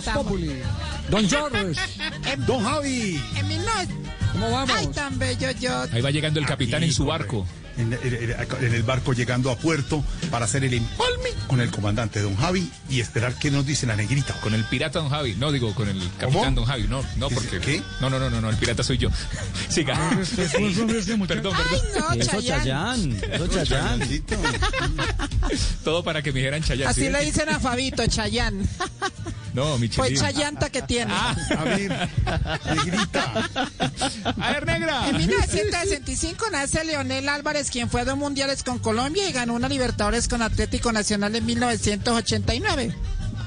Voz Populi. Don George. Don Javi. ¿Cómo vamos? Ay, tan bello yo. Ahí va llegando el capitán en su barco. En, en- en el barco llegando a puerto para hacer el empalme con el comandante Don Javi y esperar qué nos dice la negrita. Con el pirata Don Javi. No, digo, con el capitán Don Javi. No, no, ¿Qué- porque... qué? No, no, no, no, no, el pirata soy yo. Siga. perdón, perdón. Ay, no, Eso Chayanne. Chayán, eso Chayán. Todo para que me dijeran Chayanne. Así ¿sí? le dicen a Fabito, Chayán. No, mi Pues chilín. Chayanta que tiene. A ver, negrita. A ver, negra. En 1965 nace Leonel Álvarez, quien fue a dos mundiales con Colombia y ganó una Libertadores con Atlético Nacional en 1989.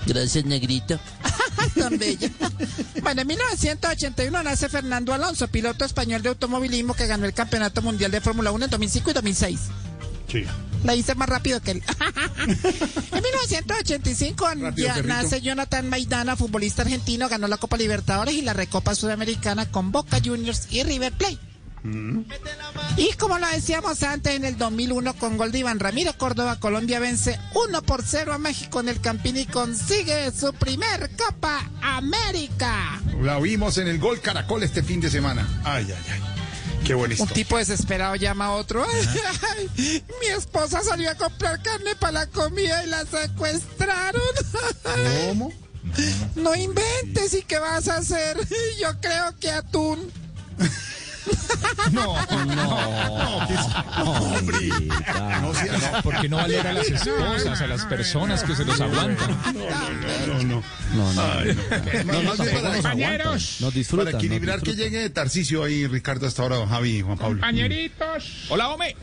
Gracias, negrito. Bella. Bueno, en 1981 nace Fernando Alonso, piloto español de automovilismo que ganó el Campeonato Mundial de Fórmula 1 en 2005 y 2006. Sí. La hice más rápido que él. en 1985 Rápido, ya perrito. nace Jonathan Maidana, futbolista argentino, ganó la Copa Libertadores y la Recopa Sudamericana con Boca Juniors y River Plate. Y como lo decíamos antes, en el 2001 con gol de Iván Ramiro Córdoba, Colombia vence 1 por 0 a México en el Campín y consigue su primer Copa América. La vimos en el Gol Caracol este fin de semana. Ay, ay, ay. Qué buena Un tipo desesperado llama a otro. Ay, ay, mi esposa salió a comprar carne para la comida y la secuestraron. ¿Cómo? No inventes, ¿y qué vas a hacer? Yo creo que atún. No, no, no, que es- hombre. No, no, ¿Por qué no valer a las esposas, a las personas que se los aguantan? no, no. No, no. Ay, no. No, Compañeros, Nos disfrutan. para equilibrar que llegue Tarcicio ahí, Ricardo, hasta ahora, don Javi y Juan Pablo. compañeritos, Hola, hombre.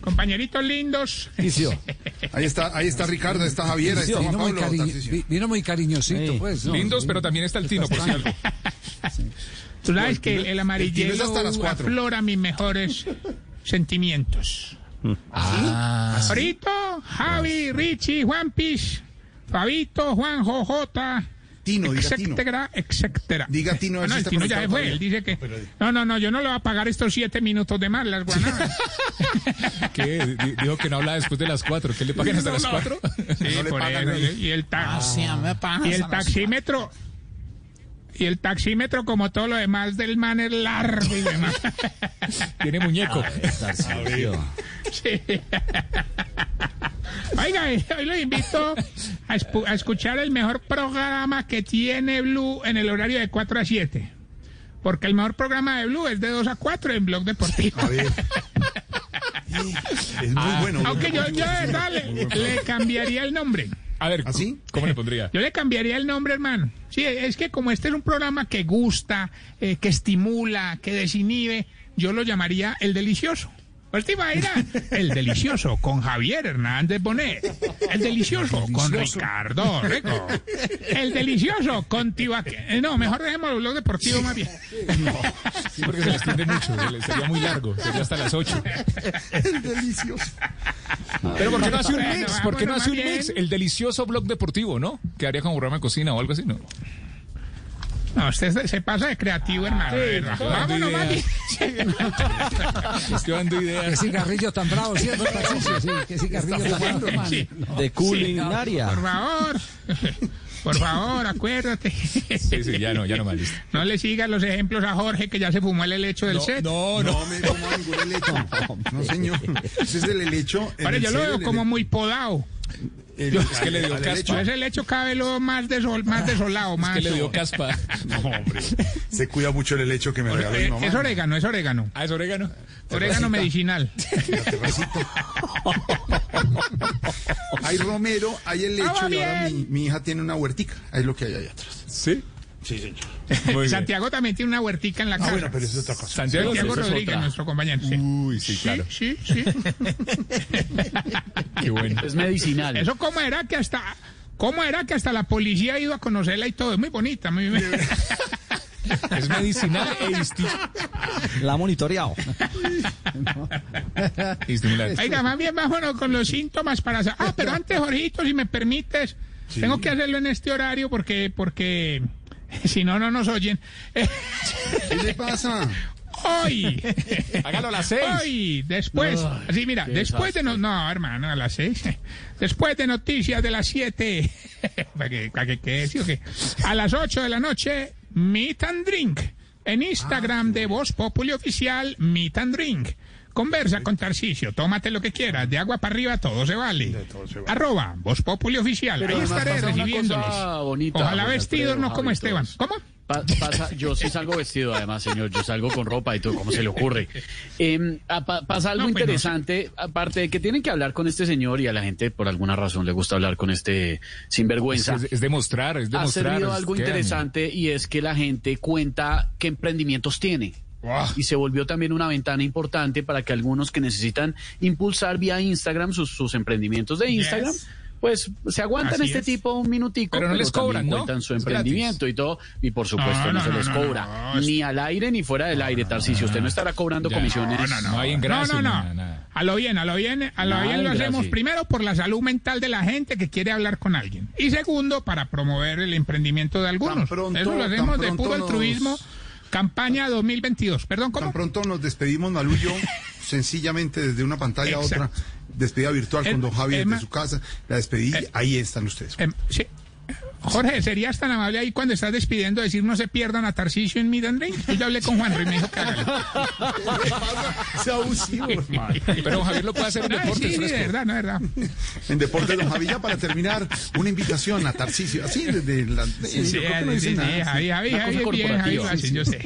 compañeritos lindos. Ahí está, ahí está Ricardo, está Javier, ahí está Juan Vino muy, Pablo, vino muy cariñosito, pues. ¿no? Lindos, pero también está el tino, por si algo. Tú sabes que el, el amarillelo hasta las aflora mis mejores sentimientos. Ah, Ahorita, Javi, Richie, Juan Piz, Fabito, Juan Jojota, Tino, etcétera, etcétera. Diga Tino, Ah, no, el Tino ya se fue. Él dice que. No, no, no, yo no le voy a pagar estos siete minutos de más, las guanadas. ¿qué? Di- Dijo que no habla después de las cuatro. ¿Qué le pagan hasta las cuatro? Sí, No le por pagan eso. Y el taxi. Sí, Y el taxímetro. Y el taxímetro, como todo lo demás del man, es largo y demás. Tiene muñeco. Tarcisio. Sí. Oiga, eh, hoy los invito a, espu- a escuchar el mejor programa que tiene Blue en el horario de 4 a 7. Porque el mejor programa de Blue es de 2 a 4 en Blog Deportivo. Ver. Es muy bueno. Aunque yo, yo de verdad le, le cambiaría el nombre. A ver, ¿Así? ¿cómo le pondría? Yo le cambiaría el nombre, hermano. Sí, es que como este es un programa que gusta, eh, que estimula, que desinhibe, yo lo llamaría El Delicioso. Pues te imaginas, El Delicioso con Javier Hernández Bonet. El Delicioso con Ricardo Rico. El Delicioso con Tibaque. Eh, no, mejor dejemos el blog deportivo más bien. Sí, porque se le extiende mucho. Sería muy largo. Sería hasta las ocho. Es delicioso. Pero ¿por qué no hace un mix? ¿Por qué no hace un mix? El delicioso blog deportivo, ¿no? Que haría como programa de cocina o algo así, ¿no? No, usted se, pasa de creativo, hermano. Vámonos más bien. Estoy dando Qué ideas. cigarrillo tan bravo, ¿cierto, Tarcisio? Sí, qué cigarrillo tan bravo. man. Sí. De culinaria. Por favor. Por favor, acuérdate. Sí, sí, ya no, ya no listo. No le sigas los ejemplos a Jorge, que ya se fumó el helecho del set. No, no. No me como ningún helecho. No, señor. Ese es el helecho. Ahora el yo lo veo como muy podado. El- Es que le dio al caspa. helecho. Ese helecho cada vez lo más, desol, más desolado. Es Más que le dio caspa. No, hombre. Se cuida mucho el helecho que me regaló mi Eh, mamá. Es orégano, es orégano. Ah, es orégano. Orégano medicinal. Hay romero, hay helecho Ah, y ahora mi, mi hija tiene una huertica. Ahí es lo que hay ahí atrás. Sí. Sí, señor. Muy bien. Santiago también tiene una huertica en la Ah, casa. bueno, pero eso es otra cosa. Santiago, Santiago Rodríguez, otra. nuestro compañero. Sí. Uy, sí, claro. Sí, sí, sí. Qué bueno. Es medicinal. Eso cómo era que hasta... ¿Cómo era que hasta la policía ha ido a conocerla y todo? Es muy bonita. Muy... Es medicinal e La ha monitoreado. estimulante. Oiga, más bien vámonos con los síntomas para... Ah, pero antes, Jorgito, si me permites, tengo que hacerlo en este horario porque... porque si no, no nos oyen. ¿Qué le pasa? hoy. Hágalo a las seis. Hoy, después, así mira, después de no, no, hermano, a las seis, después de noticias de las siete, para que, para que quede, ¿sí o qué? a las ocho de la noche, Meet and Drink, en Instagram de Voz Populi Oficial, Meet and Drink. Conversa con Tarcicio, tómate lo que quieras, de agua para arriba todo se vale. Arroba Voz Populi Oficial, ahí estaré bonita, Ojalá vestidos, no como Esteban. ¿Cómo? Pa- pasa, yo sí salgo vestido, además, señor. Yo salgo con ropa y todo, ¿cómo se le ocurre? Eh, pa- pasa algo No, pues, no interesante, aparte de que tienen que hablar con este señor y a la gente, por alguna razón, le gusta hablar con este sinvergüenza. Es, es demostrar, es ha demostrar. servido es algo interesante y es que la gente cuenta qué emprendimientos tiene. Y se volvió también una ventana importante para que algunos que necesitan impulsar vía Instagram sus, sus emprendimientos de Instagram, pues se aguantan Así este es. tipo un minutico. Pero no les cobran, ¿no? Cuentan su Es emprendimiento y todo. Y por supuesto No, no, no, se no, les cobra. Ni al aire ni fuera del aire, Tarcicio. Usted no estará cobrando Ya. comisiones. No, no, No hay No, no. A lo bien, a lo bien, a lo bien lo hacemos primero por la salud mental de la gente que quiere hablar con alguien. Y segundo, para promover el emprendimiento de algunos. Pronto- Eso lo hacemos de puro nos- altruismo. Campaña 2022. Perdón, ¿cómo? Tan pronto nos despedimos, Malú y yo, sencillamente desde una pantalla a otra, despedida virtual con Em- don Javi Emma- desde su casa, la despedí, Eh, ahí están ustedes. Em, sí. Jorge, ¿serías tan amable ahí cuando estás despidiendo decir no se pierdan a Tarcisio en Meet and Drink? Yo ya hablé con Juan y me dijo que. Sea abusivo, hermano. Pero Javier lo puede hacer en No, deportes sí, sí, de verdad, no, de verdad. En Deportes Don Javi, ya para terminar, una invitación a Tarcisio, así desde la... Sí, sí, sí, dice sí, nada. Javi, Javi, Una Javi, cosa bien, Javi, corporativa. lo hace, yo sé.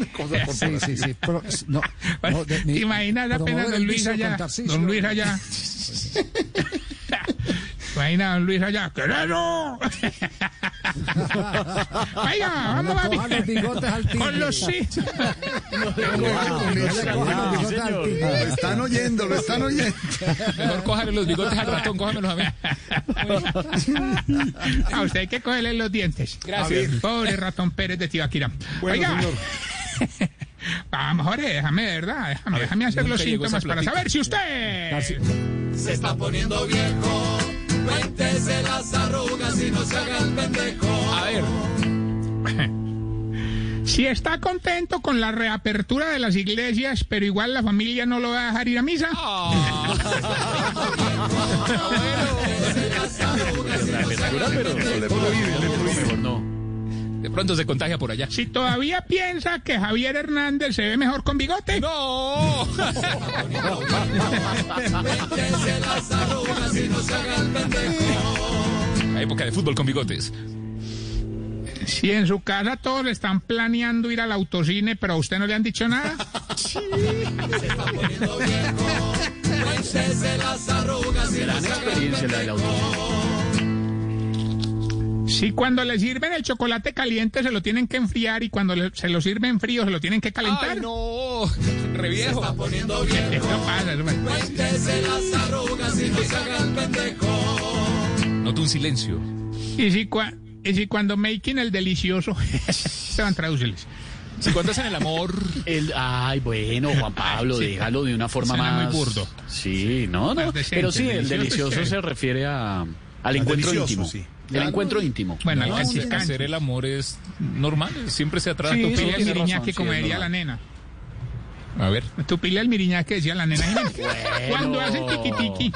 Sí, sí, sí. Pero, no, no, de- ¿Te imaginas apenas promover don Luis allá? Don Luis allá. Imagina don Luis allá. ¡Querido! Venga, vamos, No le cojan papi. los bigotes al tigre. Con los sí. No le cojan los bigotes al tigre. Lo están oyendo, lo están oyendo. Mejor cójale los bigotes al ratón, cójamelos a mí. A usted hay que cogerle los dientes. Gracias. Pobre ratón Pérez de Tibaquira. Bueno, Oiga. señor. Vamos, Jorge, déjame, de verdad. Déjame, déjame hacer los síntomas para saber si usted. Casi- A ver, Si está contento con la reapertura de las iglesias, pero igual la familia no lo va a dejar ir a misa. Reapertura, pero mejor no. De pronto se contagia por allá. Si todavía piensa que Javier Hernández se ve mejor con bigote. ¡No! La época de fútbol con bigotes. Si en su casa todos le están planeando ir al autocine, pero a usted no le han dicho nada. Gran experiencia la del auto. Si cuando le sirven el chocolate caliente se lo tienen que enfriar y cuando le- se lo sirven frío se lo tienen que calentar. ¡Ay, no! Re viejo. Eso pasa, eso pasa. Noto un silencio. Y si, cua- y si cuando making el delicioso, se van a traducirles. Si cuando hacen el amor, El, ay, bueno, Juan Pablo, Sí. déjalo de una forma Suena muy más. burdo. Sí, no, no. Más decente, Pero sí, el delicioso se refiere a, al Al encuentro íntimo. sí. El encuentro íntimo. Bueno, no, el hacer el amor es normal, siempre se atrasa. Sí, Tu eso pila el tiene razón, miriñaque, como diría la nena. A ver, Tu pila el miriñaque, decía la nena. Jiménez. Cuando hace el tiki tiki.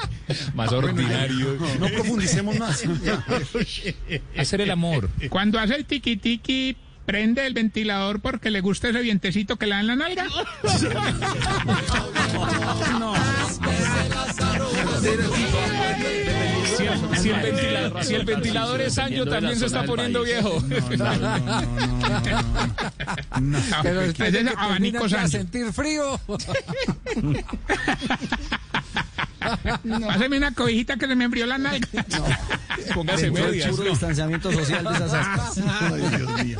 más ordinario. No profundicemos más. Hacer el amor. Cuando hace el tiki tiki, prende el ventilador porque le gusta ese vientecito que le da en la nalga. Si el, si el ventila- si el ventilador es ancho, también se está poniendo viejo. Pero Ese que abanico Sancho. sentir frío. Páseme una cobijita que se me enfrió la nalga. Póngase medias. Puro distanciamiento social de esas aspas. Ay, Dios mío.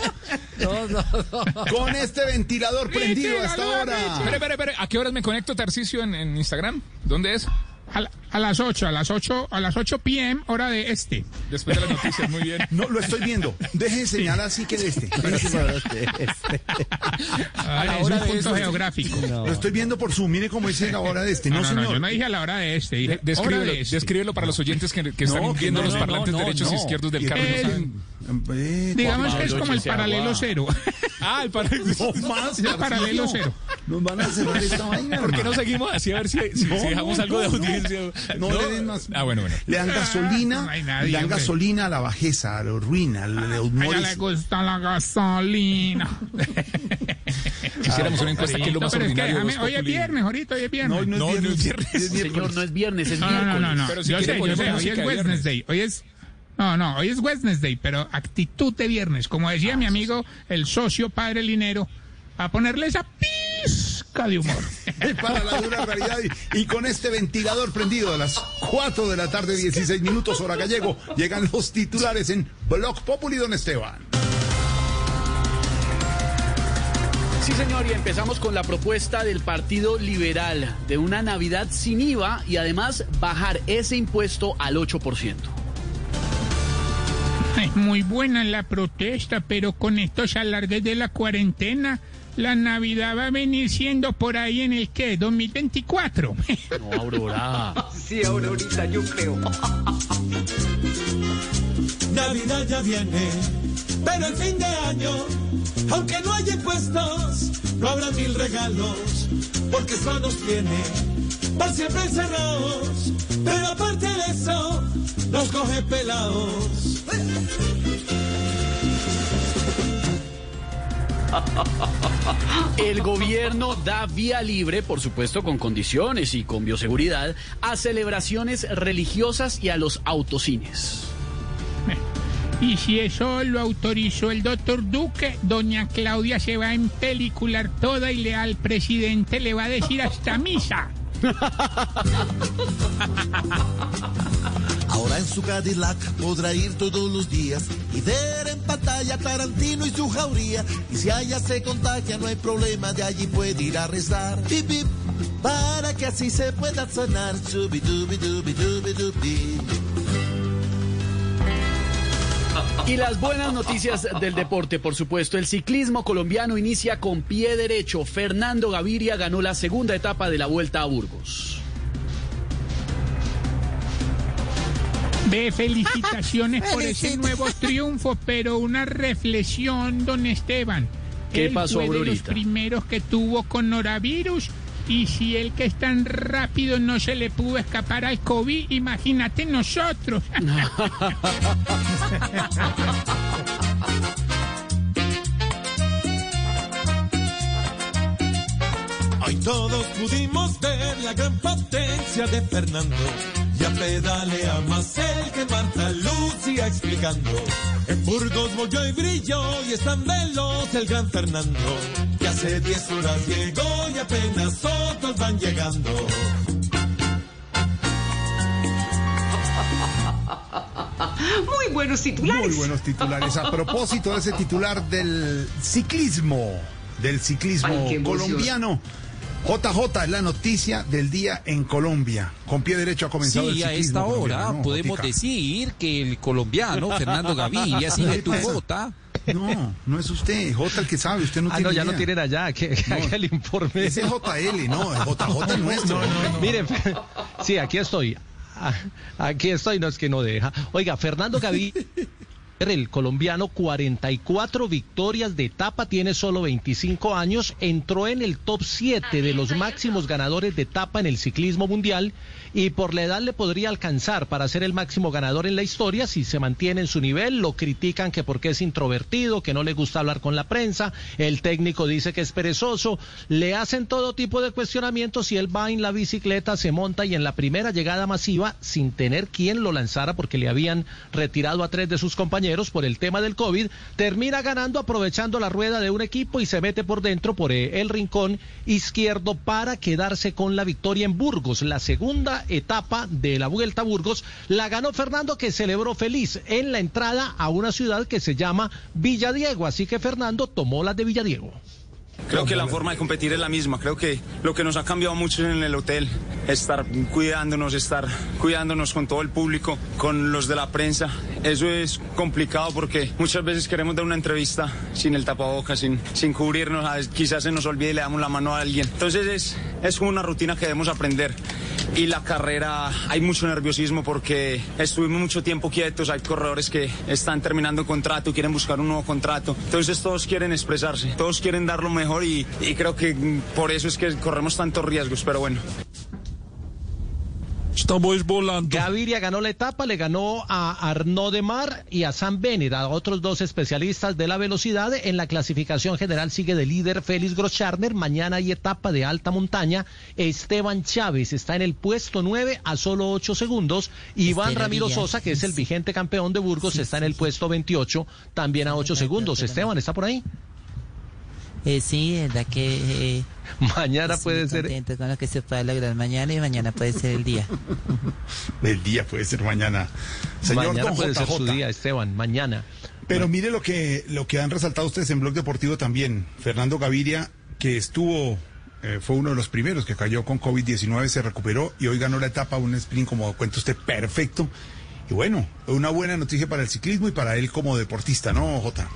No, no, no. Con este ventilador prendido hasta ahora. Espere, espere, espere. ¿A qué horas me conecto, Tarcicio, en, en Instagram? ¿Dónde es? A, la- a las 8, a las 8, a las 8 p.m. hora de este. Después de las noticias, muy bien. No, lo estoy viendo. Deje de señalar así que de este. Ah, la es hora un de punto este. geográfico. Lo estoy viendo por Zoom. Mire cómo dice la hora de este. No, No, no, no, señor. yo no dije a la hora de este, dije De- hora Descríbelo, de este. descríbelo para los oyentes que, que están No, viendo no, los no, parlantes no, derechos e no. izquierdos del Y carro. Saben. Eh, Digamos que es como el paralelo agua. cero. Ah, el paralelo. No más, el paralelo cero. Nos van a cerrar esta vaina. ¿Por qué no seguimos así a ver si, si- No, si dejamos no, algo de no, no. audiencia? No, le den más. Ah, bueno, bueno. Le dan gasolina, no hay nadie, le dan hombre. gasolina a la bajeza, a la ruina, a los A humores. le gusta la gasolina. Quisiéramos una encuesta que es lo más Pero es que déjame- hoy es viernes, ahorita hoy es viernes. no, No, es no es viernes. viernes. es miércoles. Señor, no es viernes, es No, no, no, no, miércoles. Pero si yo sé, yo sé, hoy es. Wednesday. Hoy es. No, no, hoy es Wednesday, pero actitud de viernes. Como decía mi amigo, el socio padre Linero, a ponerle esa pizca de humor. para la dura realidad. Y, y con este ventilador prendido a las 4 de la tarde, 16 minutos, hora gallego, llegan los titulares en Blog Populi, don Esteban. Sí, señor, y empezamos con la propuesta del Partido Liberal de una Navidad sin IVA y además bajar ese impuesto al 8%. Ay, muy buena la protesta, pero con estos alargues de la cuarentena, la Navidad va a venir siendo por ahí en el que, 2024. No, Aurora. Sí, Aurorita, yo creo. Navidad ya viene, pero el fin de año, aunque no haya impuestos, no habrá mil regalos, porque eso nos tiene para siempre encerrados. Pero aparte de eso, nos coge pelados. El gobierno da vía libre, por supuesto con condiciones y con bioseguridad, a celebraciones religiosas y a los autocines. Y si eso lo autorizó el doctor Duque, doña Claudia se va a empelicular toda y le al presidente le va a decir hasta misa. Ahora en su Cadillac podrá ir todos los días y ver en pantalla Tarantino y su jauría. Y si allá se contagia, no hay problema, de allí puede ir a rezar. Bip, bip, para que así se pueda sonar. Chubi, dubi, dubi, dubi. Y las buenas noticias del deporte, por supuesto. El ciclismo colombiano inicia con pie derecho. Fernando Gaviria ganó la segunda etapa de la Vuelta a Burgos. Ve, felicitaciones por ese nuevo triunfo, pero una reflexión, don Esteban. ¿Qué Él pasó, fue de los primeros que tuvo coronavirus. Y si él que es tan rápido no se le pudo escapar al COVID, imagínate nosotros. todos pudimos ver la gran potencia de Fernando. Ya pedalea más él que Marta Lucía explicando. En Burgos volvió y brilló y es tan veloz el gran Fernando. Que hace 10 horas llegó y apenas otros van llegando. Muy buenos titulares. Muy buenos titulares. A propósito de ese titular del ciclismo, del ciclismo Ay, qué emoción. colombiano. JJ es la noticia del día en Colombia. Con pie derecho ha comenzado el Sí, ciclismo. a esta hora ¿no, podemos decir que el colombiano Fernando Gaviria sigue tu jota. No, no es usted, J el que sabe, usted no Ah, tiene no, ya lo idea. tienen allá, que, que haga el informe. Ese es JL, no, es JJ nuestro. Miren, sí, aquí estoy. Ah, Aquí estoy, no es que no deja. Oiga, Fernando Gaviria, el colombiano, 44 victorias de etapa, tiene solo 25 años, entró en el top 7 de los máximos ganadores de etapa en el ciclismo mundial y por la edad le podría alcanzar para ser el máximo ganador en la historia si se mantiene en su nivel. Lo critican que porque es introvertido, que no le gusta hablar con la prensa, el técnico dice que es perezoso, le hacen todo tipo de cuestionamientos y él va en la bicicleta, se monta y en la primera llegada masiva, sin tener quien lo lanzara porque le habían retirado a tres de sus compañeros por el tema del COVID, termina ganando aprovechando la rueda de un equipo y se mete por dentro por eh, el rincón izquierdo para quedarse con la victoria en Burgos. La segunda etapa de la Vuelta a Burgos la ganó Fernando que celebró feliz en la entrada a una ciudad que se llama Villadiego. Así que Fernando tomó la de Villadiego. Creo que la forma de competir es la misma. Creo que lo que nos ha cambiado mucho en el hotel es estar cuidándonos, estar cuidándonos con todo el público, con los de la prensa. Eso es complicado porque muchas veces queremos dar una entrevista sin el tapabocas, sin, sin cubrirnos. A veces Quizás se nos olvide y le damos la mano a alguien. Entonces es, es una rutina que debemos aprender. y la carrera hay mucho nerviosismo porque estuvimos mucho tiempo quietos, hay corredores que están terminando contrato, quieren buscar un nuevo contrato, entonces todos quieren expresarse, todos quieren dar lo mejor y, y creo que por eso es que corremos tantos riesgos, pero bueno. Estamos volando. Gaviria ganó la etapa, le ganó a Arnaud de Mar y a Sam Bennett, a otros dos especialistas de la velocidad. En la clasificación general sigue de líder Félix Groscharner. Mañana hay etapa de alta montaña. Esteban Chávez está en el puesto 9 a solo 8 segundos. Iván Estela Ramiro Sosa, que es el vigente campeón de Burgos, Sí, está en el sí. puesto 28, también a 8 segundos. Esteban, ¿está por ahí? Eh, sí, es verdad que... eh, Mañana estoy puede ser. contento con lo que se pueda lograr mañana y mañana puede ser el día. El día puede ser mañana. Señor Mañana Don puede ser su JJ. día, Esteban, mañana. Pero mire lo que, lo que han resaltado ustedes en Blog Deportivo también. Fernando Gaviria, que estuvo, eh, fue uno de los primeros que cayó con COVID-19, se recuperó y hoy ganó la etapa, un sprint, como cuenta usted, perfecto. Y bueno, una buena noticia para el ciclismo y para él como deportista, ¿no, Jota?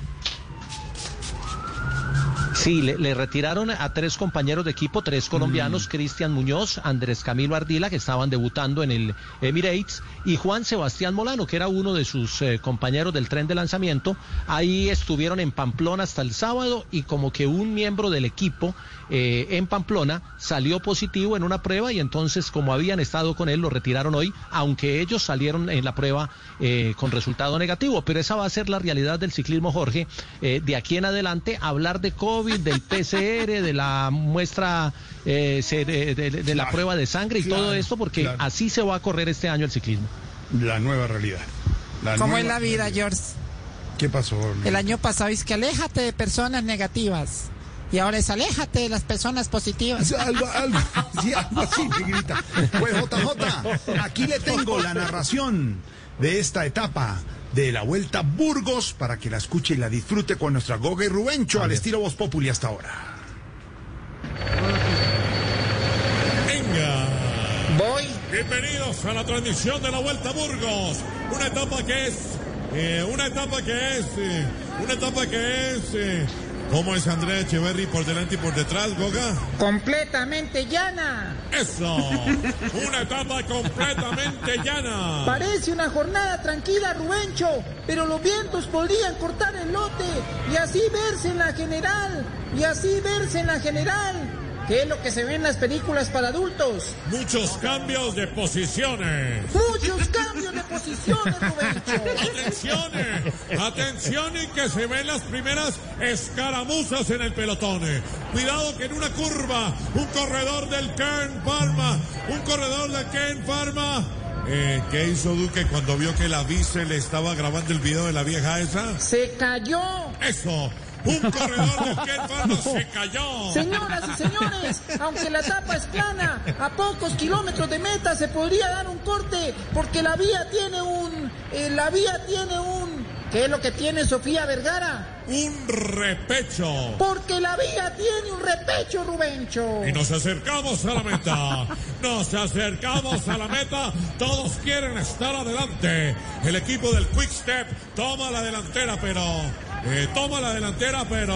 Sí, le, le retiraron a tres compañeros de equipo, tres colombianos, Cristian Muñoz, Andrés Camilo Ardila, que estaban debutando en el Emirates, y Juan Sebastián Molano, que era uno de sus eh, compañeros del tren de lanzamiento. Ahí estuvieron en Pamplona hasta el sábado y como que un miembro del equipo eh, en Pamplona salió positivo en una prueba y entonces como habían estado con él lo retiraron hoy, aunque ellos salieron en la prueba eh, con resultado negativo. Pero esa va a ser la realidad del ciclismo, Jorge. Eh, de aquí en adelante, hablar de COVID, del PCR, de la muestra, eh, se- de, de- de la prueba de sangre y claro, todo esto, porque claro. así se va a correr este año el ciclismo. La nueva realidad. La ¿Cómo nueva es la vida, realidad. George? ¿Qué pasó? El año pasado es que aléjate de personas negativas. Y ahora es aléjate de las personas positivas. Algo, algo, sí, algo así, negrita. Pues JJ, aquí le tengo la narración de esta etapa de la Vuelta a Burgos para que la escuche y la disfrute con nuestra Goga y Rubencho al estilo Voz Populi hasta ahora. Venga. Voy. Bienvenidos a la transmisión de la Vuelta a Burgos. Una etapa que es. eh, una etapa que es. eh, una etapa que es. eh, ¿Cómo es Andrea Echeverry por delante y por detrás, Goga? Completamente llana. Eso. Una etapa completamente llana. Parece una jornada tranquila, Rubencho, pero los vientos podrían cortar el lote y así verse en la general, y así verse en la general, que es lo que se ve en las películas para adultos. Muchos cambios de posiciones. Muchos cambios de posiciones, atención y que se ven las primeras escaramuzas en el pelotón. Cuidado que en una curva, un corredor del Kern Pharma, un corredor del Kern Pharma. Eh, ¿Qué hizo Duque cuando vio que la vice le estaba grabando el video de la vieja esa? Se cayó. Eso, un corredor Kern Pharma se cayó. Señoras y señores, aunque la etapa es plana, a pocos kilómetros de meta se podría dar un corte, porque la vía tiene un, eh, la vía tiene un, ¿qué es lo que tiene Sofía Vergara? Un repecho. Porque la vía tiene un repecho, Rubencho. Y nos acercamos a la meta. Nos acercamos a la meta. Todos quieren estar adelante. El equipo del Quick Step toma la delantera, pero. Eh, toma la delantera, pero.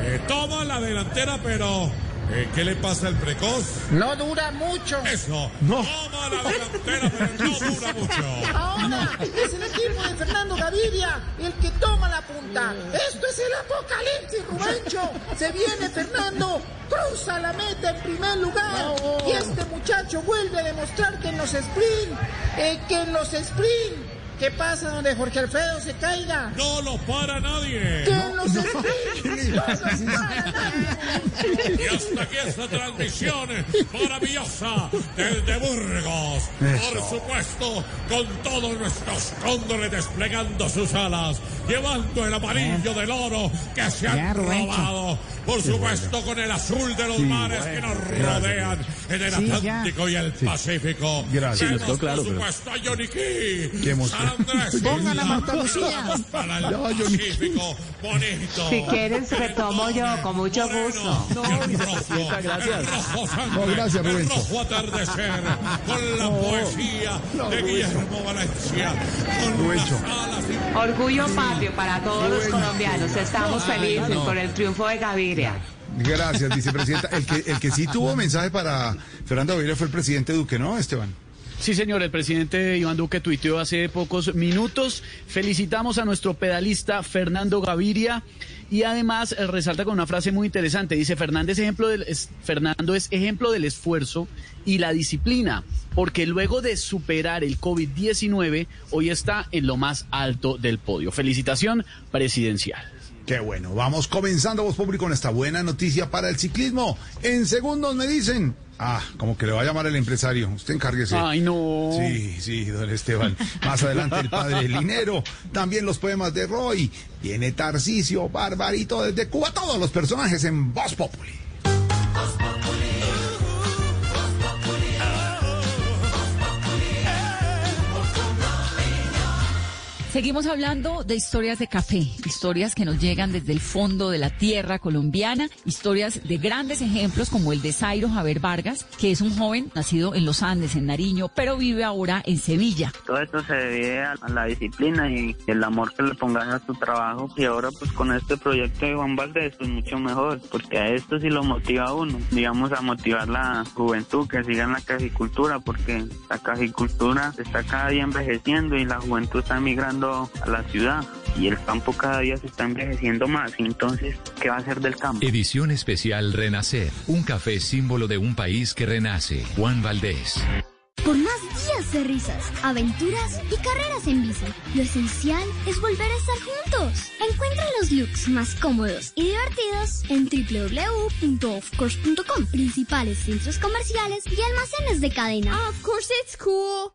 eh, toma la delantera, pero. eh, ¿Qué le pasa al precoz? No dura mucho. Eso. Toma la delantera, pero no dura mucho. Ahora es el equipo de Fernando Gaviria el que toma la punta. Esto es el apocalipsis, Rubencho. Se viene Fernando, cruza la meta en primer lugar. Y este muchacho vuelve a demostrar que en los sprint, eh, que en los sprint, ¿qué pasa donde Jorge Alfredo se caiga? No lo para nadie. Sprint no nadie. Y hasta aquí esta transmisión maravillosa desde Burgos. Por supuesto, con todos nuestros cóndores desplegando sus alas, llevando el amarillo del oro que se han robado. Por supuesto, con el azul de los mares que nos rodean en el Sí. Atlántico y el Pacífico. Gracias. Vemos, quedó por supuesto, a Johnny Key, Qué Pongan a Marta Lucía. Bonito. Si quieres, retomo yo, con mucho gusto. No, gracias, Rubencho. rojo atardecer, con la poesía de Guillermo Valencia, Orgullo patrio para todos los colombianos. Estamos felices por el triunfo de Gaviria. Gracias, vicepresidenta. El que, el que sí tuvo mensaje para Fernando Gaviria fue el presidente Duque, ¿no, Esteban? Sí, señor, el presidente Iván Duque tuiteó hace pocos minutos. Felicitamos a nuestro pedalista Fernando Gaviria y además eh, resalta con una frase muy interesante. Dice, Fernández ejemplo del, Fernando es ejemplo del esfuerzo y la disciplina, porque luego de superar el COVID-19, hoy está en lo más alto del podio. Felicitación presidencial. Qué bueno, vamos comenzando Voz Público con esta buena noticia para el ciclismo. En segundos me dicen, ah, como que le va a llamar el empresario, usted encárguese. Ay, no. Sí, sí, don Esteban. Más adelante el padre Linero, también los poemas de Roy, viene Tarcisio, Barbarito desde Cuba, todos los personajes en Voz Populi. Seguimos hablando de historias de café, historias que nos llegan desde el fondo de la tierra colombiana, historias de grandes ejemplos como el de Zairo Javier Vargas, que es un joven nacido en los Andes, en Nariño, pero vive ahora en Sevilla. Todo esto se debe a, la disciplina y el amor que le pongas a tu trabajo. Y ahora pues con este proyecto de Juan Valdés pues mucho mejor, porque a esto sí lo motiva a uno, digamos a motivar la juventud que siga en la cajicultura, porque la cajicultura está cada día envejeciendo y la juventud está migrando a la ciudad y el campo cada día se está envejeciendo más. Y entonces, ¿qué va a hacer del campo? Edición especial Renacer. Un café símbolo de un país que renace. Juan Valdés. Por más días de risas, aventuras y carreras en bici, lo esencial es volver a estar juntos. Encuentra los looks más cómodos y divertidos en www.offcourse.com, principales centros comerciales y almacenes de cadena. Of course it's cool.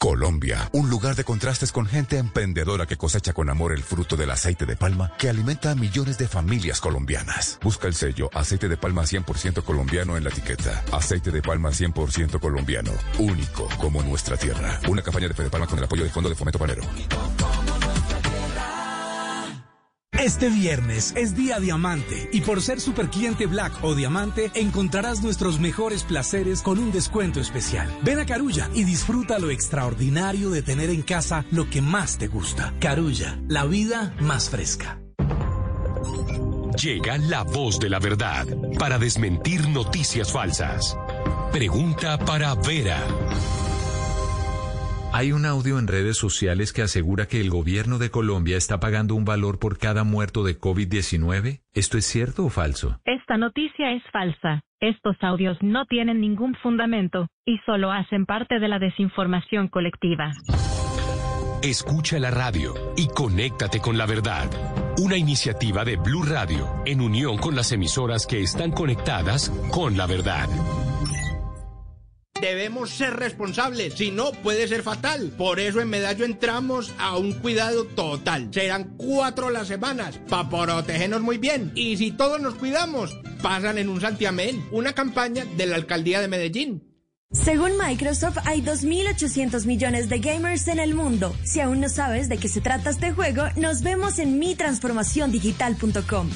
Colombia, un lugar de contrastes con gente emprendedora que cosecha con amor el fruto del aceite de palma que alimenta a millones de familias colombianas. Busca el sello aceite de palma 100% colombiano en la etiqueta. Aceite de palma 100% colombiano, único como nuestra tierra. Una campaña de Fede Palma con el apoyo del Fondo de Fomento Panero. Este viernes es día diamante y por ser super cliente Black o Diamante encontrarás nuestros mejores placeres con un descuento especial. Ven a Carulla y disfruta lo extraordinario de tener en casa lo que más te gusta. Carulla, la vida más fresca. Llega la voz de la verdad para desmentir noticias falsas. Pregunta para Vera. Hay un audio en redes sociales que asegura que el gobierno de Colombia está pagando un valor por cada muerto de COVID-19. ¿Esto es cierto o falso? Esta noticia es falsa. Estos audios no tienen ningún fundamento y solo hacen parte de la desinformación colectiva. Escucha la radio y conéctate con la verdad. Una iniciativa de Blue Radio en unión con las emisoras que están conectadas con la verdad. Debemos ser responsables, si no puede ser fatal. Por eso en Medallo entramos a un cuidado total. Serán cuatro las semanas para protegernos muy bien. Y si todos nos cuidamos, pasan en un santiamén, una campaña de la alcaldía de Medellín. Según Microsoft, hay 2.800 millones de gamers en el mundo. Si aún no sabes de qué se trata este juego, nos vemos en mitransformaciondigital.com.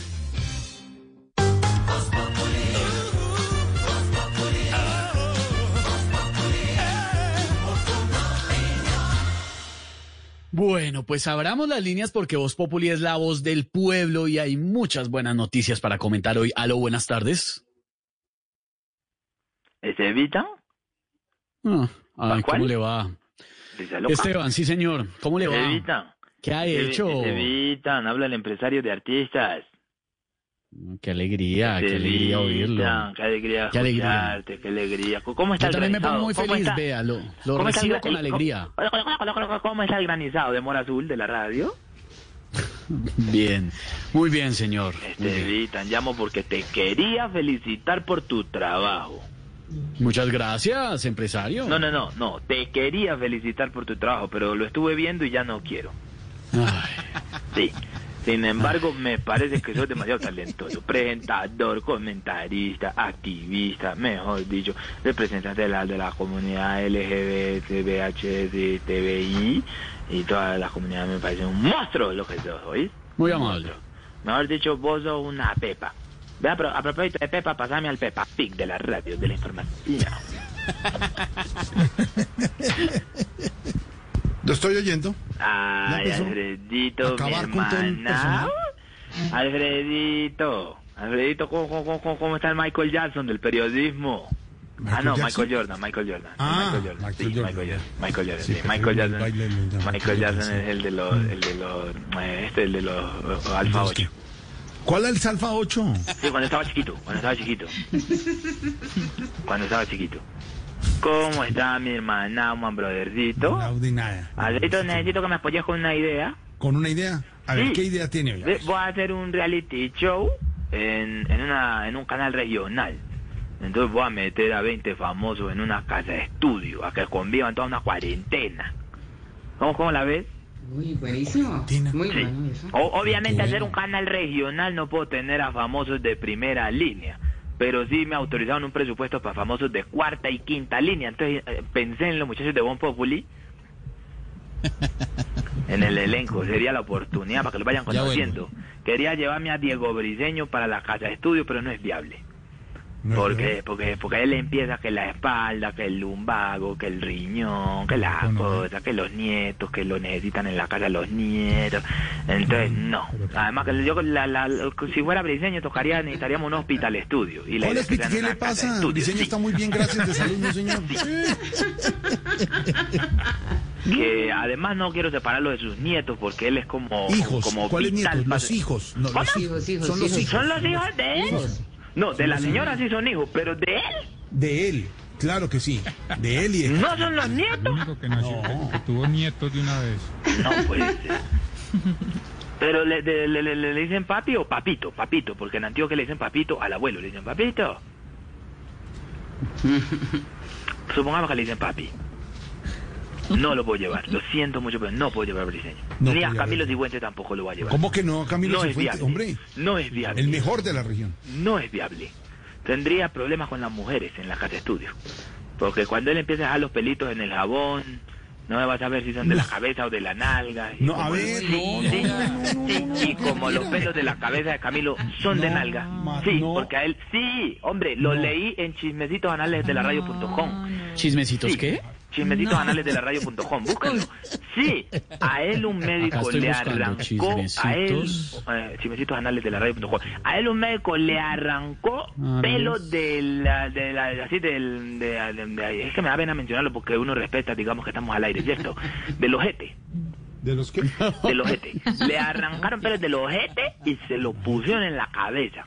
Bueno, pues abramos las líneas porque Voz Populi es la voz del pueblo y hay muchas buenas noticias para comentar hoy. Aló, buenas tardes. ¿Es Evita? Ah, ay. ¿cómo le va? Esteban, sí señor, ¿cómo le va? Evita. ¿Qué ha hecho? Evitan, habla el empresario de artistas. Qué alegría, qué alegría oírlo. Qué alegría Qué alegría. qué alegría. ¿Cómo está Yo el también me granizado? pongo muy ¿Cómo feliz, está? vea, lo, lo ¿Cómo está el recibo con alegría. ¿Cómo, cómo está el granizado de Mora Azul de la radio? Bien, muy bien, señor. Muy Este, bien. Evitan, llamo porque te quería felicitar por tu trabajo. Muchas gracias, empresario. No, no, no, no, te quería felicitar por tu trabajo, pero lo estuve viendo y ya no quiero. Sí. Sin embargo, me parece que sos demasiado talentoso. Presentador, comentarista, activista, mejor dicho, representante de la, de la comunidad LGBT, VHS, TVI y todas las comunidades me parece un monstruo lo que sos, ¿oís? Muy amable. Mejor dicho, vos sos una pepa. Ve a, pro- a propósito de Pepa, pasame al Pepa Pig de la radio, de la información. Lo estoy oyendo. Ay, Alfredito, mi con hermana. Alfredito, Alfredito, ¿cómo, cómo, cómo, está el Michael Jackson del periodismo? ah, ¿Michael no, Jackson? Michael Jordan, Michael Jordan. Ah, Michael Jordan. Michael sí, Jordan. Michael Jordan. Michael Sí, Michael Michael Jackson es el de los, el de los, este, el de los eh, Alfa 8. ¿Cuál es el Alfa 8? Sí, cuando estaba chiquito, cuando estaba chiquito. Cuando estaba chiquito. ¿Cómo está mi hermana, man, brothercito? Audi nada. Necesito que me apoyes con una idea. ¿Con una idea? A ver, Sí. ¿qué idea tiene? Voy a hacer un reality show en, en, una, en un canal regional. Entonces voy a meter a 20 famosos en una casa de estudio, a que convivan toda una cuarentena. ¿Cómo, cómo la ves? Uy, buenísimo. Muy Sí. bueno eso. O- obviamente, Qué hacer bueno. un canal regional no puedo tener a famosos de primera línea. Pero sí me autorizaron un presupuesto para famosos de cuarta y quinta línea. Entonces eh, pensé en los muchachos de Bon Populi. En el elenco, sería la oportunidad para que lo vayan Ya conociendo. Quería llevarme a Diego Briseño para la casa de estudio, pero no es viable. Porque, porque, porque él empieza que la espalda, que el lumbago, que el riñón, que las cosas, que los nietos, que lo necesitan en la casa los nietos. Entonces, no. Además, que yo, la, la- si fuera Briseño, tocaría, necesitaríamos un hospital estudio. Y la ¿Cuál idea es, es que sea en ¿Qué una le pasa? Diseño Sí. está muy bien, gracias de salud, ¿no, señor? que además no quiero separarlo de sus nietos porque él es como Hijos, como ¿cuáles nietos? Los hijos. No, ¿Cómo? los hijos, son los hijos. ¿Son los hijos de él? No, de la señora sí son hijos, pero de él De él, claro que sí. De él y de... no son los nietos. único que nació, que, que tuvo nietos de una vez. No puede ser. Pero le, le, le- le dicen papi o papito, papito, porque en Antioquia le dicen papito al abuelo, le dicen papito. Supongamos que le dicen papi. No lo puedo llevar, lo siento mucho, pero no puedo llevar a Briseño. No Ni a. Camilo Sigüente tampoco lo voy a llevar. ¿Cómo que no, Camilo No es Cifuentes? viable. Hombre, No es viable. el mejor de la región. No es viable. Tendría problemas con las mujeres en la casa de estudio. Porque cuando él empieza a dejar los pelitos en el jabón, no me vas a ver si son de la cabeza o de la nalga. Y No, como- a ver, sí, no, sí, no, sí, y como los pelos de la cabeza de Camilo son de nalga. Sí, porque a él, sí, hombre, lo leí en chismecitos anales de la radio.com. ¿Chismecitos Sí. qué? Chismecitos No. anales de la radio.com, búsquenlo. Sí, a él un médico le arrancó, a él, eh, chismecitos anales de la radio.com, a él un médico le arrancó Ah, pelo de la, de la, así del, de, de- de- es que me da pena mencionarlo porque uno respeta, digamos que estamos al aire, ¿cierto? Del ojete. ¿De los qué? Del ojete. Le arrancaron pelos del ojete y se lo pusieron en la cabeza.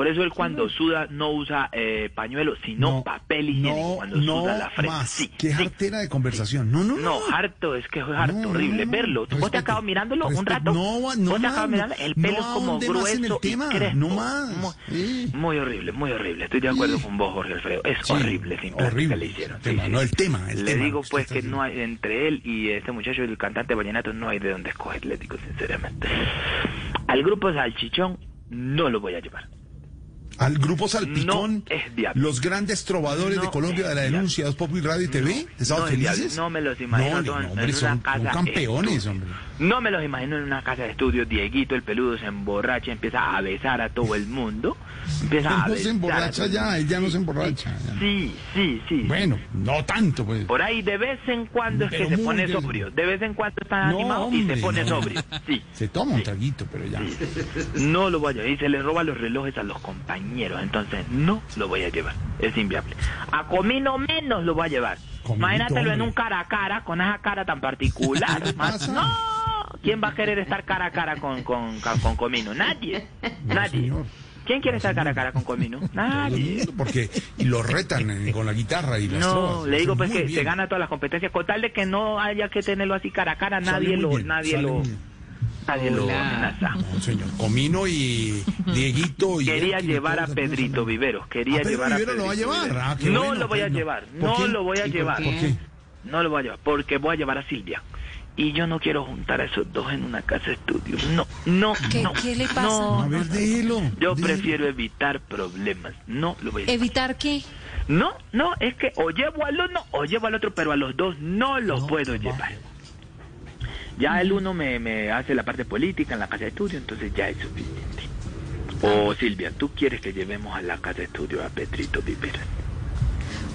Por eso él cuando suda no usa eh, pañuelo, sino papel higiénico No, cuando no suda la frente. más. Sí, Qué jartera de conversación. No, no, no. no, harto, es que es harto, horrible verlo. ¿Vos te acabas mirándolo un rato? No, no ¿Vos te acabas mirando? El pelo es como grueso y crespo. no más. Muy, muy horrible, muy horrible. Estoy de acuerdo con vos, Jorge Alfredo. Es Sí, horrible, sin horrible. que le hicieron. El tema, no el tema, el le tema, digo pues que no hay, entre él y este muchacho, el cantante vallenato, no hay de dónde escoger, le digo sinceramente. Al grupo Salchichón no lo voy a llevar. Al grupo Salpicón, es viable. los grandes trovadores de No Colombia de la denuncia, Dos Pop y Radio y TV, ¿estaban no es viable, felices? no me los imagino No, no, en hombre, una son, casa son campeones, estudio. hombre. No me los imagino en una casa de estudio. Dieguito, el peludo, se emborracha, empieza a besar a todo el mundo. Empieza a Él no besar. se a emborracha ya, él ya no se emborracha. ya. Sí, sí, sí. Bueno, no tanto, pues. Por ahí de vez en cuando es Pero que se pone bien. sobrio. De vez en cuando está No, animado y hombre, se pone no. sobrio. Sí. Se toma un traguito, pero ya. No lo a llevar. Y se le roba los relojes a los compañeros. Entonces, no lo voy a llevar. Es inviable. A Comino menos lo voy a llevar. Imagínatelo en un cara a cara, con esa cara tan particular. Más- No. ¿Quién va a querer estar cara a cara con, con, con Comino? Nadie. Nadie. ¿Quién quiere estar cara a cara con Comino? Nadie. Porque y lo retan eh, con la guitarra y las No, trovas. le digo pues que bien. se gana todas las competencias. Con tal de que no haya que tenerlo así cara a cara, nadie lo, bien, nadie lo, bien. Nadie lo amenaza. No, señor. Comino y Dieguito y Quería y llevar a Pedrito Viveros. Quería ¿A Pedro llevar a Vivero lo va a Pedrito llevar? Ah, no bueno, lo voy a no. llevar. ¿Por No qué? lo voy a ¿Y por llevar. ¿Por qué? No lo voy a llevar porque voy a llevar a Silvia. y yo no quiero juntar a esos dos en una casa de estudio. No, no, ¿Qué, no. qué le pasa? No, A ver, dilo. yo dilo. prefiero evitar problemas. No lo voy a ¿Evitar qué? No, no, es que o llevo al uno o llevo al otro, pero a los dos no los puedo llevar. Ya el uno me, me hace la parte política en la casa de estudio, entonces ya es suficiente. O Silvia, ¿tú quieres que llevemos a la casa de estudio a Petrito Viveras?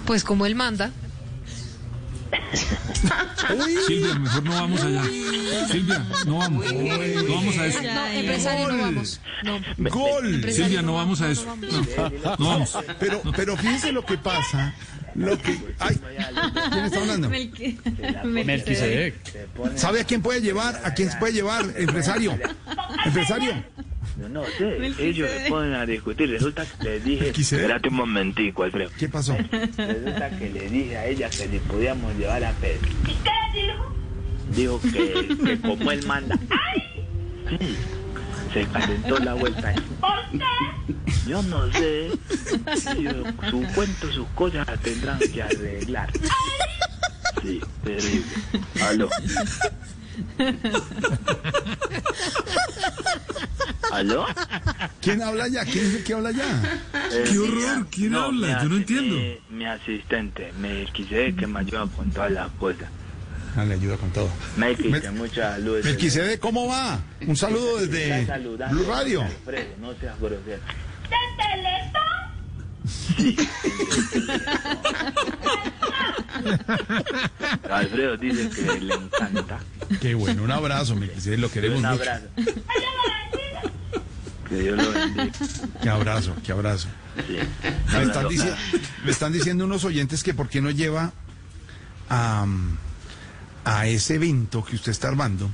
Pues como él manda. Silvia, mejor no vamos allá. Silvia, no vamos. No vamos a eso. No, empresario, no vamos. No. ¡Gol! Silvia, no vamos a eso. No, no vamos. Pero, pero fíjense lo que pasa. Lo que. Ay, ¿quién está hablando? Melquisedec. ¿Sabe a quién puede llevar? ¿A quién se puede llevar? Empresario. Empresario. Yo no sé, ellos se ponen a discutir. Resulta que le dije, espérate un momentico, Alfredo. ¿Qué pasó? Resulta que le dije a ella que le podíamos llevar a Pedro. Dijo que, que como él manda. Sí, se calentó la vuelta. Yo no sé. Su cuento, sus cosas tendrán que arreglar. Sí, terrible. Aló. ¿Aló? ¿Quién habla ya? ¿Quién es el que habla ya? Eh, Qué horror, ¿quién no, habla? Yo no entiendo. Mi, mi asistente, me quise que me ayuda con todas las cosas. Ah, le ayuda con todo. Me quise Mel- mucha luz. Melquisede, ¿cómo va? Un saludo desde Blue Radio. Alfredo, no seas grosero. Alfredo dice que le encanta. Qué bueno, un abrazo, Melquisede, lo queremos Un mucho. abrazo. Que Dios lo bendiga. Qué abrazo, qué abrazo. Sí. Están, me están diciendo unos oyentes que por qué no lleva a, a ese evento que usted está armando.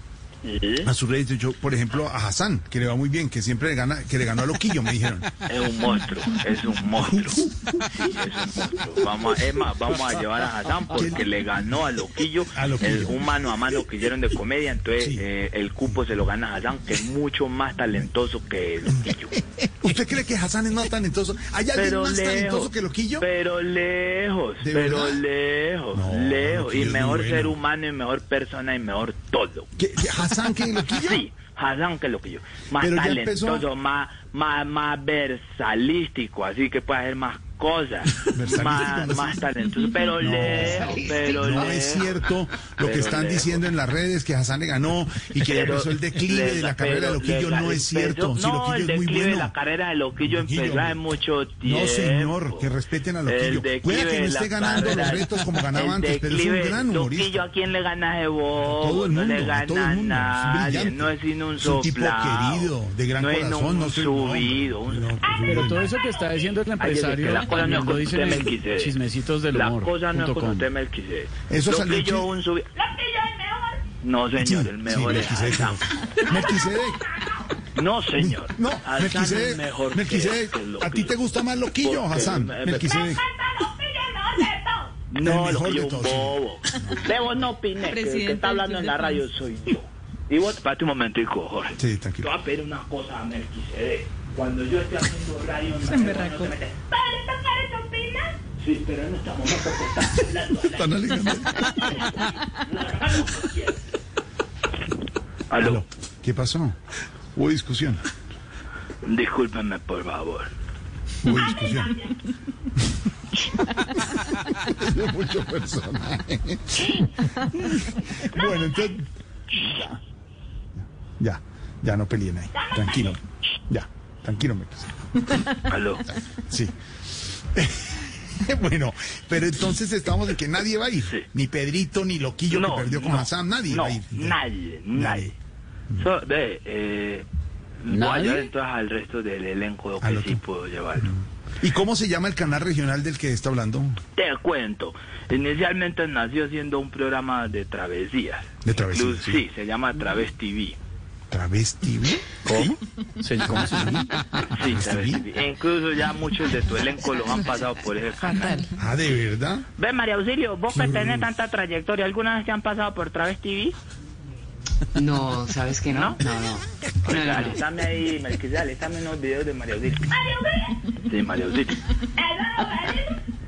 A su red. Yo, por ejemplo, a Hassan, que le va muy bien, que siempre le gana, que le ganó a Loquillo, me dijeron. Es un monstruo, es un monstruo. Es un monstruo. Vamos, a- es más, vamos a llevar a Hassan porque le ganó a Loquillo, A Loquillo. el- un mano a mano que hicieron de comedia, entonces Sí. eh, el cupo se lo gana a Hassan, que es mucho más talentoso que Loquillo. ¿Usted cree que Hassan es más talentoso? ¿Hay alguien Pero más talentoso que Loquillo? pero lejos, ¿De pero verdad? lejos, No, lejos, y mejor bueno. ser humano, y mejor persona, y mejor todo. ¿Qué, qué, ¿Hassan que Loquillo? Sí, Hassan que Loquillo. Más Pero ya empezó- talentoso, más, más, más versalístico, así que puede hacer más cosas. Más, más sé. talentoso, pero No, lejos, pero no lejos. es cierto lo que Pero están lejos. diciendo en las redes que Hassan le ganó y que Pero empezó el declive le- de la carrera de pero Loquillo. le- No es pero- cierto. Si no, Loquillo el es muy declive de bueno. la carrera de Loquillo Loquillo, empezó hace mucho tiempo. No, señor, que respeten a Loquillo. Puede que no esté ganando los carrera- retos como ganaba antes, pero es un declive- gran humorista. Loquillo, ¿a quién le gana de vos? todo el no le mundo, a gana todo el mundo, es nadie, brillante. no es sino un Es un tipo querido, de gran no corazón, es no subido. un- Pero todo eso que está diciendo el es empresario cosa no es con usted, Melquisedec. chismecitos del La humor. cosa no es con usted, Melquisedec. Eso salió chi- un subido. No, señor, el mejor sí, es Melquisedec. No, señor. No, Melquisedec. mejor que- Melquisedec, ¿a ti te gusta más Loquillo o Porque Hassan? me- me- Melquisedec. No, El mejor de yo un todos, bobo. Debo no opiné, que el que está hablando en la de radio soy yo. Y vos, espérate un momentico, Jorge. Sí, Te tranquilo. voy a pedir una cosa a Melquisedec. Cuando yo esté haciendo radio en Se la emberracó. no se mete. Sí, pero en este momento porque está hablando Están alegando. Aló, ¿Qué pasó? Hubo discusión. discúlpenme por favor. Hubo discusión. Es mucho personaje. bueno, entonces. Ya. Ya, ya no peleen ahí. Tranquilo. Ya, tranquilo. Aló. Sí. bueno, pero entonces estamos en que nadie va a ir. Sí. Ni Pedrito, ni Loquillo No, que perdió con no, Hassan, nadie no, va a ir. nadie, nadie. So, ve, eh, voy a ¿Nadie? llevar entonces al resto del elenco que sí puedo llevarlo. ¿Y cómo se llama el canal regional del que está hablando? Te cuento. Inicialmente nació siendo un programa de travesías. De travesías, Incluso- sí. sí. se llama Traves TV. ¿Travesti? ¿Cómo? ¿Cómo se llama? Sí, Traves TV. E incluso ya muchos de tu elenco los han pasado por ese canal. Ah, ¿de verdad? Ve, María Auxilio, vos que tenés tanta trayectoria, ¿alguna vez te han pasado por Traves TV? No, ¿sabes que no? No, no. No, no, no. alistame ahí, Melquisede, alistame unos videos de María Auxilio. Sí, María Auxilio.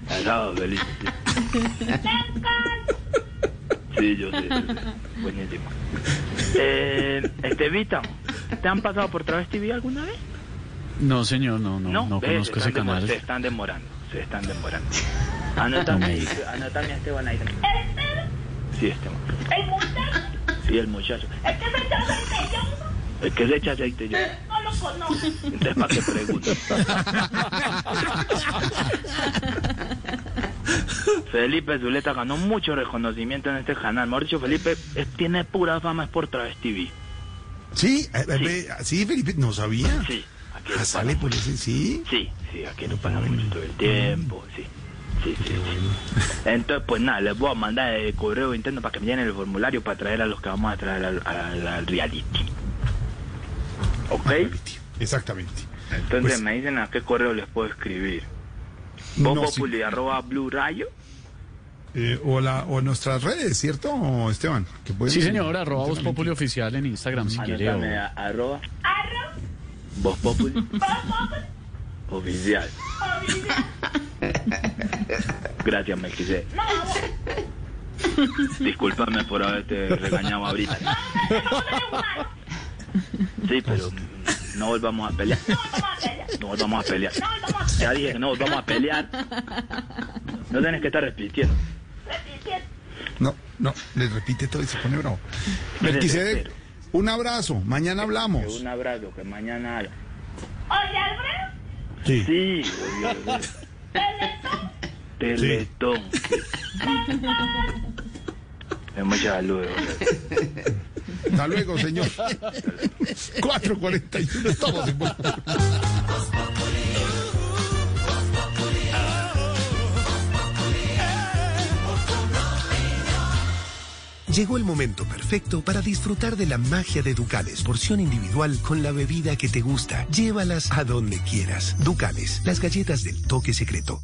Hello, feliz. Sí, yo sé. yo sé. buenísimo. Eh, Estevita, ¿te han pasado por Travesti TV alguna vez? No, señor, no, no, no, ¿ves? conozco se ese canal. Se están demorando, se están demorando. Anotame, ahí, anotame a Esteban ahí. Sí, Esteban. ¿El muchacho? Sí, el muchacho. ¿El que se echa aceite yo? El que se echa aceite yo. No lo conozco. Entonces, ¿para qué pregunto? Felipe Zuleta ganó mucho reconocimiento en este canal. Mejor dicho, Felipe es- tiene pura fama es por Travesti TV. Sí, eh, eh, sí, Felipe, no sabía. Sí, aquí Ah, sale por ese, sí. Sí, sí, aquí lo pasan mucho todo el tiempo, sí. Sí, sí, sí. Entonces, pues nada, les voy a mandar el correo interno para que me llenen el formulario para traer a los que vamos a traer al, al- al reality. ¿Ok? Exactamente. Entonces Pues- me dicen a qué correo les puedo escribir. No, Populi, arroba Blue Rayo. Eh, o, la, o nuestras redes, ¿cierto, Esteban? Sí, señor, arroba Voz Populi Oficial en Instagram, si quiere. o- arroba. Voz Populi. Oficial. Gracias, Melquisede. Discúlpame por haberte regañado ahorita. Sí, pero no volvamos a pelear. No volvamos a pelear. Ya dije que no volvamos a pelear. No tenés que estar repitiendo. No, no, le repite todo y se pone bravo. Melquisedec, un abrazo. Mañana hablamos. Un abrazo, que mañana... Oye, Alfredo. Sí. Sí, oye, Teletón. Es mucha salud. Hasta luego, señor. 4.41, estamos en. Llegó el momento perfecto para disfrutar de la magia de Ducales, porción individual con la bebida que te gusta. Llévalas a donde quieras. Ducales, las galletas del toque secreto.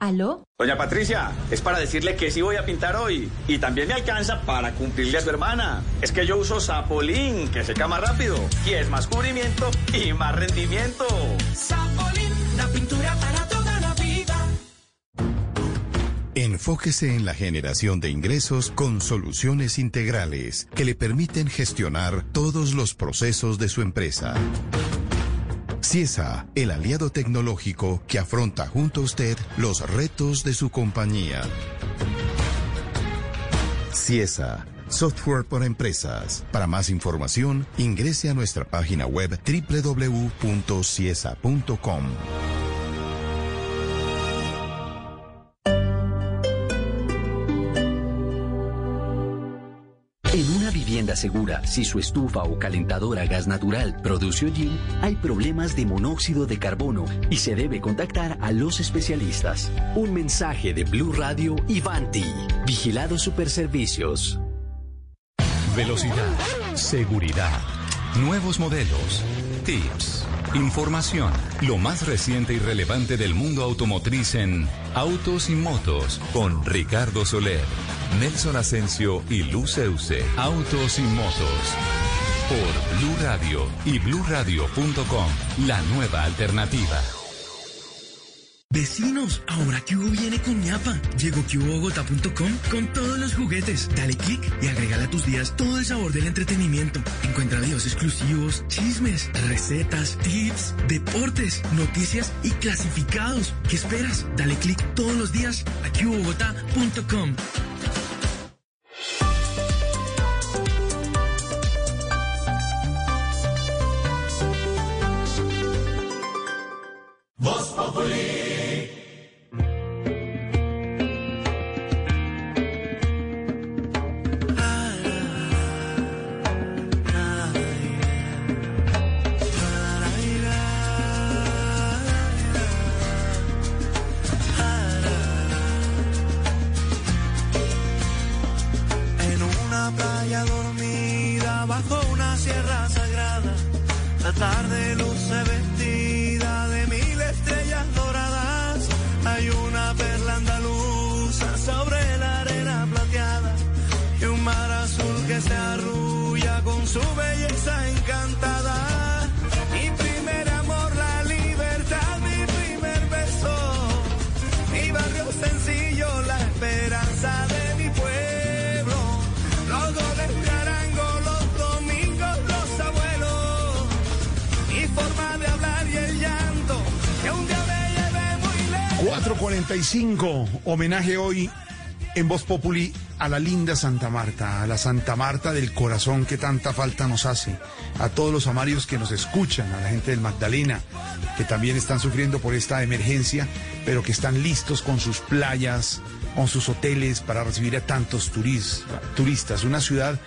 ¿Aló? Doña Patricia, es para decirle que sí voy a pintar hoy. Y también me alcanza para cumplirle a su hermana. Es que yo uso Zapolín, que seca más rápido. Y es más cubrimiento y más rendimiento. Zapolín, la pintura para toda la vida. Enfóquese en la generación de ingresos con soluciones integrales que le permiten gestionar todos los procesos de su empresa. CIESA, el aliado tecnológico que afronta junto a usted los retos de su compañía. CIESA, software para empresas. Para más información, ingrese a nuestra página web www.ciesa.com. vivienda segura, si su estufa o calentadora a gas natural produce hollín, hay problemas de monóxido de carbono y se debe contactar a los especialistas. Un mensaje de Blue Radio y Vanti. Vigilados Superservicios. Velocidad, seguridad, nuevos modelos, tips, información, lo más reciente y relevante del mundo automotriz en Autos y Motos con Ricardo Soler, Nelson Asensio y Luceuse. Autos y Motos por Blue Radio y bluradio.com, la nueva alternativa. Vecinos, ahora que viene con ñapa. Llegó QBogotá.com con todos los juguetes. Dale click y agrégale a tus días todo el sabor del entretenimiento. Encuentra videos exclusivos, chismes, recetas, tips, deportes, noticias y clasificados. ¿Qué esperas? Dale click todos los días a QBogotá.com. homenaje hoy en Voz Populi a la linda Santa Marta, a la Santa Marta del corazón que tanta falta nos hace, a todos los amarios que nos escuchan, a la gente del Magdalena, que también están sufriendo por esta emergencia, pero que están listos con sus playas, con sus hoteles para recibir a tantos turis- turistas. Una ciudad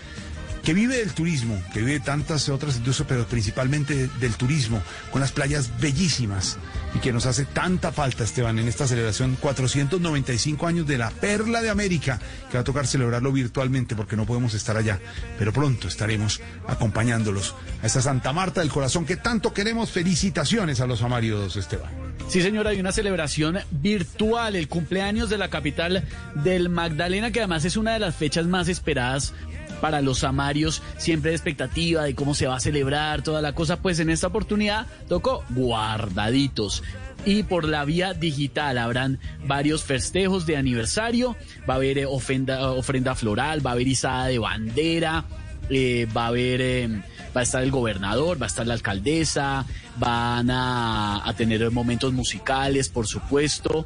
que vive del turismo, que vive de tantas otras industrias, pero principalmente de- del turismo, con las playas bellísimas y que nos hace tanta falta, Esteban, en esta celebración 495 años de la Perla de América, que va a tocar celebrarlo virtualmente porque no podemos estar allá, pero pronto estaremos acompañándolos a esta Santa Marta del Corazón que tanto queremos. Felicitaciones a los amarios, Esteban. Sí, señora, hay una celebración virtual, el cumpleaños de la capital del Magdalena, que además es una de las fechas más esperadas para los amarios, siempre de expectativa de cómo se va a celebrar toda la cosa, pues en esta oportunidad tocó guardaditos. Y por la vía digital habrán varios festejos de aniversario, va a haber eh, ofrenda, ofrenda floral, va a haber izada de bandera, eh, va a haber, eh, va a estar el gobernador, va a estar la alcaldesa, van a, a tener momentos musicales, por supuesto.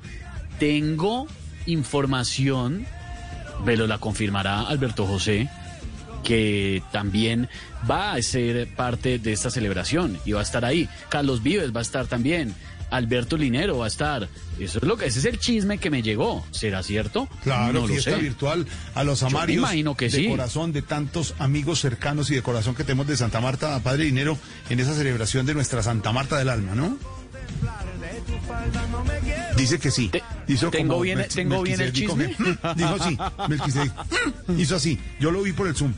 Tengo información, pero la confirmará Alberto José, que también va a ser parte de esta celebración y va a estar ahí. Carlos Vives va a estar también. Alberto Linero va a estar. Eso es lo que ese es el chisme que me llegó. ¿Será cierto? Claro, no lo sé. virtual a los Yo me amarios imagino que de sí. corazón, de tantos amigos cercanos y de corazón que tenemos de Santa Marta, Padre Dinero, en esa celebración de nuestra Santa Marta del alma, ¿no? Dice que sí. Hizo tengo como bien- Melqui- tengo bien el chisme. dijo sí, Melquisedec. Hizo así. Yo lo vi por el Zoom.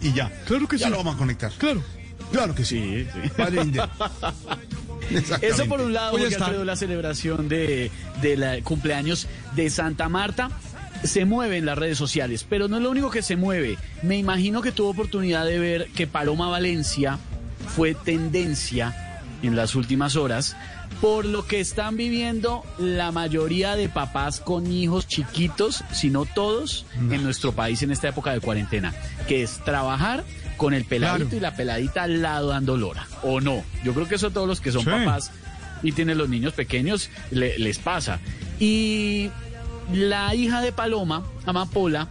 Y ya. Claro que ya lo vamos a conectar. Claro. Claro que sí. Padre Dinero. Eso por un lado, porque. Alfredo, la celebración de, de la cumpleaños de Santa Marta se mueve en las redes sociales, pero no es lo único que se mueve. Me imagino que tuvo oportunidad de ver que Paloma Valencia fue tendencia en las últimas horas por lo que están viviendo la mayoría de papás con hijos chiquitos, si no todos, en nuestro país en esta época de cuarentena, que es trabajar con el peladito Claro. y la peladita al lado dando lora, o no. Yo creo que eso a todos los que son Sí. papás y tienen los niños pequeños le- les pasa. Y la hija de Paloma, Amapola,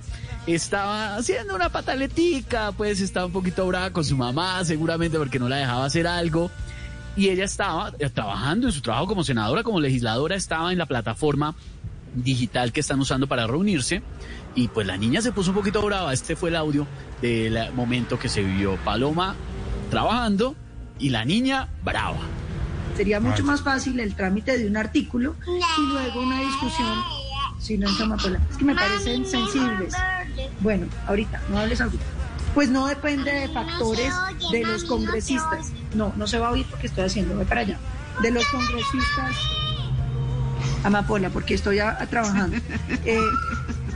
estaba haciendo una pataletica, pues estaba un poquito brava con su mamá, seguramente porque no la dejaba hacer algo. Y ella estaba eh, trabajando en su trabajo como senadora, como legisladora, estaba en la plataforma digital que están usando para reunirse. Y pues la niña se puso un poquito brava. Este fue el audio del momento que se vivió Paloma trabajando y la niña brava. Sería mucho más fácil el trámite de un artículo y luego una discusión. Si no en Amapola. Es que me parecen sensibles. Bueno, ahorita, no hables ahorita. Pues no depende de factores de los congresistas. No, no se va a oír porque estoy haciendo, voy para allá. De los congresistas. Amapola, porque estoy a- a trabajando. Eh,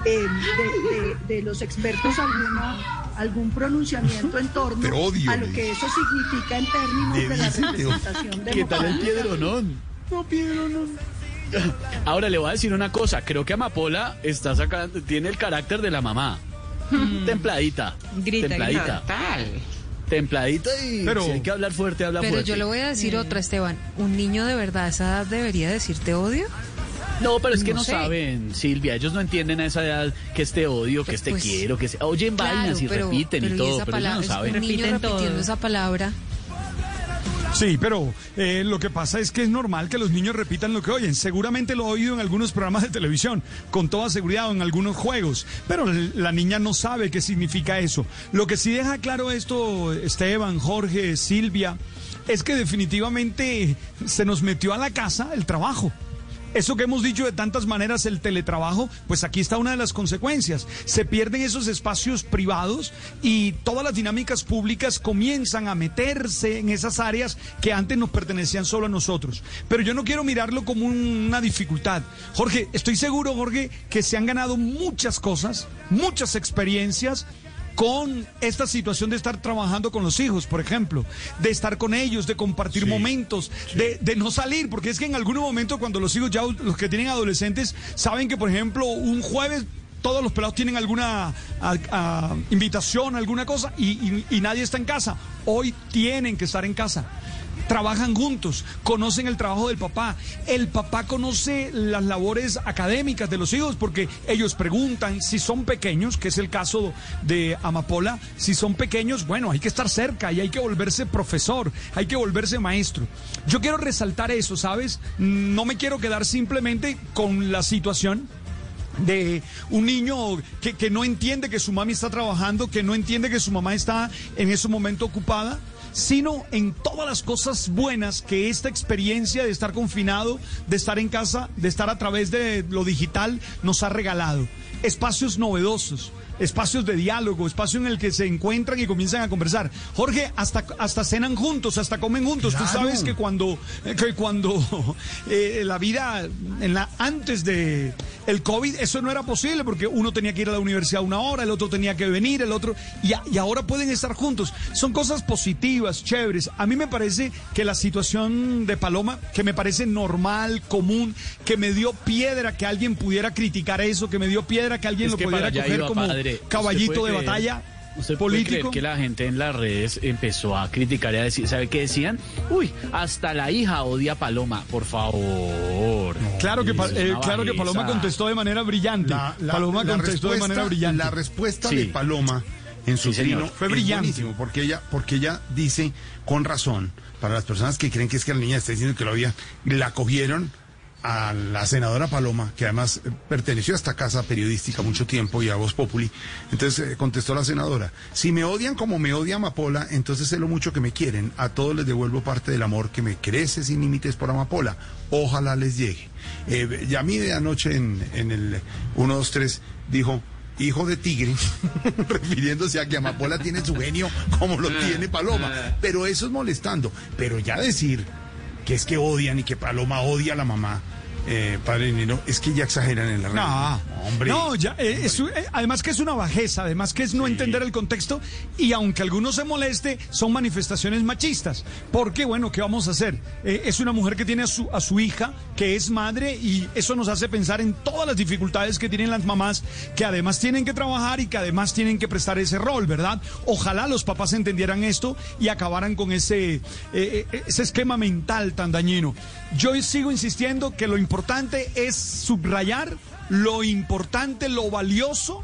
eh, de, de- de los expertos alguna, algún pronunciamiento en torno odio, a lo que eso significa en términos de la representación ¿Qué tal el democrática. piedronón? No, piedronón. Ahora le voy a decir una cosa, creo que Amapola está sacando, tiene el carácter de la mamá. Templadita. Grita, templadita. grita. Templadita y Pero- si hay que hablar fuerte, habla Pero fuerte. yo le voy a decir otra, Esteban. ¿Un niño de verdad a esa edad debería decirte odio? No, pero es que no, sé. saben, Silvia, ellos no entienden a esa edad que este odio, que este Pues, quiero, que se... oyen Claro, vainas y pero- repiten pero y todo, esa pero ellos palabra, no es saben. un niño repitiendo esa palabra. Sí, pero eh, lo que pasa es que es normal que los niños repitan lo que oyen. Seguramente lo he oído en algunos programas de televisión, con toda seguridad, o en algunos juegos. Pero la niña no sabe qué significa eso. Lo que sí deja claro esto, Esteban, Jorge, Silvia, es que definitivamente se nos metió a la casa el trabajo. Eso que hemos dicho de tantas maneras, el teletrabajo, pues aquí está una de las consecuencias. Se pierden esos espacios privados y todas las dinámicas públicas comienzan a meterse en esas áreas que antes nos pertenecían solo a nosotros. Pero yo no quiero mirarlo como un- una dificultad. Jorge, estoy seguro, Jorge, que se han ganado muchas cosas, muchas experiencias con esta situación de estar trabajando con los hijos, por ejemplo, de estar con ellos, de compartir momentos, de, de no salir, porque es que en algún momento cuando los hijos ya, los que tienen adolescentes, saben que, por ejemplo, un jueves todos los pelados tienen alguna a- a- invitación, alguna cosa, y, y- y nadie está en casa. Hoy tienen que estar en casa. Trabajan juntos, conocen el trabajo del papá. El papá conoce las labores académicas de los hijos porque ellos preguntan si son pequeños, que es el caso de Amapola, si son pequeños, bueno, hay que estar cerca y hay que volverse profesor, hay que volverse maestro. Yo quiero resaltar eso, ¿sabes? No me quiero quedar simplemente con la situación de un niño que, que, no entiende que su mami está trabajando, que no entiende que su mamá está en ese momento ocupada, sino en todas las cosas buenas que esta experiencia de estar confinado, de estar en casa, de estar a través de lo digital nos ha regalado. Espacios novedosos, espacios de diálogo, espacio en el que se encuentran y comienzan a conversar. Jorge, hasta, hasta cenan juntos, hasta comen juntos. Tú sabes que cuando, que cuando eh, la vida, en la, antes de el COVID, eso no era posible porque uno tenía que ir a la universidad una hora, el otro tenía que venir, el otro, y, y ahora pueden estar juntos. Son cosas positivas, chéveres. A mí me parece que la situación de Paloma, que me parece normal, común, que me dio piedra que alguien pudiera criticar eso, que me dio piedra que alguien Es lo que pudiera coger como padre. ¿Usted caballito de creer? batalla. ¿Usted puede creer político. que la gente en las redes empezó a criticar y a decir, ¿sabe qué decían? Uy, hasta la hija odia a Paloma, por favor. Claro que, eh, claro que Paloma contestó de manera brillante. La, la- Paloma la contestó de manera brillante. La respuesta Sí. de Paloma en su Sí, trino Fue brillante. porque ella, porque ella dice con razón, para las personas que creen que es que la niña está diciendo que lo había, la cogieron a la senadora Paloma, que además eh, perteneció a esta casa periodística mucho tiempo y a Voz Populi. Entonces eh, contestó la senadora, si me odian como me odia Amapola, entonces sé lo mucho que me quieren. A todos les devuelvo parte del amor que me crece sin límites por Amapola. Ojalá les llegue. Eh, y a mí de anoche en, en el 1, 2, 3 dijo, hijo de tigre, refiriéndose a que Amapola tiene su genio como lo tiene Paloma. Pero eso es molestando. Pero ya decir que es que odian y que Paloma odia a la mamá, eh, padre Nino, es que ya exageran en la red. No, hombre. No, ya, eh, es eh, además que es una bajeza, además que es no entender el contexto y aunque algunos se moleste, son manifestaciones machistas. Porque, bueno, ¿qué vamos a hacer? Eh, es una mujer que tiene a su, a su hija, que es madre y eso nos hace pensar en todas las dificultades que tienen las mamás, que además tienen que trabajar y que además tienen que prestar ese rol, ¿verdad? Ojalá los papás entendieran esto y acabaran con ese, ese esquema mental tan dañino. Yo sigo insistiendo que lo importante es subrayar lo importante, lo valioso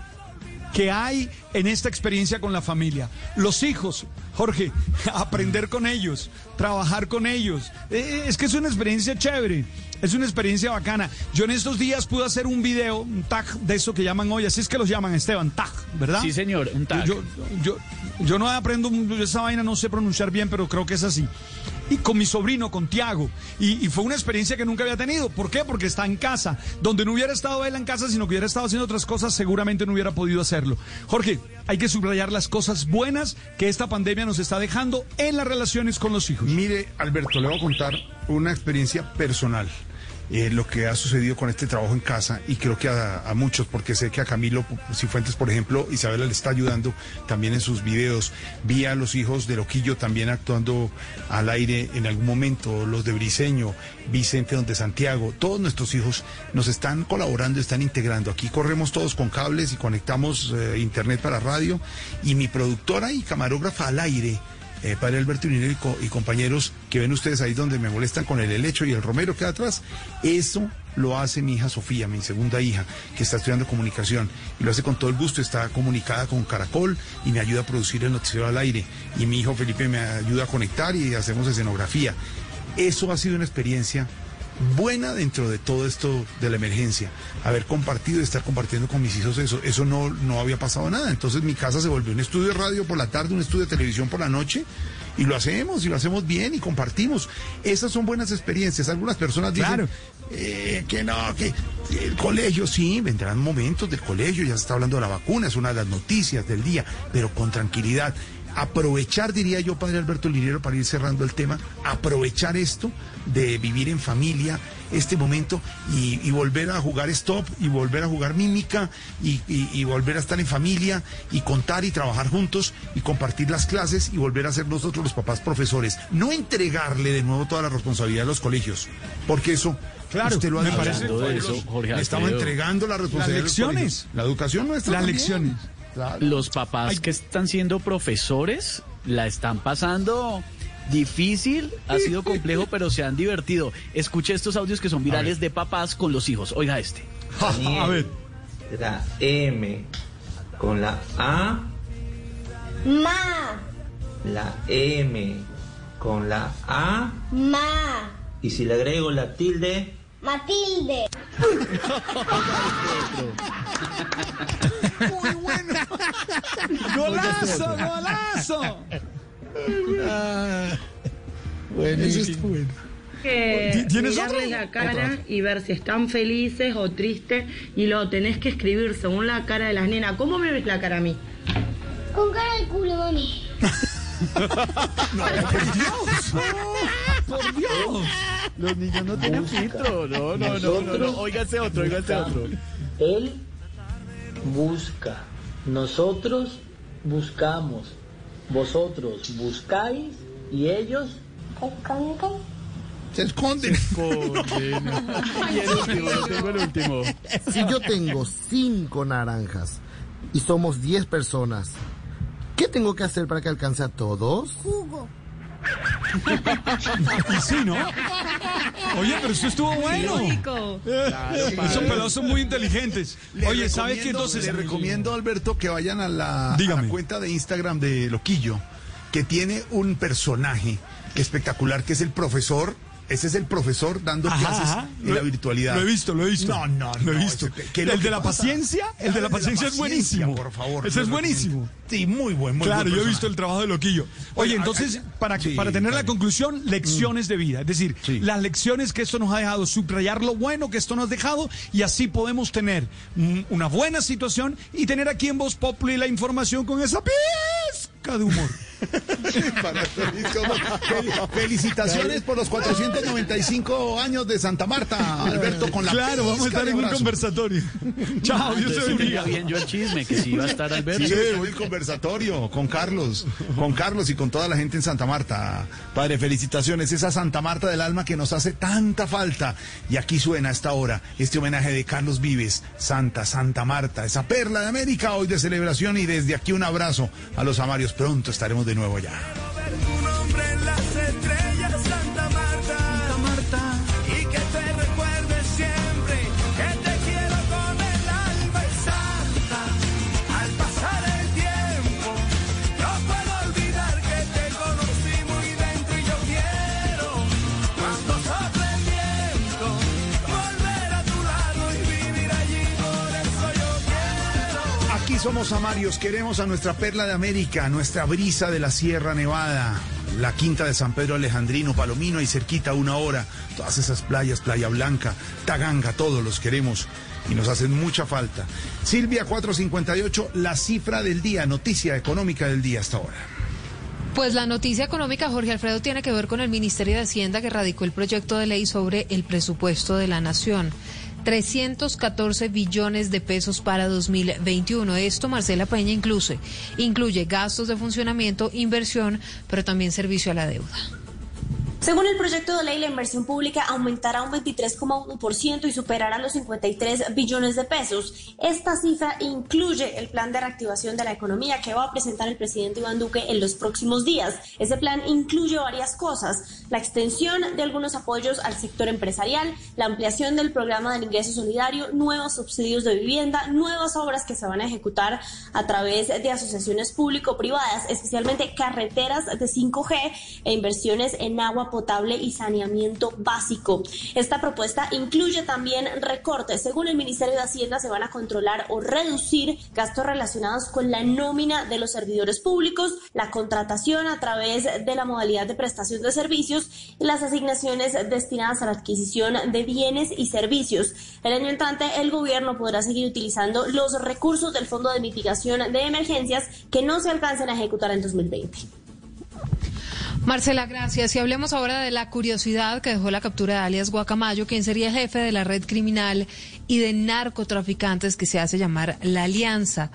que hay en esta experiencia con la familia. Los hijos, Jorge, aprender con ellos, trabajar con ellos. Eh, es que es una experiencia chévere, es una experiencia bacana. Yo en estos días pude hacer un video, un tag de eso que llaman hoy, así es que los llaman, Esteban, tag, ¿verdad? Sí, señor, un tag. Yo, yo, yo no aprendo yo esa vaina, no sé pronunciar bien, pero creo que es así. Y con mi sobrino, con Tiago. Y, fue una experiencia que nunca había tenido. ¿Por qué? Porque está en casa. Donde no hubiera estado él en casa, sino que hubiera estado haciendo otras cosas, seguramente no hubiera podido hacerlo. Jorge, hay que subrayar las cosas buenas que esta pandemia nos está dejando en las relaciones con los hijos. Mire, Alberto, le voy a contar una experiencia personal. Eh, lo que ha sucedido con este trabajo en casa y creo que a, muchos, porque sé que a Camilo Cifuentes, por ejemplo, Isabela le está ayudando también en sus videos. Vi a los hijos de Loquillo también actuando al aire en algún momento, los de Briseño, Vicente donde Santiago, todos nuestros hijos nos están colaborando, están integrando. Aquí corremos todos con cables y conectamos eh, internet para radio y mi productora y camarógrafa al aire eh, padre Alberto Unirel y, y compañeros que ven ustedes ahí donde me molestan con el helecho y el romero que atrás, eso lo hace mi hija Sofía, mi segunda hija, que está estudiando comunicación y lo hace con todo el gusto, está comunicada con Caracol y me ayuda a producir el noticiero al aire y mi hijo Felipe me ayuda a conectar y hacemos escenografía. Eso ha sido una experiencia buena dentro de todo esto de la emergencia. Haber compartido y estar compartiendo con mis hijos eso, eso no, no había pasado nada. Entonces mi casa se volvió un estudio de radio por la tarde, un estudio de televisión por la noche, y lo hacemos, y lo hacemos bien, y compartimos. Esas son buenas experiencias. Algunas personas dicen Claro. eh, que no, que el colegio, sí, vendrán momentos del colegio, ya se está hablando de la vacuna, es una de las noticias del día, pero con tranquilidad. Aprovechar, diría yo, padre Alberto Liriero, para ir cerrando el tema, aprovechar esto de vivir en familia, este momento, y, y volver a jugar stop, y volver a jugar mímica, y, y- y volver a estar en familia, y contar y trabajar juntos, y compartir las clases, y volver a ser nosotros los papás profesores. No entregarle de nuevo toda la responsabilidad a los colegios, porque eso... Claro, usted lo ha me parece- eso, Jorge Le estamos entregando la responsabilidad. Las a los lecciones. La educación nuestra. Las también. lecciones. Claro. Los papás que están siendo profesores la están pasando Difícil, ha sido complejo, pero se han divertido. Escuche estos audios que son virales de papás con los hijos. Oiga este. A ver. La M con la A, Ma, la M con la A ma, y si le agrego la tilde, Matilde. Muy bueno. Golazo, golazo. Bueno, eso es bueno. que ¿Tienes mirarle otro? la cara y ver si están felices o tristes y lo tenés que escribir según la cara de las nenas. ¿Cómo me ves la cara a mí? Con cara de culo, mami. No, por Dios. Por Dios. Los niños no tienen filtro. No, no, no, no, no. Óigase otro, óigase otro. él busca, nosotros buscamos, vosotros buscáis y ellos Se esconden. Y el último, yo tengo el último. Si yo tengo cinco naranjas y somos 10 personas, ¿qué tengo que hacer para que alcance a todos? Jugo. Y sí, ¿no? Oye, pero eso estuvo bueno. Esos pelados son muy inteligentes. Le Oye, ¿sabes qué entonces? Le recomiendo, Alberto, que vayan a la, a Dígame. la cuenta de Instagram de Loquillo, que tiene un personaje espectacular, que es el profesor. Ese es el profesor dando Ajá, clases ajá. en Lo- la virtualidad. Lo he visto, lo he visto. No, no, Lo he no, visto. ese- ¿qué es lo el que de la pasa? paciencia, el de la paciencia es buenísimo. Por favor. Ese es buenísimo. recomiendo. Sí, muy buen, muy claro, buen yo he visto el trabajo de Loquillo. Oye, Oye, entonces, para, sí, para tener la conclusión, lecciones de vida. Es decir, Sí. las lecciones que esto nos ha dejado, subrayar lo bueno que esto nos ha dejado y así podemos tener mm, una buena situación y tener aquí en Voz Populi la información con esa pizca de humor. Felicitaciones por los 495 años de Santa Marta, Alberto, con la Claro, vamos a estar en un conversatorio. Chao, Dios te bendiga. bien yo el chisme, que sí iba a estar Alberto. Sí, en el conversatorio con Carlos, con Carlos y con toda la gente en Santa Marta. Padre, felicitaciones, esa Santa Marta del alma que nos hace tanta falta. Y aquí suena a esta hora este homenaje de Carlos Vives, Santa, Santa Marta, esa perla de América hoy de celebración y desde aquí un abrazo a los amarios. Pronto estaremos de nuevo ya. Somos Amarios, queremos a nuestra perla de América, nuestra brisa de la Sierra Nevada, la quinta de San Pedro Alejandrino, Palomino y cerquita una hora, todas esas playas, Playa Blanca, Taganga, todos los queremos y nos hacen mucha falta. Silvia 458, la cifra del día, noticia económica del día hasta ahora. Pues la noticia económica, Jorge Alfredo, tiene que ver con el Ministerio de Hacienda que radicó el proyecto de ley sobre el presupuesto de la Nación. 314 billones de pesos para 2021. Esto, Marcela Peña, incluye, incluye gastos de funcionamiento, inversión, pero también servicio a la deuda. Según el proyecto de ley, la inversión pública aumentará un 23,1% y superará los 53 billones de pesos. Esta cifra incluye el plan de reactivación de la economía que va a presentar el presidente Iván Duque en los próximos días. Ese plan incluye varias cosas, la extensión de algunos apoyos al sector empresarial, la ampliación del programa del ingreso solidario, nuevos subsidios de vivienda, nuevas obras que se van a ejecutar a través de asociaciones público-privadas, especialmente carreteras de 5G e inversiones en agua potable y saneamiento básico. Esta propuesta incluye también recortes. Según el Ministerio de Hacienda, se van a controlar o reducir gastos relacionados con la nómina de los servidores públicos, la contratación a través de la modalidad de prestación de servicios y las asignaciones destinadas a la adquisición de bienes y servicios. El año entrante, el gobierno podrá seguir utilizando los recursos del Fondo de Mitigación de Emergencias que no se alcancen a ejecutar en 2020. Marcela, gracias. Y hablemos ahora de la curiosidad que dejó la captura de alias Guacamayo, quien sería jefe de la red criminal y de narcotraficantes que se hace llamar La Alianza.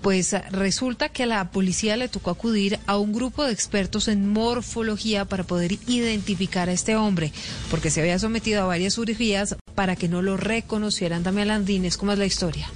Pues resulta que a la policía le tocó acudir a un grupo de expertos en morfología para poder identificar a este hombre, porque se había sometido a varias cirugías para que no lo reconocieran. Dame Landines, ¿cómo es la historia?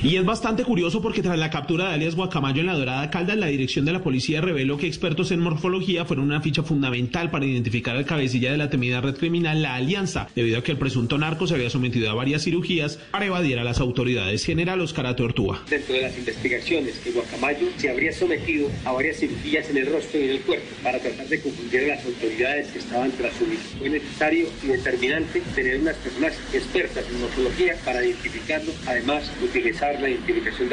Y es bastante curioso porque tras la captura de alias Guacamayo en la Dorada Caldas, la dirección de la policía reveló que expertos en morfología fueron una ficha fundamental para identificar al cabecilla de la temida red criminal La Alianza, debido a que el presunto narco se había sometido a varias cirugías para evadir a las autoridades. General Oscar Tortúa. Dentro de las investigaciones, que Guacamayo se habría sometido a varias cirugías en el rostro y en el cuerpo para tratar de confundir a las autoridades que estaban tras su vida. Fue necesario y determinante tener unas personas expertas en morfología para identificarlo, además utilizar la identificación.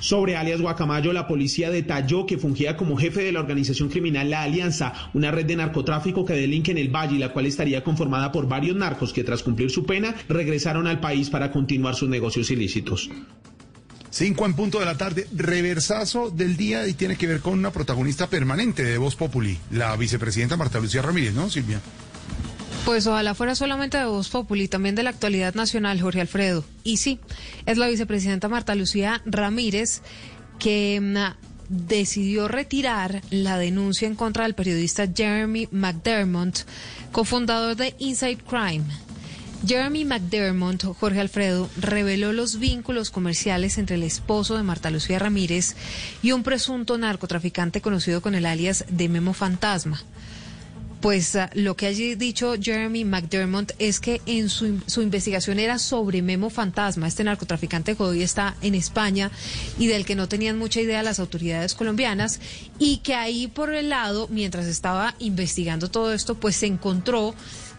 Sobre alias Guacamayo, la policía detalló que fungía como jefe de la organización criminal La Alianza, una red de narcotráfico que delinque en el Valle y la cual estaría conformada por varios narcos que tras cumplir su pena regresaron al país para continuar sus negocios ilícitos. Cinco en punto de la tarde, reversazo del día y tiene que ver con una protagonista permanente de Voz Populi, la vicepresidenta Marta Lucía Ramírez, ¿no, Silvia? Pues ojalá fuera solamente de Voz Populi, también de la actualidad nacional, Jorge Alfredo. Y sí, es la vicepresidenta Marta Lucía Ramírez que mm, decidió retirar la denuncia en contra del periodista Jeremy McDermott, cofundador de Inside Crime. Jeremy McDermott, Jorge Alfredo, reveló los vínculos comerciales entre el esposo de Marta Lucía Ramírez y un presunto narcotraficante conocido con el alias de Memo Fantasma. Pues uh, lo que ha dicho Jeremy McDermott es que en su, su, investigación era sobre Memo Fantasma, este narcotraficante que hoy está en España y del que no tenían mucha idea las autoridades colombianas y que ahí por el lado, mientras estaba investigando todo esto, pues se encontró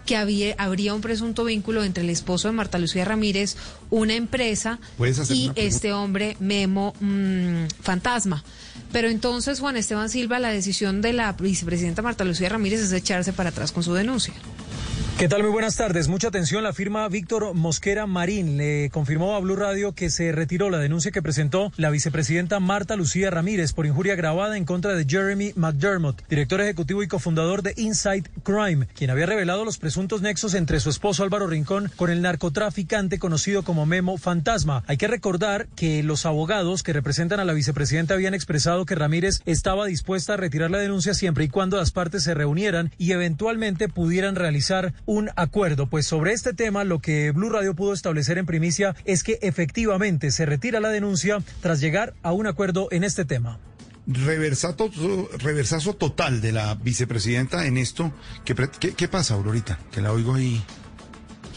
que había, habría un presunto vínculo entre el esposo de Marta Lucía Ramírez, una empresa y este hombre Memo mmm, Fantasma. Pero entonces, Juan Esteban Silva, la decisión de la vicepresidenta Marta Lucía Ramírez es echarse para atrás con su denuncia. ¿Qué tal? Muy buenas tardes. Mucha atención. La firma Víctor Mosquera Marín le confirmó a Blue Radio que se retiró la denuncia que presentó la vicepresidenta Marta Lucía Ramírez por injuria grabada en contra de Jeremy McDermott, director ejecutivo y cofundador de Inside Crime, quien había revelado los presuntos nexos entre su esposo Álvaro Rincón con el narcotraficante conocido como Memo Fantasma. Hay que recordar que los abogados que representan a la vicepresidenta habían expresado que Ramírez estaba dispuesta a retirar la denuncia siempre y cuando las partes se reunieran y eventualmente pudieran realizar un acuerdo. Pues sobre este tema lo que Blue Radio pudo establecer en primicia es que efectivamente se retira la denuncia tras llegar a un acuerdo en este tema. Reversazo, reversazo total de la vicepresidenta en esto. ¿Qué, qué, qué pasa, Aurorita? Que la oigo ahí.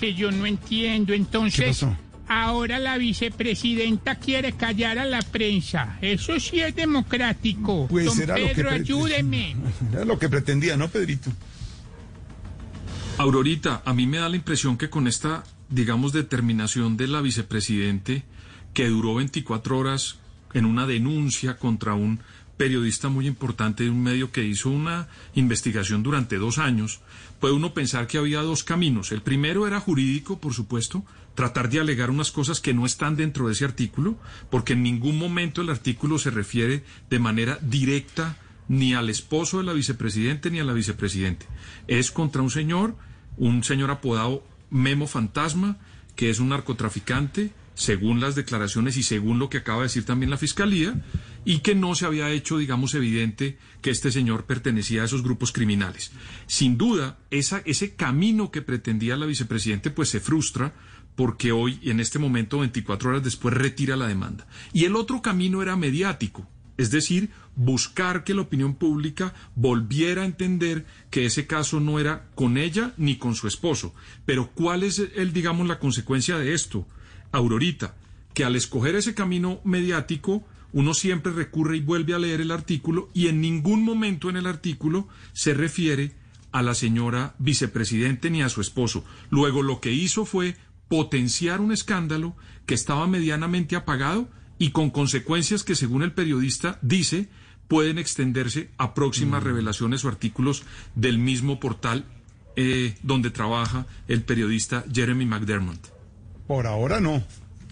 Que yo no entiendo. Entonces, ahora la vicepresidenta quiere callar a la prensa. Eso sí es democrático. Pues Don era Pedro, lo que ayúdeme. Era lo que pretendía, ¿no, Pedrito? Aurorita, a mí me da la impresión que con esta, digamos, determinación de la vicepresidente, que duró 24 horas en una denuncia contra un periodista muy importante de un medio que hizo una investigación durante dos años, puede uno pensar que había dos caminos. El primero era jurídico, por supuesto, tratar de alegar unas cosas que no están dentro de ese artículo, porque en ningún momento el artículo se refiere de manera directa ni al esposo de la vicepresidente ni a la vicepresidente. Es contra un señor, un señor apodado Memo Fantasma, que es un narcotraficante, según las declaraciones y según lo que acaba de decir también la Fiscalía, y que no se había hecho, digamos, evidente que este señor pertenecía a esos grupos criminales. Sin duda, esa, ese camino que pretendía la vicepresidente, pues se frustra porque hoy, en este momento, 24 horas después, retira la demanda. Y el otro camino era mediático, es decir, buscar que la opinión pública volviera a entender que ese caso no era con ella ni con su esposo. Pero ¿cuál es, el, digamos, la consecuencia de esto? Aurorita, que al escoger ese camino mediático, uno siempre recurre y vuelve a leer el artículo y en ningún momento en el artículo se refiere a la señora vicepresidente ni a su esposo. Luego lo que hizo fue potenciar un escándalo que estaba medianamente apagado y con consecuencias que, según el periodista dice, pueden extenderse a próximas mm. revelaciones o artículos del mismo portal eh, donde trabaja el periodista Jeremy McDermott. Por ahora no.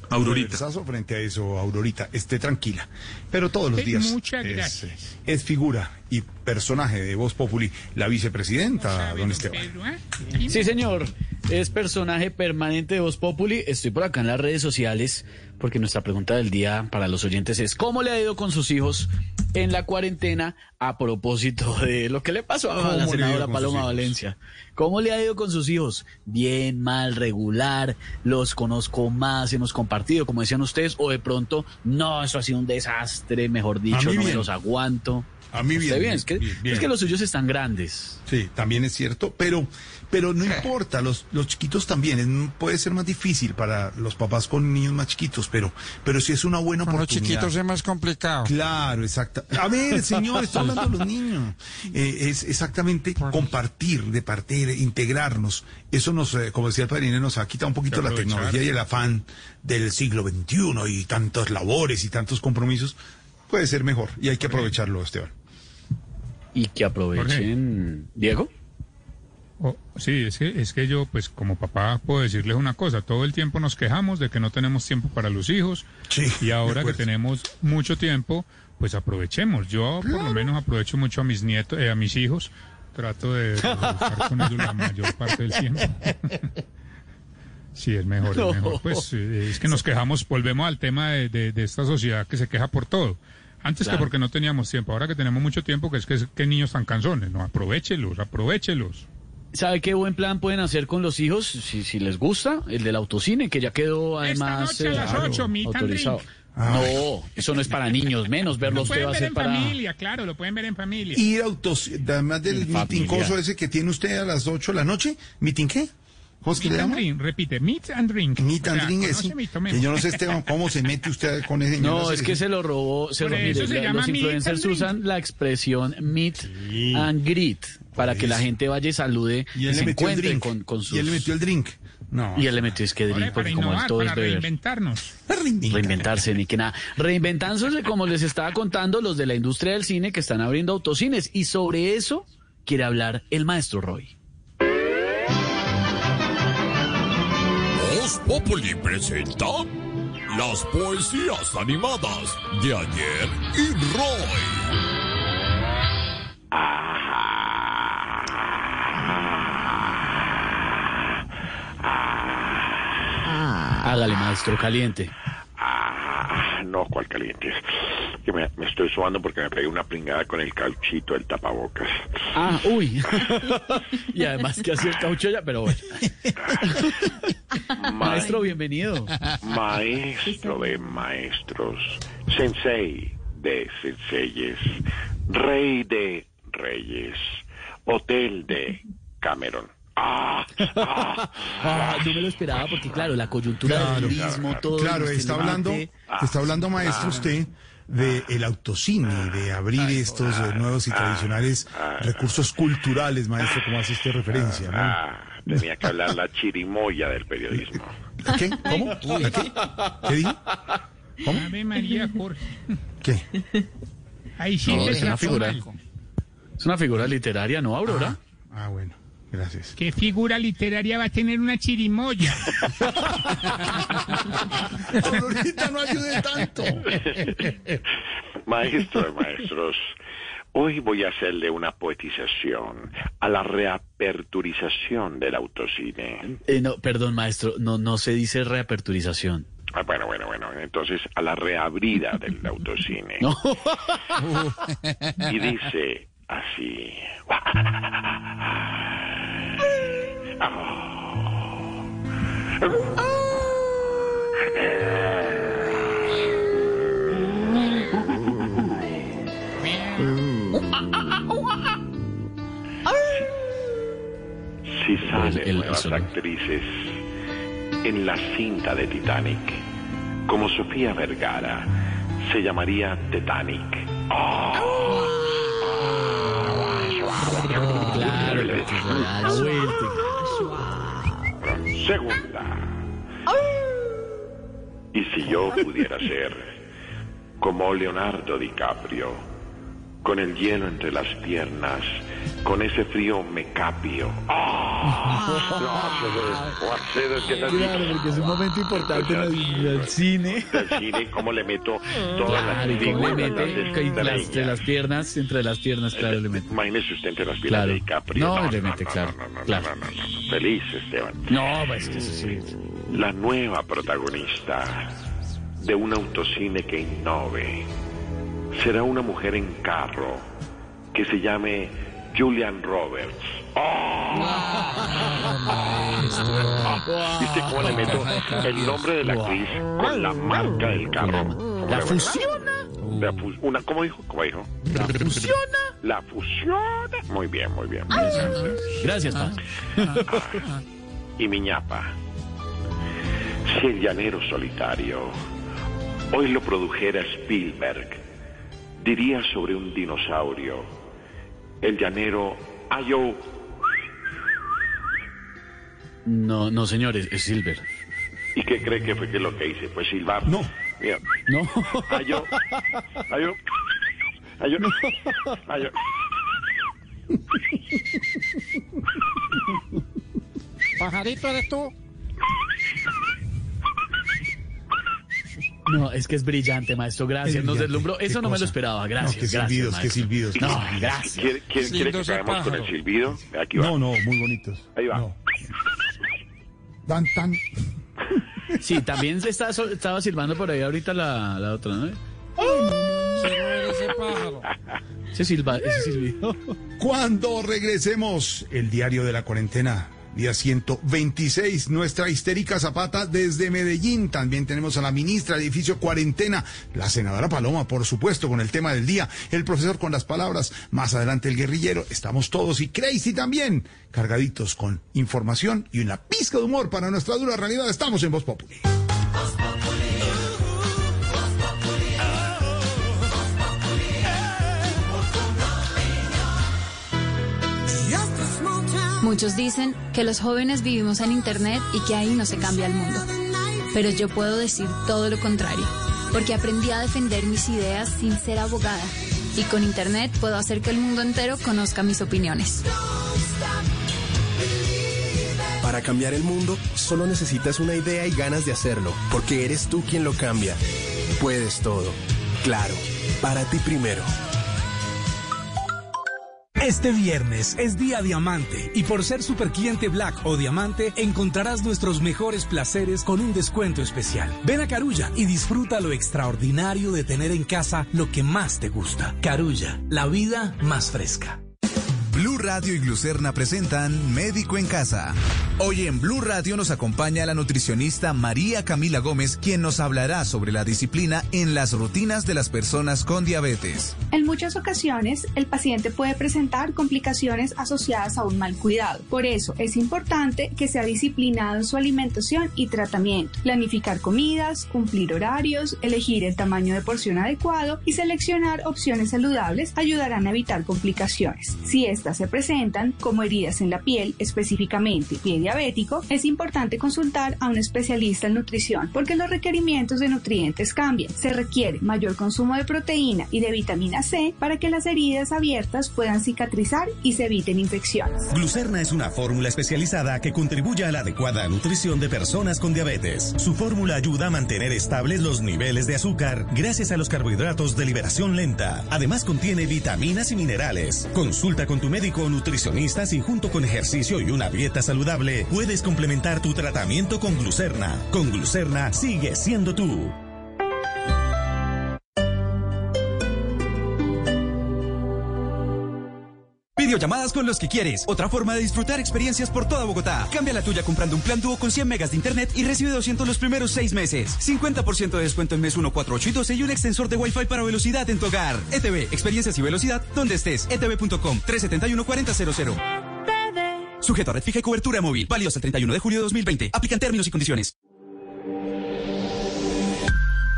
Aurorita. frente a eso, Aurorita, esté tranquila. Pero todos los días. Muchas es, gracias. Es figura y personaje de Voz Populi, la vicepresidenta, don Esteban. ¿eh? Sí, señor. Es personaje permanente de Voz Populi. Estoy por acá en las redes sociales porque nuestra pregunta del día para los oyentes es ¿cómo le ha ido con sus hijos en la cuarentena a propósito de lo que le pasó a ¿Cómo la senadora Paloma? Valencia. ¿Cómo le ha ido con sus hijos? Bien, mal, regular, los conozco más, hemos compartido, como decían ustedes, o de pronto, no, eso ha sido un desastre, mejor dicho, no me los aguanto. A mí bien, es, que, bien, bien. es que los suyos están grandes. Sí, también es cierto, pero, pero no importa, los, los chiquitos también, es- puede ser más difícil para los papás con niños más chiquitos, pero, pero si es una buena Con los oportunidad. chiquitos es más complicado. Claro, exacto. A ver, señor, estoy hablando de los niños. Eh, es exactamente compartir, de partir, integrarnos. Eso nos, eh, como decía el padrino, nos ha quitado un poquito la tecnología y el afán del siglo XXI y tantas labores y tantos compromisos. Puede ser mejor y hay que aprovecharlo, Esteban. Y que aprovechen. Diego. Oh, sí, es que, es que yo, pues como papá, puedo decirles una cosa. Todo el tiempo nos quejamos de que no tenemos tiempo para los hijos. y ahora que tenemos mucho tiempo, pues aprovechemos. Yo por lo menos aprovecho mucho a mis nietos, eh, a mis hijos. Trato de, de estar con ellos la mayor parte del tiempo. Sí, es mejor, No. es mejor. Pues eh, es que nos quejamos, volvemos al tema de, de- de esta sociedad que se queja por todo. Antes Claro. que porque no teníamos tiempo, ahora que tenemos mucho tiempo, que es que, que niños tan canzones, no, aprovechelos, aprovechelos. ¿Sabe qué buen plan pueden hacer con los hijos? Si, si les gusta, el del autocine, que ya quedó además noche a las eh, ocho, meet and autorizado. drink. No, eso no es para niños, menos verlo Lo usted pueden va a ver ser en para... familia, claro, lo pueden ver en familia. Ir a autos, además del En meeting familia. coso ese que tiene usted a las 8 de la noche, ¿meeting qué? ¿Cómo es que le Meet and drink, repite, meet and drink. Meet O and sea, drink, tomemos. Que yo no sé, Esteban, cómo se mete usted con ese No, es que se lo robó. Se Por lo, eso mire, se la- llama los meet influencers usan la expresión meet and greet para que la gente vaya y salude Y y, él le se metió el encuentre drink. con, con sus... Y él le metió el drink. No. Y él le metió es que drink, porque como él innovar, todo es beber. reinventarnos. Reinventarse, ni que nada. Reinventándose, como les estaba contando, los de la industria del cine que están abriendo autocines. Y sobre eso quiere hablar el maestro Roy. Voz Populi presenta las poesías animadas de ayer y Roy. Hágale, maestro, caliente. Ah, no, ¿cuál caliente? Que me, me estoy sobando porque me pegué una pringada con el cauchito del tapabocas. Ah, uy. y además que hacía el caucho ya, pero bueno. Maestro, bienvenido. Maestro de maestros, sensei de senseyes, rey de reyes, hotel de Cameron. Ah, ah, Ah, no me lo esperaba porque, claro, la coyuntura Claro, del turismo, todo. Claro, está hablando, está hablando maestro usted de el autocine, de abrir estos eh, nuevos y tradicionales recursos culturales, maestro, como hace usted referencia, ¿no? ah, tenía que hablar la chirimoya del periodismo. ¿Qué? ¿Cómo? ¿A qué? ¿Qué dijo? ¿Cómo? Ave María Jorge. ¿Qué? Ahí sí No, es una figura. Es una figura literaria, ¿no, Aurora? Ah, bueno, gracias. ¿Qué figura literaria va a tener una chirimoya? Aurorita, no ayude tanto. Maestro de maestros, hoy voy a hacerle una poetización a la reaperturización del autocine. Eh, no, perdón, maestro, no, no se dice reaperturización. Ah, bueno, bueno, bueno, entonces a la reabrida del autocine. No. Y dice así. Si salen el- el nuevas sonido. actrices en la cinta de Titanic, como Sofía Vergara, se llamaría Titanic. Claro, la vuelta. Segunda. Y si yo pudiera ser como Leonardo DiCaprio, con el hielo entre las piernas, con ese frío mecapio. Claro, porque es un momento importante en el, del cine. Del cine, cómo le meto todas Claro, las cómo le mete las que entre las, entre estrellas. las piernas, entre las piernas, claro, le mete. Imagínese usted entre las piernas Claro. de DiCaprio. No, le mete, claro, no, no, claro. no, no, no. Feliz, Esteban. No, pues que eso sí. La nueva protagonista de un autocine que innove será una mujer en carro que se llame Julian Roberts. ¿Viste cómo le meto el nombre de la actriz con la marca del carro? ¿La fusiona? La una, ¿Cómo dijo? ¿Cómo dijo? ¿La fusiona? La fusiona. Muy bien, muy bien. Gracias, pa. Y mi ñapa. Si el llanero solitario hoy lo produjera Spielberg, diría sobre un dinosaurio, el llanero Ayo. No, no, señores, es Silver. ¿Y qué cree que fue que lo que hice? Pues silbar. No. Mira. No. Ayo. Ayo. Ayo. Ayo. Pajarito eres tú. No, es que es brillante, maestro. Gracias. Nos deslumbró. Eso no me lo esperaba. No, Gracias. qué gracias, silbidos, qué silbidos. No, gracias. ¿Quiere, quiere, quiere que acabemos con el pájaro. silbido? Aquí va. No, no, muy bonitos. Ahí va. No. Dan, tan. Sí, también se está, sol- estaba silbando por ahí ahorita la, la otra, ¿no? Si no eres ese pájaro. Ese silba, ese silbido. Cuando regresemos, el diario de la cuarentena, día 126, nuestra histérica Zapata desde Medellín. También tenemos a la ministra de Edificio Cuarentena, la senadora Paloma, por supuesto, con el tema del día, el profesor con las palabras, más adelante el guerrillero. Estamos todos y Crazy también, cargaditos con información y una pizca de humor para nuestra dura realidad. Estamos en Voz Populi. Muchos dicen que los jóvenes vivimos en Internet y que ahí no se cambia el mundo. Pero yo puedo decir todo lo contrario, porque aprendí a defender mis ideas sin ser abogada. Y con Internet puedo hacer que el mundo entero conozca mis opiniones. Para cambiar el mundo, solo necesitas una idea y ganas de hacerlo, porque eres tú quien lo cambia. Puedes todo. Claro, para ti primero. Este viernes es día diamante y por ser supercliente Black o Diamante encontrarás nuestros mejores placeres con un descuento especial. Ven a Carulla y disfruta lo extraordinario de tener en casa lo que más te gusta. Carulla, la vida más fresca. Blue Radio y Glucerna presentan Médico en Casa. Hoy en Blue Radio nos acompaña la nutricionista María Camila Gómez, quien nos hablará sobre la disciplina en las rutinas de las personas con diabetes. En muchas ocasiones, el paciente puede presentar complicaciones asociadas a un mal cuidado. Por eso, es importante que sea disciplinado en su alimentación y tratamiento. Planificar comidas, cumplir horarios, elegir el tamaño de porción adecuado y seleccionar opciones saludables ayudarán a evitar complicaciones. Si estas se presentan, como heridas en la piel, específicamente pie diabético, es importante consultar a un especialista en nutrición porque los requerimientos de nutrientes cambian. Se requiere mayor consumo de proteína y de vitamina C para que las heridas abiertas puedan cicatrizar y se eviten infecciones. Glucerna es una fórmula especializada que contribuye a la adecuada nutrición de personas con diabetes. Su fórmula ayuda a mantener estables los niveles de azúcar gracias a los carbohidratos de liberación lenta. Además contiene vitaminas y minerales. Consulta con tu médico o nutricionista si junto con ejercicio y una dieta saludable puedes complementar tu tratamiento con glucerna. Con glucerna sigue siendo tú. Videollamadas con los que quieres. Otra forma de disfrutar experiencias por toda Bogotá. Cambia la tuya comprando un plan dúo con 100 megas de internet y recibe 200 los primeros 6 meses. 50% de descuento en mes 1, 4, 8 y 12 y un extensor de Wi-Fi para velocidad en tu hogar. ETV, experiencias y velocidad donde estés. etv.com 371 4000. Sujeto a red fija y cobertura móvil. Válido hasta el 31 de julio de 2020. Aplican términos y condiciones.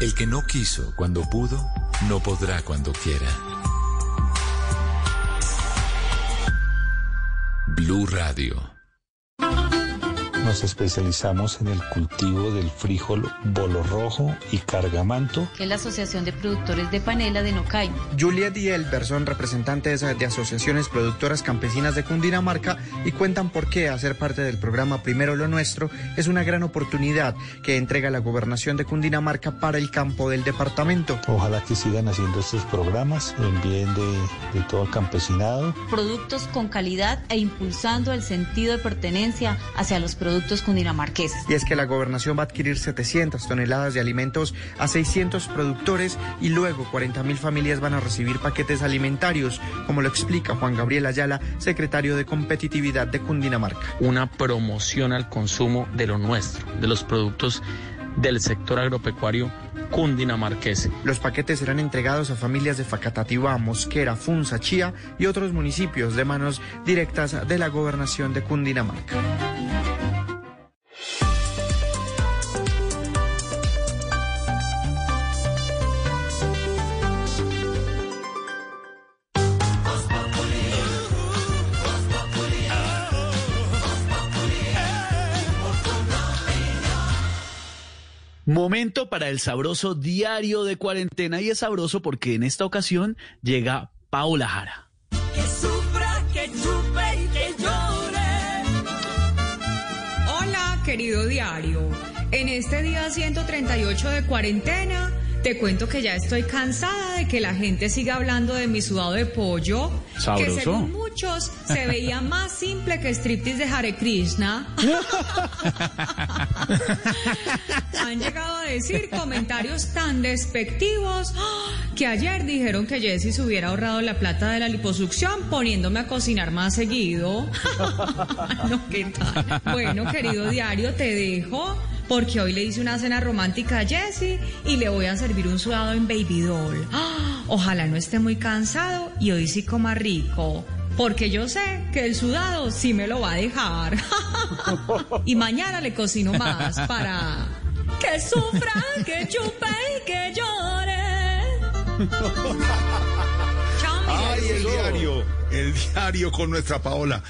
El que no quiso cuando pudo, no podrá cuando quiera. Blue Radio. Nos especializamos en el cultivo del frijol bolo rojo y cargamanto. que es la Asociación de Productores de Panela de Nocay. Juliet y Elber son representantes de asociaciones productoras campesinas de Cundinamarca y cuentan por qué hacer parte del programa Primero lo Nuestro es una gran oportunidad que entrega la gobernación de Cundinamarca para el campo del departamento. Ojalá que sigan haciendo estos programas en bien de, de todo el campesinado. Productos con calidad e impulsando el sentido de pertenencia hacia los productos productos cundinamarqueses. Y es que la gobernación va a adquirir 700 toneladas de alimentos a 600 productores y luego 40 mil familias van a recibir paquetes alimentarios, como lo explica Juan Gabriel Ayala, secretario de Competitividad de Cundinamarca. Una promoción al consumo de lo nuestro, de los productos del sector agropecuario cundinamarqués. Los paquetes serán entregados a familias de Facatativá, Mosquera, Funza, Chía y otros municipios de manos directas de la gobernación de Cundinamarca. Momento para el sabroso diario de cuarentena y es sabroso porque en esta ocasión llega Paola Jara. Que sufra, que chupe y que llore. Hola, querido diario. En este día 138 de cuarentena, te cuento que ya estoy cansada de que la gente siga hablando de mi sudado de pollo, Sabroso. que según muchos se veía más simple que striptease de Hare Krishna. Han llegado a decir comentarios tan despectivos ¡ah! que ayer dijeron que Jessy se hubiera ahorrado la plata de la liposucción poniéndome a cocinar más seguido. no, ¿qué tal? Bueno, querido diario, te dejo porque hoy le hice una cena romántica a Jessy y le voy a servir un sudado en Baby Doll. Ojalá no esté muy cansado y hoy sí coma rico. Porque yo sé que el sudado sí me lo va a dejar. y mañana le cocino más para que sufra, que chupe y que llore. Chao, Ay, el diario, el diario con nuestra Paola.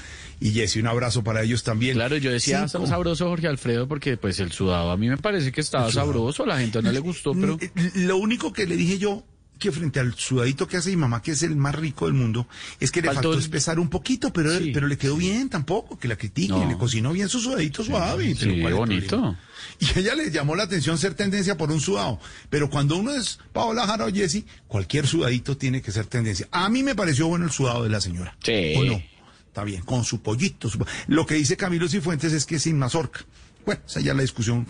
Y Jessy, un abrazo para ellos también. Claro, yo decía Cinco. sabroso Jorge Alfredo porque pues el sudado a mí me parece que estaba sabroso, a la gente no le gustó, pero Lo único que le dije yo, que frente al sudadito que hace mi mamá, que es el más rico del mundo, es que le Faltó faltó espesar un poquito, pero, pero le quedó bien tampoco, que la critiquen, No. le cocinó bien su sudadito suave. sí, pero ¿cuál es el bonito. Y ella le llamó la atención ser tendencia por un sudado. Pero cuando uno es Paola Jara o Jessy, cualquier sudadito tiene que ser tendencia. A mí me pareció bueno el sudado de la señora. Sí. ¿O no? Está bien, con su pollito. Lo que dice Camilo Cifuentes es que sin mazorca. Bueno, esa ya la discusión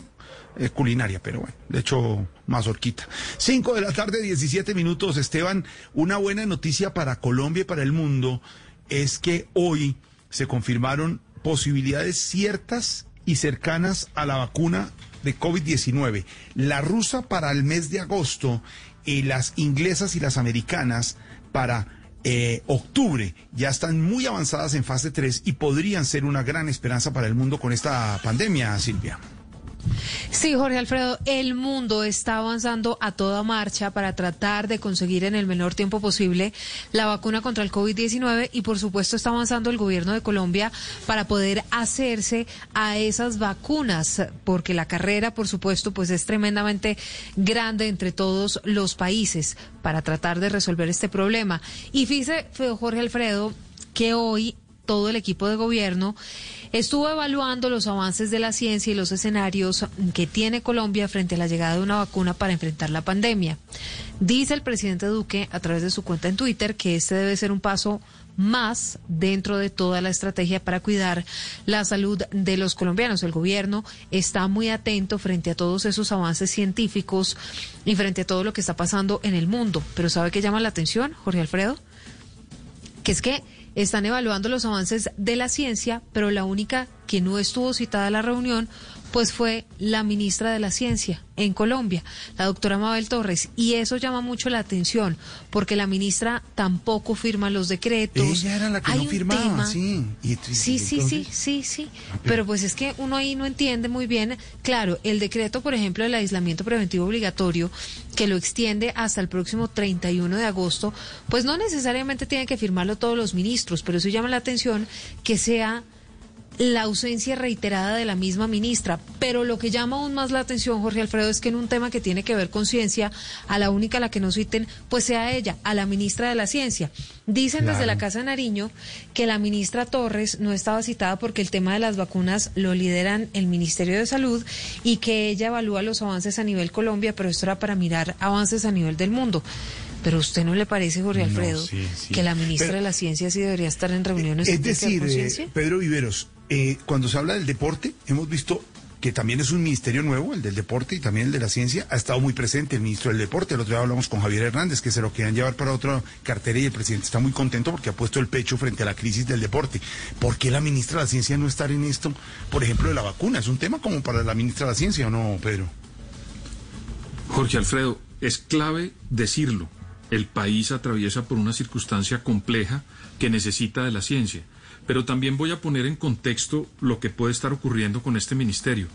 eh, culinaria, pero bueno, de hecho, mazorquita. Cinco de la tarde, 17 minutos. Esteban, una buena noticia para Colombia y para el mundo es que hoy se confirmaron posibilidades ciertas y cercanas a la vacuna de COVID-19. La rusa para el mes de agosto y las inglesas y las americanas para eh, octubre ya están muy avanzadas en fase 3 y podrían ser una gran esperanza para el mundo con esta pandemia, Silvia. Sí, Jorge Alfredo, el mundo está avanzando a toda marcha para tratar de conseguir en el menor tiempo posible la vacuna contra el COVID-19 y por supuesto está avanzando el gobierno de Colombia para poder hacerse a esas vacunas, porque la carrera, por supuesto, pues es tremendamente grande entre todos los países para tratar de resolver este problema. Y fíjese, Jorge Alfredo, que hoy todo el equipo de gobierno estuvo evaluando los avances de la ciencia y los escenarios que tiene Colombia frente a la llegada de una vacuna para enfrentar la pandemia. Dice el presidente Duque a través de su cuenta en Twitter que este debe ser un paso más dentro de toda la estrategia para cuidar la salud de los colombianos. El gobierno está muy atento frente a todos esos avances científicos y frente a todo lo que está pasando en el mundo. Pero ¿sabe qué llama la atención, Jorge Alfredo? Que es que están evaluando los avances de la ciencia, pero la única que no estuvo citada a la reunión pues fue la ministra de la Ciencia en Colombia, la doctora Mabel Torres, y eso llama mucho la atención, porque la ministra tampoco firma los decretos. Ella era la que Hay no firmaba, tema- sí. Y- Sí, sí, sí, sí, sí. Pero pues es que uno ahí no entiende muy bien. Claro, el decreto, por ejemplo, del aislamiento preventivo obligatorio, que lo extiende hasta el próximo 31 de agosto, pues no necesariamente tienen que firmarlo todos los ministros, pero eso llama la atención que sea la ausencia reiterada de la misma ministra. Pero lo que llama aún más la atención, Jorge Alfredo, es que en un tema que tiene que ver con ciencia, a la única a la que no citen, pues sea ella, a la ministra de la Ciencia. Dicen desde la Casa de Nariño que la ministra Torres no estaba citada porque el tema de las vacunas lo lideran el Ministerio de Salud y que ella evalúa los avances a nivel Colombia, pero esto era para mirar avances a nivel del mundo. Pero ¿a usted no le parece, Jorge No, Alfredo, sí, sí. que la ministra Pero- de la Ciencia sí debería estar en reuniones Es decir, con eh? Pedro Viveros, Eh, cuando se habla del deporte, hemos visto que también es un ministerio nuevo, el del deporte y también el de la ciencia, ha estado muy presente el ministro del deporte. El otro día hablamos con Javier Hernández, que se lo querían llevar para otra cartera y el presidente está muy contento porque ha puesto el pecho frente a la crisis del deporte. ¿Por qué la ministra de la ciencia no estar en esto? Por ejemplo, de la vacuna. ¿Es un tema como para la ministra de la ciencia o no, Pedro? Jorge Alfredo, es clave decirlo. El país atraviesa por una circunstancia compleja que necesita de la ciencia. Pero también voy a poner en contexto lo que puede estar ocurriendo con este ministerio.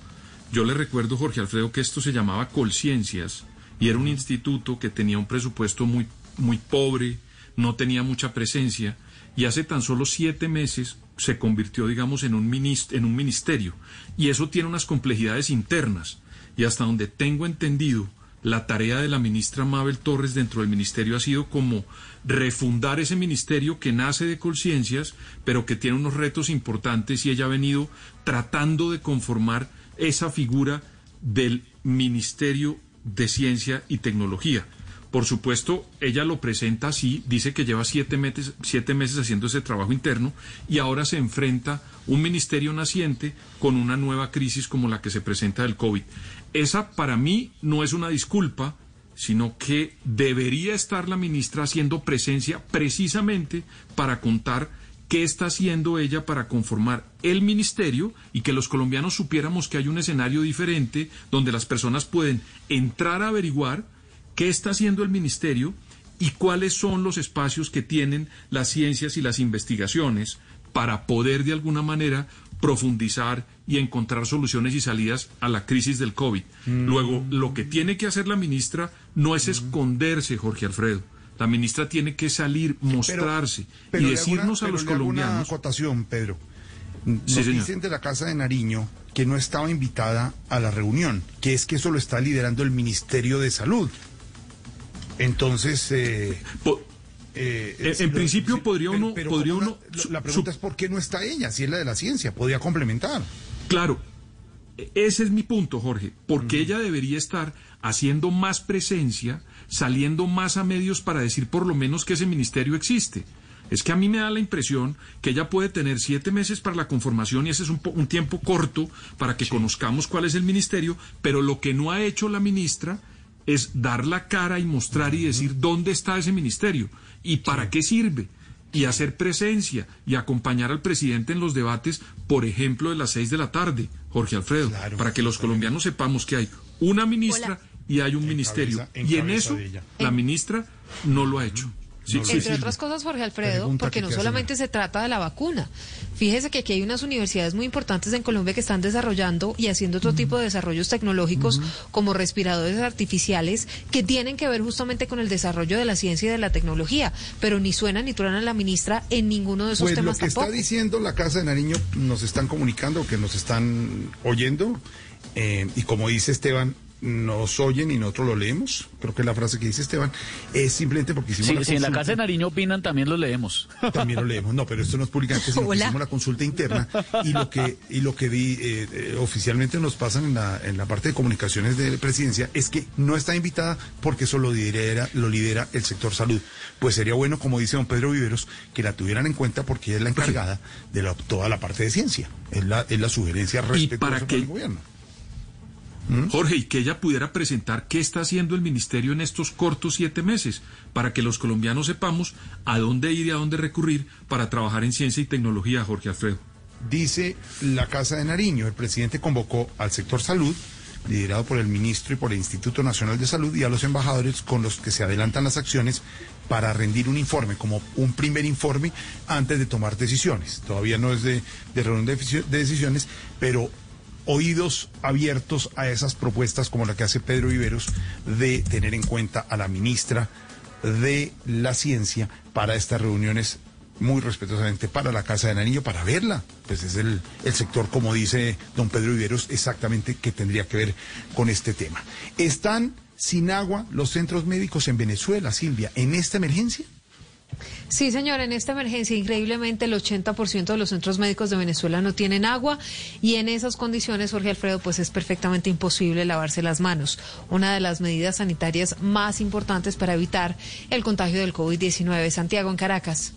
Yo le recuerdo, Jorge Alfredo, que esto se llamaba Colciencias y era un instituto que tenía un presupuesto muy, muy pobre, no tenía mucha presencia y hace tan solo siete meses se convirtió, digamos, en un, en un ministerio. Y eso tiene unas complejidades internas. Y hasta donde tengo entendido, la tarea de la ministra Mabel Torres dentro del ministerio ha sido como refundar ese ministerio que nace de conciencias, pero que tiene unos retos importantes y ella ha venido tratando de conformar esa figura del Ministerio de Ciencia y Tecnología. Por supuesto, ella lo presenta así, dice que lleva siete meses, siete meses haciendo ese trabajo interno y ahora se enfrenta un ministerio naciente con una nueva crisis como la que se presenta del COVID. Esa para mí no es una disculpa, sino que debería estar la ministra haciendo presencia precisamente para contar qué está haciendo ella para conformar el ministerio y que los colombianos supiéramos que hay un escenario diferente donde las personas pueden entrar a averiguar qué está haciendo el ministerio y cuáles son los espacios que tienen las ciencias y las investigaciones para poder de alguna manera profundizar y encontrar soluciones y salidas a la crisis del COVID. Mm. Luego, lo que tiene que hacer la ministra no es esconderse, Jorge Alfredo. La ministra tiene que salir, mostrarse Pero y decirnos a los pero hago Una colombianos. acotación, Pedro. Nos Sí, dicen de la Casa de Nariño que no estaba invitada a la reunión, que es que eso lo está liderando el Ministerio de Salud. Entonces, eh, eh, en- es- en lo- principio podría uno- pero podría ¿cómo uno La, pregunta es por qué no está ella, si es la de la ciencia, podría complementar. Claro, e- ese es mi punto, Jorge, porque ella debería estar haciendo más presencia, saliendo más a medios para decir por lo menos que ese ministerio existe. Es que a mí me da la impresión que ella puede tener siete meses para la conformación y ese es un tiempo corto para que conozcamos cuál es el ministerio, pero lo que no ha hecho la ministra es dar la cara y mostrar y decir dónde está ese ministerio y para qué sirve y hacer presencia y acompañar al presidente en los debates, por ejemplo, de las seis de la tarde, Jorge Alfredo, para que los colombianos sepamos que hay una ministra y hay un ministerio. en y en eso la ministra no lo ha hecho. Sí, Entre sí. otras cosas, Jorge Alfredo, porque que no solamente se trata de la vacuna. Fíjese que aquí hay unas universidades muy importantes en Colombia que están desarrollando y haciendo otro tipo de desarrollos tecnológicos como respiradores artificiales que tienen que ver justamente con el desarrollo de la ciencia y de la tecnología, pero ni suena ni truena la ministra en ninguno de esos Pues lo temas que tampoco. está diciendo la Casa de Nariño, nos están comunicando, que nos están oyendo, eh, y como dice Esteban, nos oyen y nosotros lo leemos, creo que la frase que dice Esteban, es simplemente porque hicimos Sí, la si en la casa de Nariño opinan, también lo leemos. También lo leemos, no, pero esto no es públicamente, sino que hicimos la consulta interna y lo que y lo que di, eh, eh, oficialmente nos pasan en la, en la parte de comunicaciones de presidencia es que no está invitada porque eso lo lidera, lo lidera el sector salud. Pues sería bueno, como dice don Pedro Viveros, que la tuvieran en cuenta porque ella es la encargada de la- toda la parte de ciencia. Es la, es la sugerencia que- el gobierno. Jorge, y que ella pudiera presentar qué está haciendo el ministerio en estos cortos siete meses, para que los colombianos sepamos a dónde ir y a dónde recurrir para trabajar en ciencia y tecnología, Jorge Alfredo. Dice la Casa de Nariño, el presidente convocó al sector salud, liderado por el ministro y por el Instituto Nacional de Salud, y a los embajadores con los que se adelantan las acciones para rendir un informe, como un primer informe antes de tomar decisiones. Todavía no es de, de reunión de, decisio- de decisiones, pero oídos abiertos a esas propuestas como la que hace Pedro Viveros de tener en cuenta a la ministra de la Ciencia para estas reuniones muy respetuosamente para la Casa de Nariño, para verla. Pues es el, el sector, como dice don Pedro Viveros, exactamente que tendría que ver con este tema. ¿Están sin agua los centros médicos en Venezuela, Silvia, en esta emergencia? Sí, señora, en esta emergencia increíblemente el 80% de los centros médicos de Venezuela no tienen agua y en esas condiciones, Jorge Alfredo, pues es perfectamente imposible lavarse las manos. Una de las medidas sanitarias más importantes para evitar el contagio del COVID-19. Santiago, en Caracas.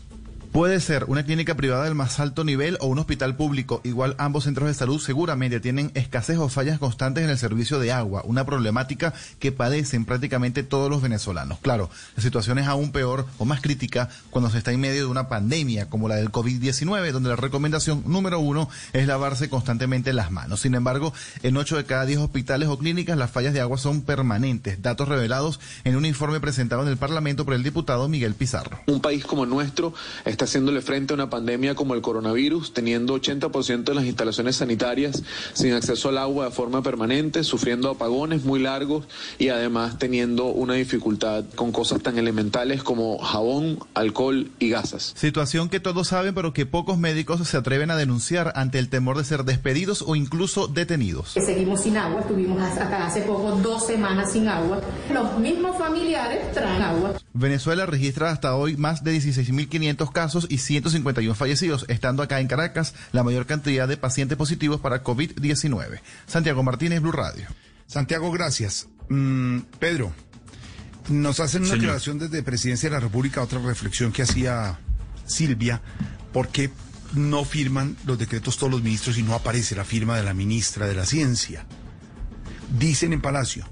Puede ser una clínica privada del más alto nivel o un hospital público. Igual ambos centros de salud seguramente tienen escasez o fallas constantes en el servicio de agua, una problemática que padecen prácticamente todos los venezolanos. Claro, la situación es aún peor o más crítica cuando se está en medio de una pandemia como la del COVID-19, donde la recomendación número uno es lavarse constantemente las manos. Sin embargo, en 8 de cada 10 hospitales o clínicas las fallas de agua son permanentes, datos revelados en un informe presentado en el Parlamento por el diputado Miguel Pizarro. Un país como nuestro haciéndole frente a una pandemia como el coronavirus, teniendo 80% de las instalaciones sanitarias sin acceso al agua de forma permanente, sufriendo apagones muy largos y además teniendo una dificultad con cosas tan elementales como jabón, alcohol y gasas. Situación que todos saben, pero que pocos médicos se atreven a denunciar ante el temor de ser despedidos o incluso detenidos. Seguimos sin agua, estuvimos acá hace poco dos semanas sin agua. Los mismos familiares traen agua. Venezuela registra hasta hoy más de 16.500 casos y 151 fallecidos, estando acá en Caracas la mayor cantidad de pacientes positivos para COVID-19. Santiago Martínez, Blue Radio. Santiago, gracias. Mm, Pedro, nos hacen una Señor. declaración desde Presidencia de la República, otra reflexión que hacía Silvia, ¿por qué no firman los decretos todos los ministros y no aparece la firma de la ministra de la Ciencia? Dicen en Palacio,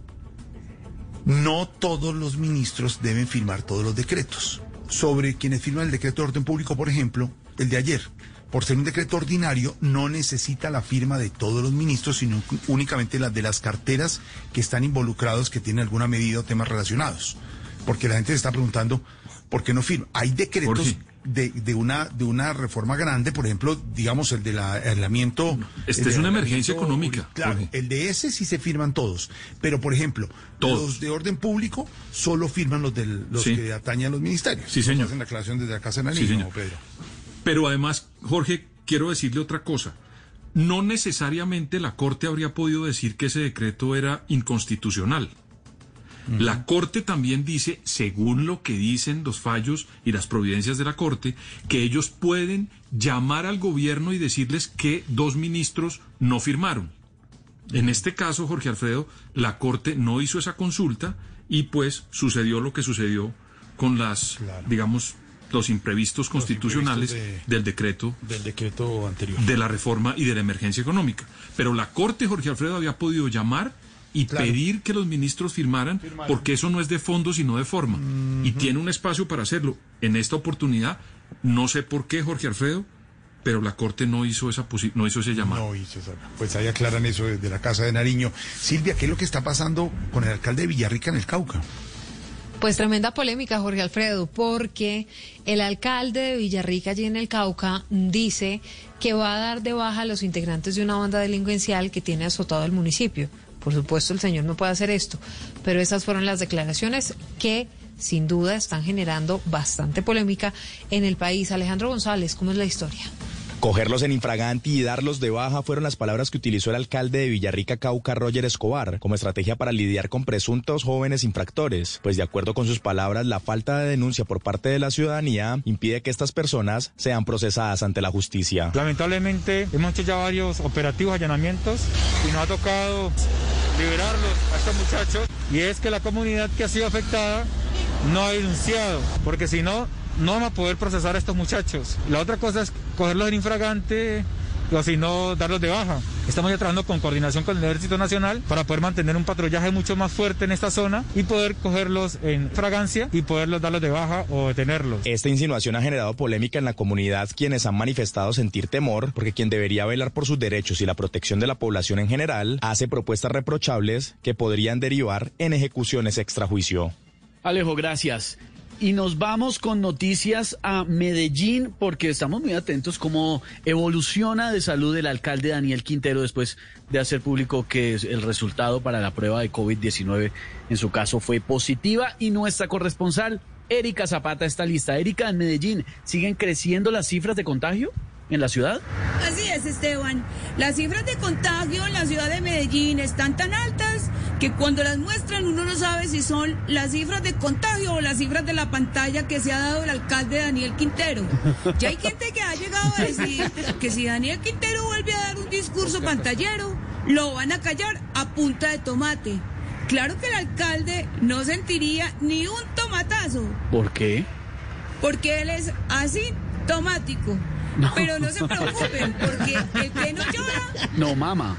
no todos los ministros deben firmar todos los decretos. Sobre quienes firman el decreto de orden público, por ejemplo, el de ayer, por ser un decreto ordinario, no necesita la firma de todos los ministros, sino únicamente las de las carteras que están involucrados, que tienen alguna medida o temas relacionados. Porque la gente se está preguntando, ¿por qué no firma? Hay decretos de, de una, de una reforma grande, por ejemplo, digamos, el del aislamiento. Este el es una emergencia económica, Claro, Jorge. el de ese sí se firman todos. Pero, por ejemplo, Todos. los de orden público solo firman los, del, los Sí. que atañen a los ministerios. Sí, señor. hacen la aclaración desde la Casa de Sí, Nariño, señor. Pedro. Pero además, Jorge, quiero decirle otra cosa. No necesariamente la Corte habría podido decir que ese decreto era inconstitucional. La Corte también dice, según lo que dicen los fallos y las providencias de la Corte, que ellos pueden llamar al gobierno y decirles que dos ministros no firmaron. En este caso, Jorge Alfredo, la Corte no hizo esa consulta y pues sucedió lo que sucedió con las, digamos, los imprevistos constitucionales imprevistos del decreto Del decreto anterior. de la reforma y de la emergencia económica. Pero la Corte, Jorge Alfredo, había podido llamar y Claro. pedir que los ministros firmaran, porque eso no es de fondo, sino de forma. Y tiene un espacio para hacerlo. En esta oportunidad, no sé por qué, Jorge Alfredo, pero la Corte no hizo, esa posi- no hizo ese llamado. No hizo esa- Pues ahí aclaran eso desde la Casa de Nariño. Silvia, ¿qué es lo que está pasando con el alcalde de Villarrica en el Cauca? Pues tremenda polémica, Jorge Alfredo, porque el alcalde de Villarrica, allí en el Cauca, dice que va a dar de baja a los integrantes de una banda delincuencial que tiene azotado el municipio. Por supuesto, el señor no puede hacer esto, pero esas fueron las declaraciones que sin duda están generando bastante polémica en el país. Alejandro González, ¿cómo es la historia? Cogerlos en infraganti y darlos de baja fueron las palabras que utilizó el alcalde de Villarrica Cauca, Roger Escobar, como estrategia para lidiar con presuntos jóvenes infractores. Pues de acuerdo con sus palabras, la falta de denuncia por parte de la ciudadanía impide que estas personas sean procesadas ante la justicia. Lamentablemente hemos hecho ya varios operativos, allanamientos y nos ha tocado liberarlos a estos muchachos y es que la comunidad que ha sido afectada no ha denunciado, porque si no, no vamos a poder procesar a estos muchachos. La otra cosa es cogerlos en infragante o si no, darlos de baja. Estamos ya trabajando con coordinación con el Ejército Nacional para poder mantener un patrullaje mucho más fuerte en esta zona y poder cogerlos en fragancia y poderlos darlos de baja o detenerlos. Esta insinuación ha generado polémica en la comunidad, quienes han manifestado sentir temor porque quien debería velar por sus derechos y la protección de la población en general hace propuestas reprochables que podrían derivar en ejecuciones extrajuicio. Alejo, gracias. Y nos vamos con noticias a Medellín porque estamos muy atentos cómo evoluciona de salud el alcalde Daniel Quintero después de hacer público que el resultado para la prueba de COVID-19 en su caso fue positiva y nuestra corresponsal Erika Zapata está lista. Erika, en Medellín, ¿siguen creciendo las cifras de contagio en la ciudad? Así es, Esteban. Las cifras de contagio en la ciudad de Medellín están tan altas que cuando las muestran uno no sabe si son las cifras de contagio o las cifras de la pantalla que se ha dado el alcalde Daniel Quintero. Ya hay gente que ha llegado a decir que si Daniel Quintero vuelve a dar un discurso pantallero, lo van a callar a punta de tomate. Claro que el alcalde no sentiría ni un tomatazo, ¿Por qué? porque él es así automático. Pero no se preocupen, porque el que no llora, No, mama.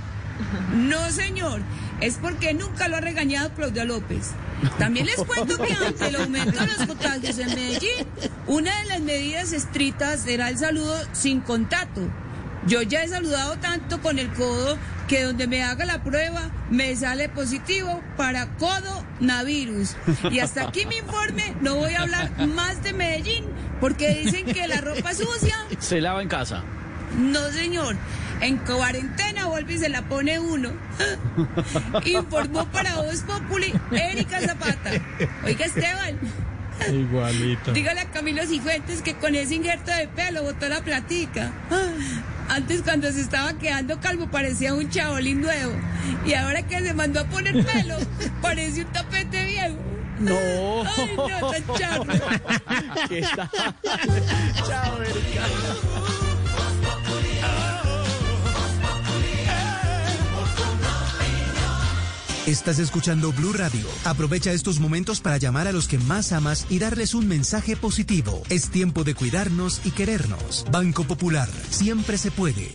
no señor, es porque nunca lo ha regañado Claudia López. También les cuento que ante el aumento de los contagios en Medellín, una de las medidas estrictas era el saludo sin contacto. Yo ya he saludado tanto con el codo que donde me haga la prueba me sale positivo para codo navirus. Y hasta aquí mi informe, no voy a hablar más de Medellín porque dicen que la ropa sucia Se lava en casa. no, señor. En cuarentena vuelve y se la pone uno. Informó para Voz Populi Erika Zapata. Oiga, Esteban, Igualito. dígale a Camilo Cifuentes que con ese injerto de pelo botó la platica. Antes cuando se estaba quedando calvo parecía un chabolín nuevo. Y ahora que se mandó a poner pelo, parece un tapete viejo. No. Ay, no, tan charro. ¿Qué tal? Chao, Erika. Estás escuchando Blue Radio. Aprovecha estos momentos para llamar a los que más amas y darles un mensaje positivo. Es tiempo de cuidarnos y querernos. Banco Popular. Siempre se puede.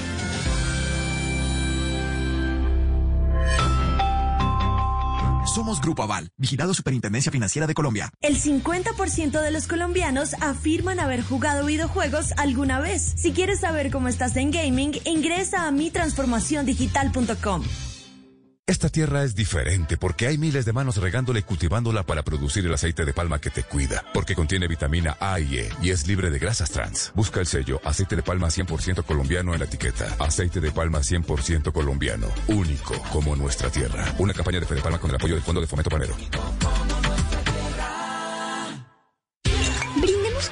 Somos Grupo Aval, vigilado Superintendencia Financiera de Colombia. El 50% de los colombianos afirman haber jugado videojuegos alguna vez. Si quieres saber cómo estás en gaming, ingresa a mitransformaciondigital.com. Esta tierra es diferente porque hay miles de manos regándole y cultivándola para producir el aceite de palma que te cuida, porque contiene vitamina A y E y es libre de grasas trans. Busca el sello aceite de palma 100% colombiano en la etiqueta. Aceite de palma 100% colombiano, único como nuestra tierra. Una campaña de Fede Palma con el apoyo del Fondo de Fomento Panero.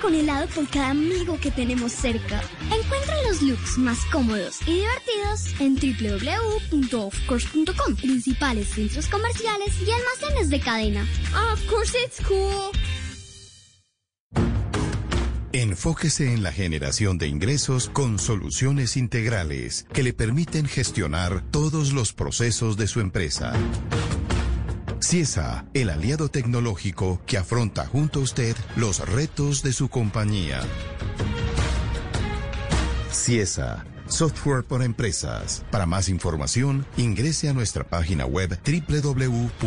Con helado por cada amigo que tenemos cerca. Encuentra los looks más cómodos y divertidos en www.ofcourse.com, principales centros comerciales y almacenes de cadena. Of course it's cool. Enfóquese en la generación de ingresos con soluciones integrales que le permiten gestionar todos los procesos de su empresa. CIESA, el aliado tecnológico que afronta junto a usted los retos de su compañía. CIESA, software para empresas. Para más información, ingrese a nuestra página web www.ciesa.com.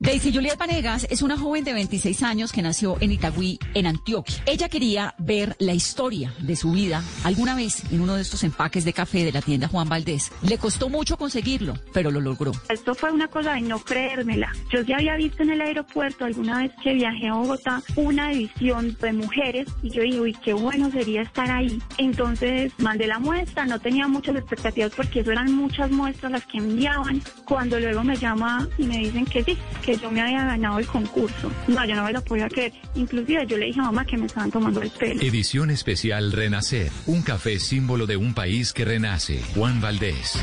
Daisy Juliet Vanegas es una joven de 26 años que nació en Itagüí, en Antioquia. Ella quería ver la historia de su vida alguna vez en uno de estos empaques de café de la tienda Juan Valdés. Le costó mucho conseguirlo, pero lo logró. Esto fue una cosa de no creérmela. Yo ya había visto en el aeropuerto alguna vez que viajé a Bogotá una edición de mujeres y yo digo, uy, qué bueno sería estar ahí. Entonces mandé la muestra, no tenía muchas expectativas porque eran muchas muestras las que enviaban. Cuando luego me llama y me dicen que sí, yo me había ganado el concurso. No, yo no me lo podía creer. Inclusive yo le dije a mamá que me estaban tomando el pelo. Edición especial Renacer, un café símbolo de un país que renace. Juan Valdés.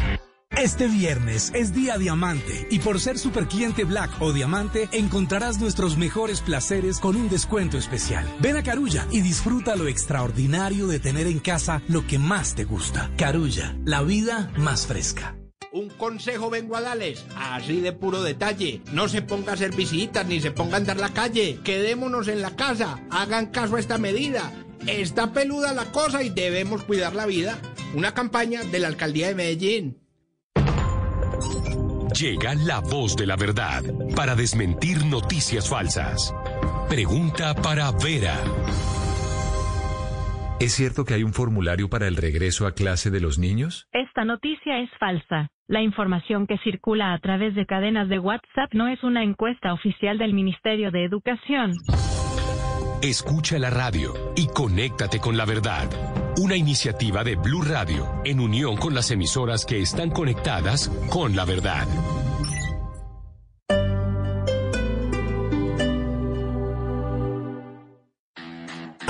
Este viernes es Día Diamante y por ser super cliente Black o Diamante encontrarás nuestros mejores placeres con un descuento especial. Ven a Carulla y disfruta lo extraordinario de tener en casa lo que más te gusta. Carulla, la vida más fresca. Un consejo vengo a darles, así de puro detalle. No se ponga a hacer visitas ni se ponga a andar la calle. Quedémonos en la casa. Hagan caso a esta medida. Está peluda la cosa y debemos cuidar la vida. Una campaña de la alcaldía de Medellín. Llega la voz de la verdad para desmentir noticias falsas. Pregunta para Vera. ¿Es cierto que hay un formulario para el regreso a clase de los niños? Esta noticia es falsa. La información que circula a través de cadenas de WhatsApp no es una encuesta oficial del Ministerio de Educación. Escucha la radio y conéctate con la verdad. Una iniciativa de Blue Radio en unión con las emisoras que están conectadas con la verdad.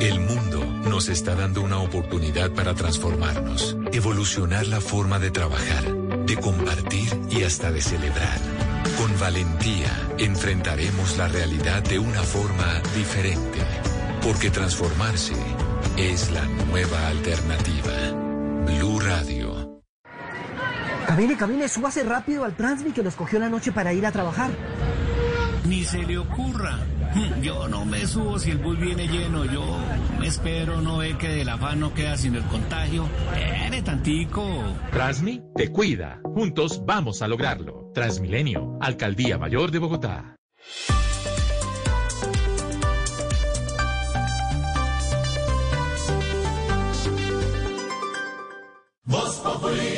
El mundo nos está dando una oportunidad para transformarnos, evolucionar la forma de trabajar, de compartir y hasta de celebrar. Con valentía enfrentaremos la realidad de una forma diferente, porque transformarse es la nueva alternativa. Blue Radio. Camine, camine, súbase rápido al Transmi que nos cogió la noche para ir a trabajar. Ni se le ocurra. Yo no me subo si el bus viene lleno. Yo me espero, no ve que del afán no queda sin el contagio. Espere tantico. Transmi te cuida. Juntos vamos a lograrlo. Transmilenio, Alcaldía Mayor de Bogotá. Voz Populi.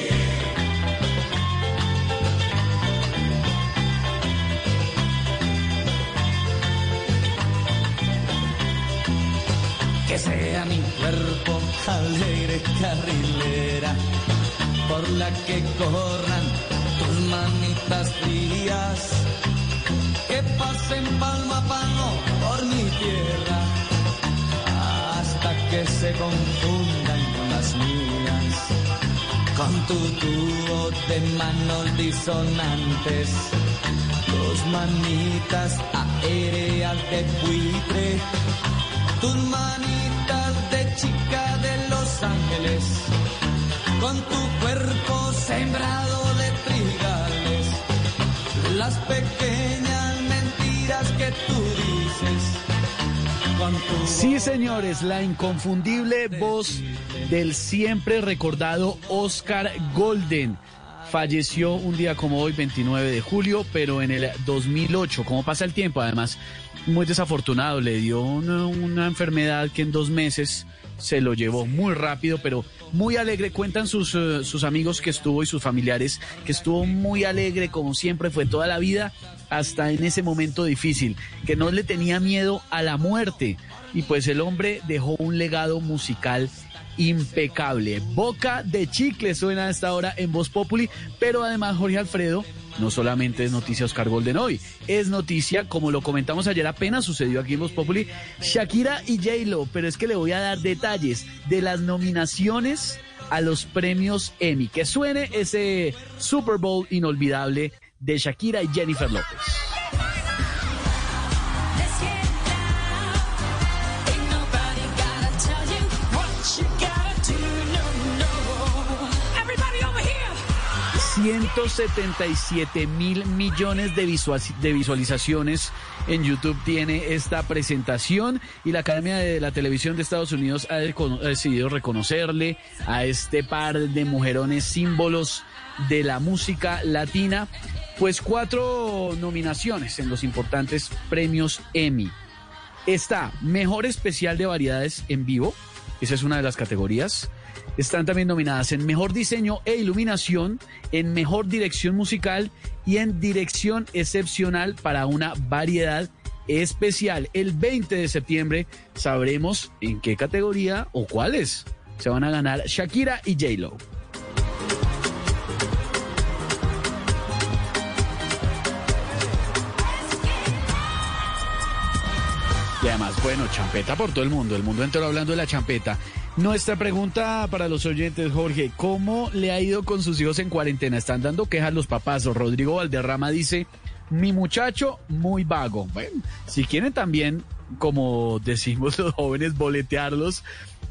Cuerpo alegre carrilera, por la que corran tus manitas frías, que pasen palmo a palmo por mi tierra, hasta que se confundan con las mías, con tu tubo de manos disonantes. Tus manitas aéreas de buitre tus manitas de chica de Los Ángeles, con tu cuerpo sembrado de trigales, las pequeñas mentiras que tú dices. Sí, señores, la inconfundible voz del siempre recordado Oscar Golden. Falleció un día como hoy, 29 de julio, pero en el 2008, como pasa el tiempo, además, muy desafortunado, le dio una, una, enfermedad que en dos meses se lo llevó muy rápido, pero muy alegre. Cuentan sus, uh, sus amigos que estuvo y sus familiares que estuvo muy alegre, como siempre fue toda la vida, hasta en ese momento difícil, que no le tenía miedo a la muerte. Y pues el hombre dejó un legado musical impecable. Boca de chicle suena a esta hora en Voz Populi, pero además Jorge Alfredo no solamente es noticia Oscar Golden hoy, es noticia, como lo comentamos ayer, apenas sucedió aquí en Voz Populi, Shakira y J-Lo, pero es que le voy a dar detalles de las nominaciones a los premios Emmy. Que suene ese Super Bowl inolvidable de Shakira y Jennifer López. ...177 mil millones de, de, visualizaciones en YouTube tiene esta presentación y la Academia de la Televisión de Estados Unidos ha, ha decidido reconocerle a este par de mujerones símbolos de la música latina, pues cuatro nominaciones en los importantes premios Emmy. Está Mejor Especial de Variedades en Vivo, esa es una de las categorías. Están también nominadas en Mejor Diseño e Iluminación, en Mejor Dirección Musical y en Dirección Excepcional para una variedad especial. El 20 de septiembre sabremos en qué categoría o cuáles se van a ganar Shakira y J-Lo. Y además, bueno, champeta por todo el mundo, el mundo entero hablando de la champeta. Nuestra pregunta para los oyentes, Jorge, ¿cómo le ha ido con sus hijos en cuarentena? ¿Están dando quejas los papás? Rodrigo Valderrama dice, mi muchacho muy vago. Bueno, si quieren también, como decimos los jóvenes, boletearlos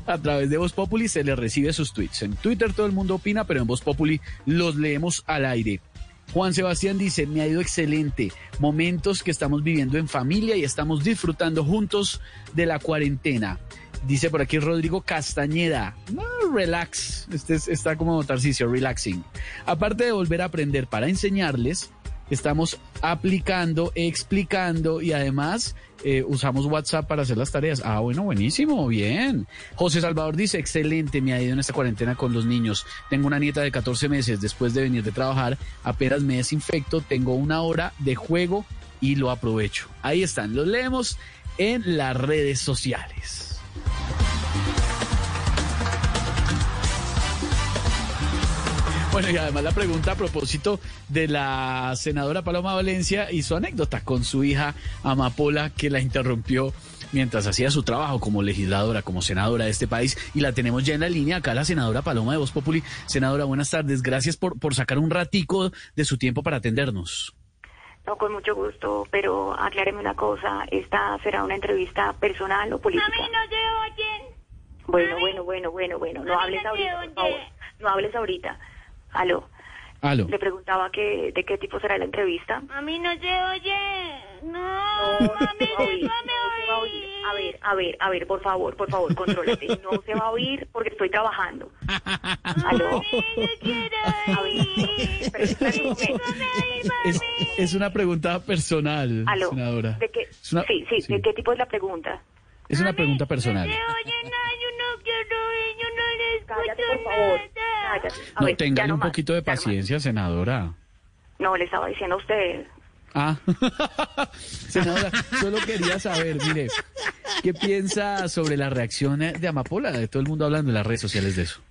a través de Voz Populi, se les recibe sus tweets. En Twitter todo el mundo opina, pero en Voz Populi los leemos al aire. Juan Sebastián dice, me ha ido excelente. Momentos que estamos viviendo en familia y estamos disfrutando juntos de la cuarentena. Dice por aquí Rodrigo Castañeda, relax, este es, está como Tarcicio, relaxing. Aparte de volver a aprender para enseñarles, estamos aplicando, explicando y además eh, usamos WhatsApp para hacer las tareas. Ah, bueno, buenísimo, bien. José Salvador dice, excelente, me ha ido en esta cuarentena con los niños. Tengo una nieta de 14 meses, después de venir de trabajar, apenas me desinfecto, tengo una hora de juego y lo aprovecho. Ahí están, los leemos en las redes sociales. Bueno, y además la pregunta a propósito de la senadora Paloma Valencia y su anécdota con su hija Amapola que la interrumpió mientras hacía su trabajo como legisladora, como senadora de este país. Y la tenemos ya en la línea acá, la senadora Paloma de Voz Populi. Senadora, buenas tardes. Gracias por, por sacar un ratico de su tiempo para atendernos. No, con mucho gusto, pero acláreme una cosa. ¿Esta será una entrevista personal o política? A mí no se oyen. Bueno, bueno, bueno, bueno, bueno. No hables ahorita, por favor. No hables ahorita. Aló. Aló. Le preguntaba que, de qué tipo será la entrevista. A mí no se oye. No, No, a mí se va a oír, no va a oír. A ver, a ver, a ver, por favor, por favor, contrólate. No se va a oír porque estoy trabajando. Aló. A ver, pero. Es, es una pregunta personal, Aló. senadora. ¿De qué? Es una- sí, sí, ¿de qué tipo es la pregunta? Es una pregunta personal. Oye, no, yo no quiero ir, yo no le escucho Cállate, por favor. Cállate. A No, ver, téngale no un más, poquito de paciencia, senadora. No, le estaba diciendo a usted. Ah, senadora, solo quería saber, mire, ¿qué piensa sobre la reacción de Amapola? De todo el mundo hablando en las redes sociales de eso.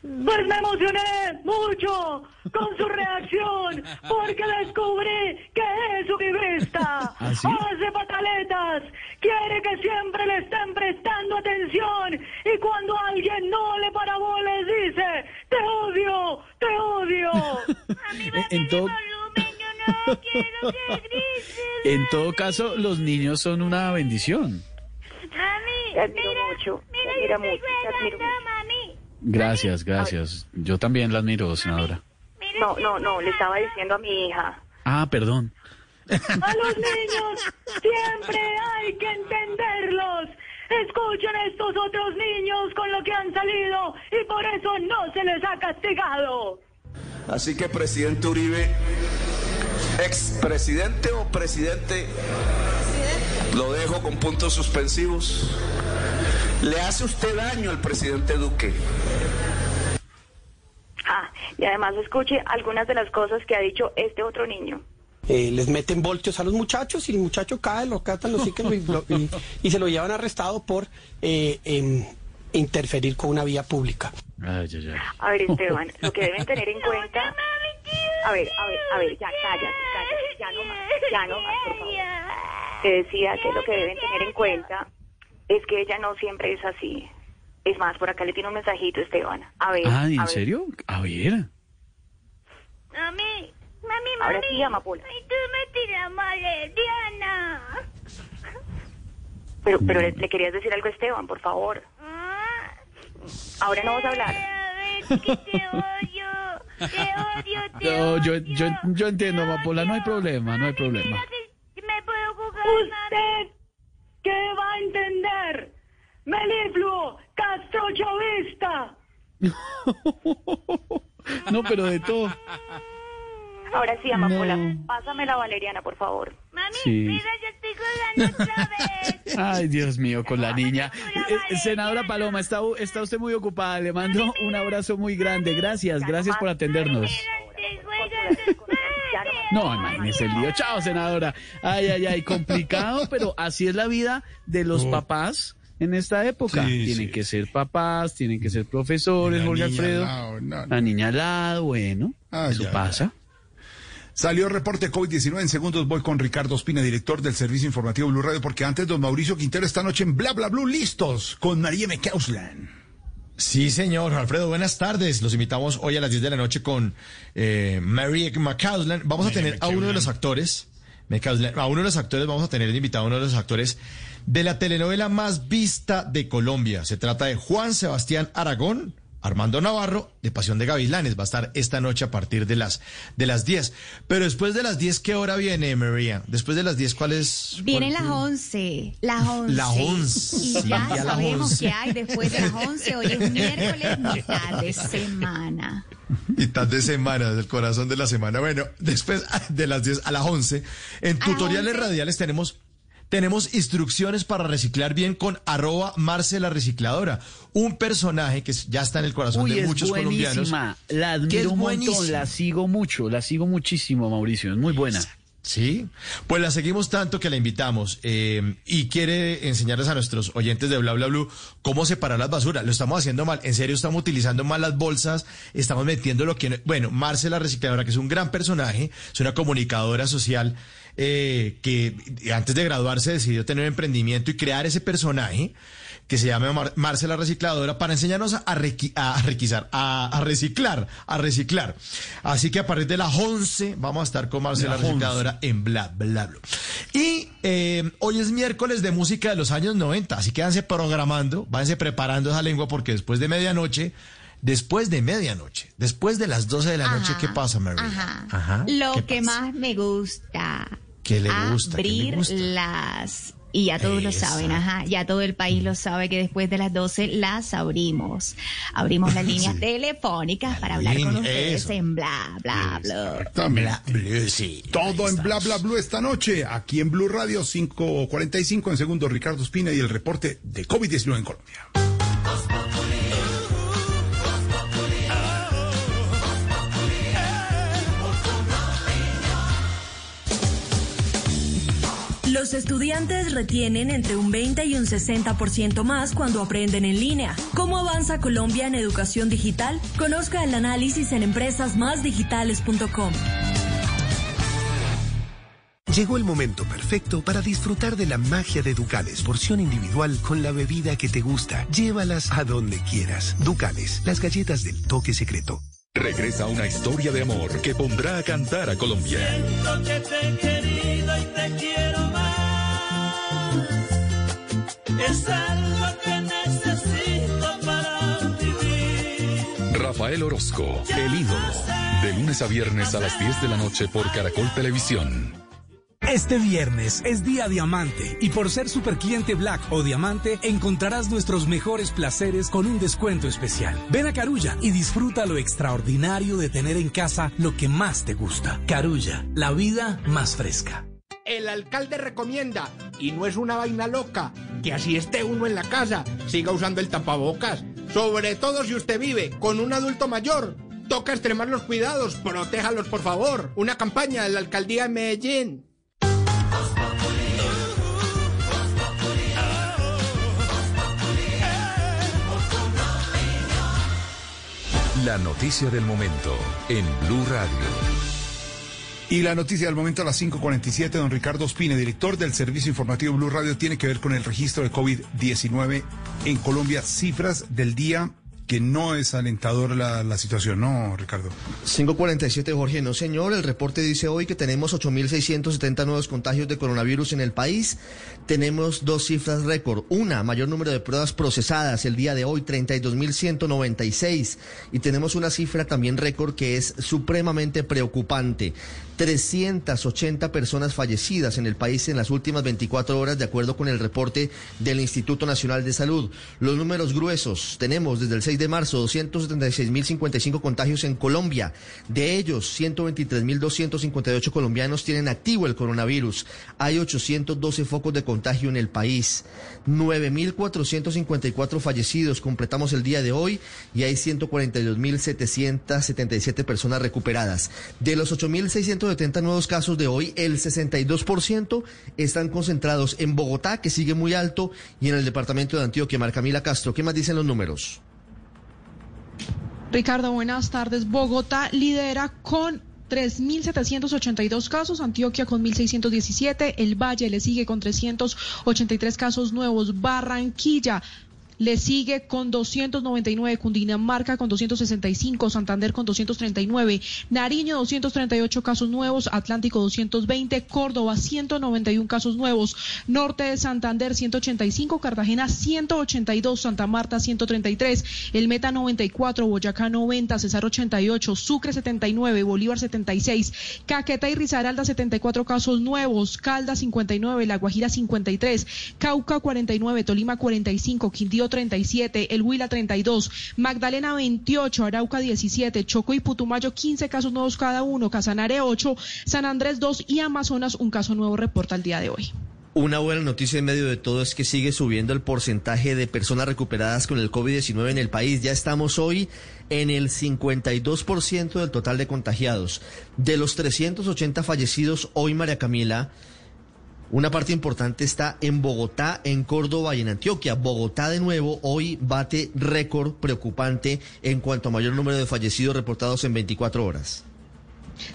Pues me emocioné mucho con su reacción porque descubrí que es uribista. ¿Ah, sí? Hace pataletas, quiere que siempre le estén prestando atención y cuando alguien no le para bolas dice, te odio, te odio. En, en todo, en todo caso, los niños son una bendición. Te admiro mucho. Te admiro mucho. Te admiro mucho. Gracias, gracias. Yo también la admiro, senadora. No, no, no, le estaba diciendo a mi hija. Ah, perdón. A los niños siempre hay que entenderlos. Escuchen a estos otros niños con lo que han salido y por eso no se les ha castigado. Así que, presidente Uribe, expresidente o presidente, lo dejo con puntos suspensivos. ¿Le hace usted daño al presidente Duque? Ah, y además escuche algunas de las cosas que ha dicho este otro niño. Eh, les meten voltios a los muchachos y el muchacho cae, lo catan los ciclos y, lo- y- y se lo llevan arrestado por eh, interferir con una vía pública. Ay, ay, ay. A ver, Esteban, lo que deben tener en cuenta... A ver, a ver, a ver, ya cállate, cállate, ya no más, ya no más, por favor. Te decía que lo que deben tener en cuenta es que ella no siempre es así. Es más, por acá le tiene un mensajito, Esteban. A ver, Ah, a ¿en ver. serio? A ver. Mami, mami, mami. Ahora sí, Amapola. Ay, tú me tiras mal, eh, Diana. Pero, pero le, le querías decir algo a Esteban, por favor. Ahora no vas a hablar. Que te odio, te odio, te No, yo, yo, yo entiendo, Amapola, no hay problema, no hay problema. Me puedo jugar, ¿Usted qué va a entender? Melifluo, castrochovista. No, pero de todo. Ahora sí, Amapola, No. pásame la valeriana, por favor. Sí. Mira, yo estoy jugando otra vez. Ay, Dios mío, con la niña. Eh, senadora Paloma, está, está usted muy ocupada. Le mando un abrazo muy grande. Gracias, gracias por atendernos. No, imagínese el lío. Chao, senadora. Ay, ay, ay, complicado, pero así es la vida de los papás en esta época. Sí, tienen sí, que ser papás, tienen que ser profesores, Jorge niña Alfredo. al lado, no, La niña al lado, bueno, Ay, eso pasa. Salió el reporte COVID-19. En segundos voy con Ricardo Espina, director del Servicio Informativo Blue Radio, porque antes don Mauricio Quintero esta noche en Bla Bla Blue listos con María Mecauslan. Sí, señor. Alfredo, buenas tardes. Los invitamos hoy a las 10 de la noche con eh, Mary McCausland. Vamos a tener a uno de los actores, McCausland, a uno de los actores, vamos a tener invitado a uno de los actores de la telenovela más vista de Colombia. Se trata de Juan Sebastián Aragón, Armando Navarro de Pasión de Gavilanes. Va a estar esta noche a partir de las, de las 10. Pero después de las 10, ¿qué hora viene, María? Después de las 10, ¿cuál es? Vienen las 11, las 11. La 11. Y ya las sabemos 11. qué hay después de las 11. Hoy es miércoles, mitad de semana. Mitad de semana, del corazón de la semana. Bueno, después de las 10 a las 11, en A las tutoriales 11. radiales tenemos, tenemos instrucciones para reciclar bien con arroba Marcela Recicladora, un personaje que ya está en el corazón Uy, de es muchos colombianos. La admiro un montón, buenísima. la sigo mucho, la sigo muchísimo, Mauricio. Es muy buena. Sí, pues la seguimos tanto que la invitamos eh, y quiere enseñarles a nuestros oyentes de Bla Bla Blue cómo separar las basuras. Lo estamos haciendo mal, en serio estamos utilizando mal las bolsas, estamos metiendo lo que... no- Bueno, Marcela Recicladora, que es un gran personaje, es una comunicadora social eh, que antes de graduarse decidió tener emprendimiento y crear ese personaje que se llama Mar- Marcela Recicladora para enseñarnos a, requi- a requisar, a, a reciclar, a reciclar. Así que a partir de las 11 vamos a estar con Marcela De las 11. Recicladora en Bla Bla Bla. Y eh, hoy es miércoles de música de los años 90, así que váyanse programando, váyanse preparando esa lengua porque después de medianoche, después de medianoche, después de las 12 de la noche, ¿qué pasa, Mary? Ajá. Ajá, Lo ¿qué que pasa? más me gusta. ¿Qué le gusta? ¿Qué le Abrir gusta? las. Y ya todos lo saben, ajá. Ya todo el país lo sabe que después de las 12 las abrimos. Abrimos las líneas Sí. telefónicas para hablar con ustedes eso. en bla, bla, bla. Exactamente. Blue, sí. Todo Ahí en Bla. Bla Blue esta noche, aquí en Blue Radio 545 en segundo Ricardo Espina y el reporte de COVID-19 en Colombia. Los estudiantes retienen entre un 20 y un 60% más cuando aprenden en línea. ¿Cómo avanza Colombia en educación digital? Conozca el análisis en empresasmásdigitales.com. Llegó el momento perfecto para disfrutar de la magia de Ducales, porción individual con la bebida que te gusta. Llévalas a donde quieras. Ducales, las galletas del toque secreto. Regresa una historia de amor que pondrá a cantar a Colombia. Siento que te he querido y te quiero Es algo que necesito para vivir. Rafael Orozco, el ídolo. De lunes a viernes a las 10 de la noche por Caracol Televisión. Este viernes es Día Diamante y por ser super cliente Black o Diamante encontrarás nuestros mejores placeres con un descuento especial. Ven a Carulla y disfruta lo extraordinario de tener en casa lo que más te gusta. Carulla, la vida más fresca. El alcalde recomienda, y no es una vaina loca, que así esté uno en la casa, siga usando el tapabocas. Sobre todo si usted vive con un adulto mayor. Toca extremar los cuidados, protéjalos por favor. Una campaña de la alcaldía de Medellín. La noticia del momento en Blue Radio. Y la noticia del momento a las 5.47, don Ricardo Ospina, director del Servicio Informativo Blue Radio, tiene que ver con el registro de COVID-19 en Colombia. Cifras del día que no es alentador la, la situación, ¿no, Ricardo? 547, Jorge. No, señor. El reporte dice hoy que tenemos 8.670 nuevos contagios de coronavirus en el país. Tenemos dos cifras récord. Una, mayor número de pruebas procesadas el día de hoy, 32.196. Y tenemos una cifra también récord que es supremamente preocupante. 380 personas fallecidas en el país en las últimas 24 horas, de acuerdo con el reporte del Instituto Nacional de Salud. Los números gruesos, tenemos desde el 6 de marzo 276.055 contagios en Colombia. De ellos, 123.258 colombianos tienen activo el coronavirus. Hay 812 focos de contagio en el país. 9.454 fallecidos completamos el día de hoy y hay 142.777 personas recuperadas. De los 8.670 nuevos casos de hoy, el 62% están concentrados en Bogotá, que sigue muy alto, y en el departamento de Antioquia. Marcamila Castro, ¿qué más dicen los números? Ricardo, buenas tardes. Bogotá lidera con 3.782 casos, Antioquia con 1.617, el Valle le sigue con 383 casos nuevos, Barranquilla Le sigue con 299 Cundinamarca con 265, Santander con 239, Nariño 238 casos nuevos, Atlántico 220, Córdoba 191 casos nuevos, Norte de Santander 185, Cartagena 182, Santa Marta 133, El Meta 94, Boyacá 90, Cesar 88, Sucre 79, Bolívar 76, Caquetá y Risaralda 74 casos nuevos, Calda 59, La Guajira 53, Cauca 49, Tolima 45, Quindío 37, El Huila 32, Magdalena 28, Arauca 17, Choco y Putumayo 15 casos nuevos cada uno, Casanare 8, San Andrés 2 y Amazonas un caso nuevo reporta el día de hoy. Una buena noticia en medio de todo es que sigue subiendo el porcentaje de personas recuperadas con el COVID-19 en el país. Ya estamos hoy en el 52% del total de contagiados. De los 380 fallecidos hoy, María Camila, una parte importante está en Bogotá, en Córdoba y en Antioquia. Bogotá de nuevo hoy bate récord preocupante en cuanto a mayor número de fallecidos reportados en 24 horas.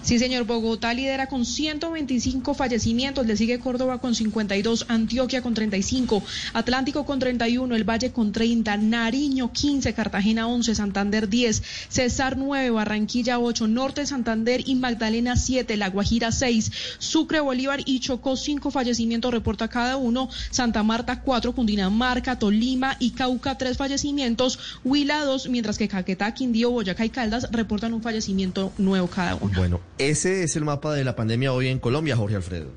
Sí, señor. Bogotá lidera con 125 fallecimientos, le sigue Córdoba con 52, Antioquia con 35, Atlántico con 31, El Valle con 30, Nariño 15, Cartagena 11, Santander 10, Cesar 9, Barranquilla 8, Norte Santander y Magdalena 7, La Guajira 6, Sucre, Bolívar y Chocó 5 fallecimientos reporta cada uno, Santa Marta 4, Cundinamarca, Tolima y Cauca 3 fallecimientos, Huila 2, mientras que Caquetá, Quindío, Boyacá y Caldas reportan un fallecimiento nuevo cada uno. Ese es el mapa de la pandemia hoy en Colombia, Jorge Alfredo.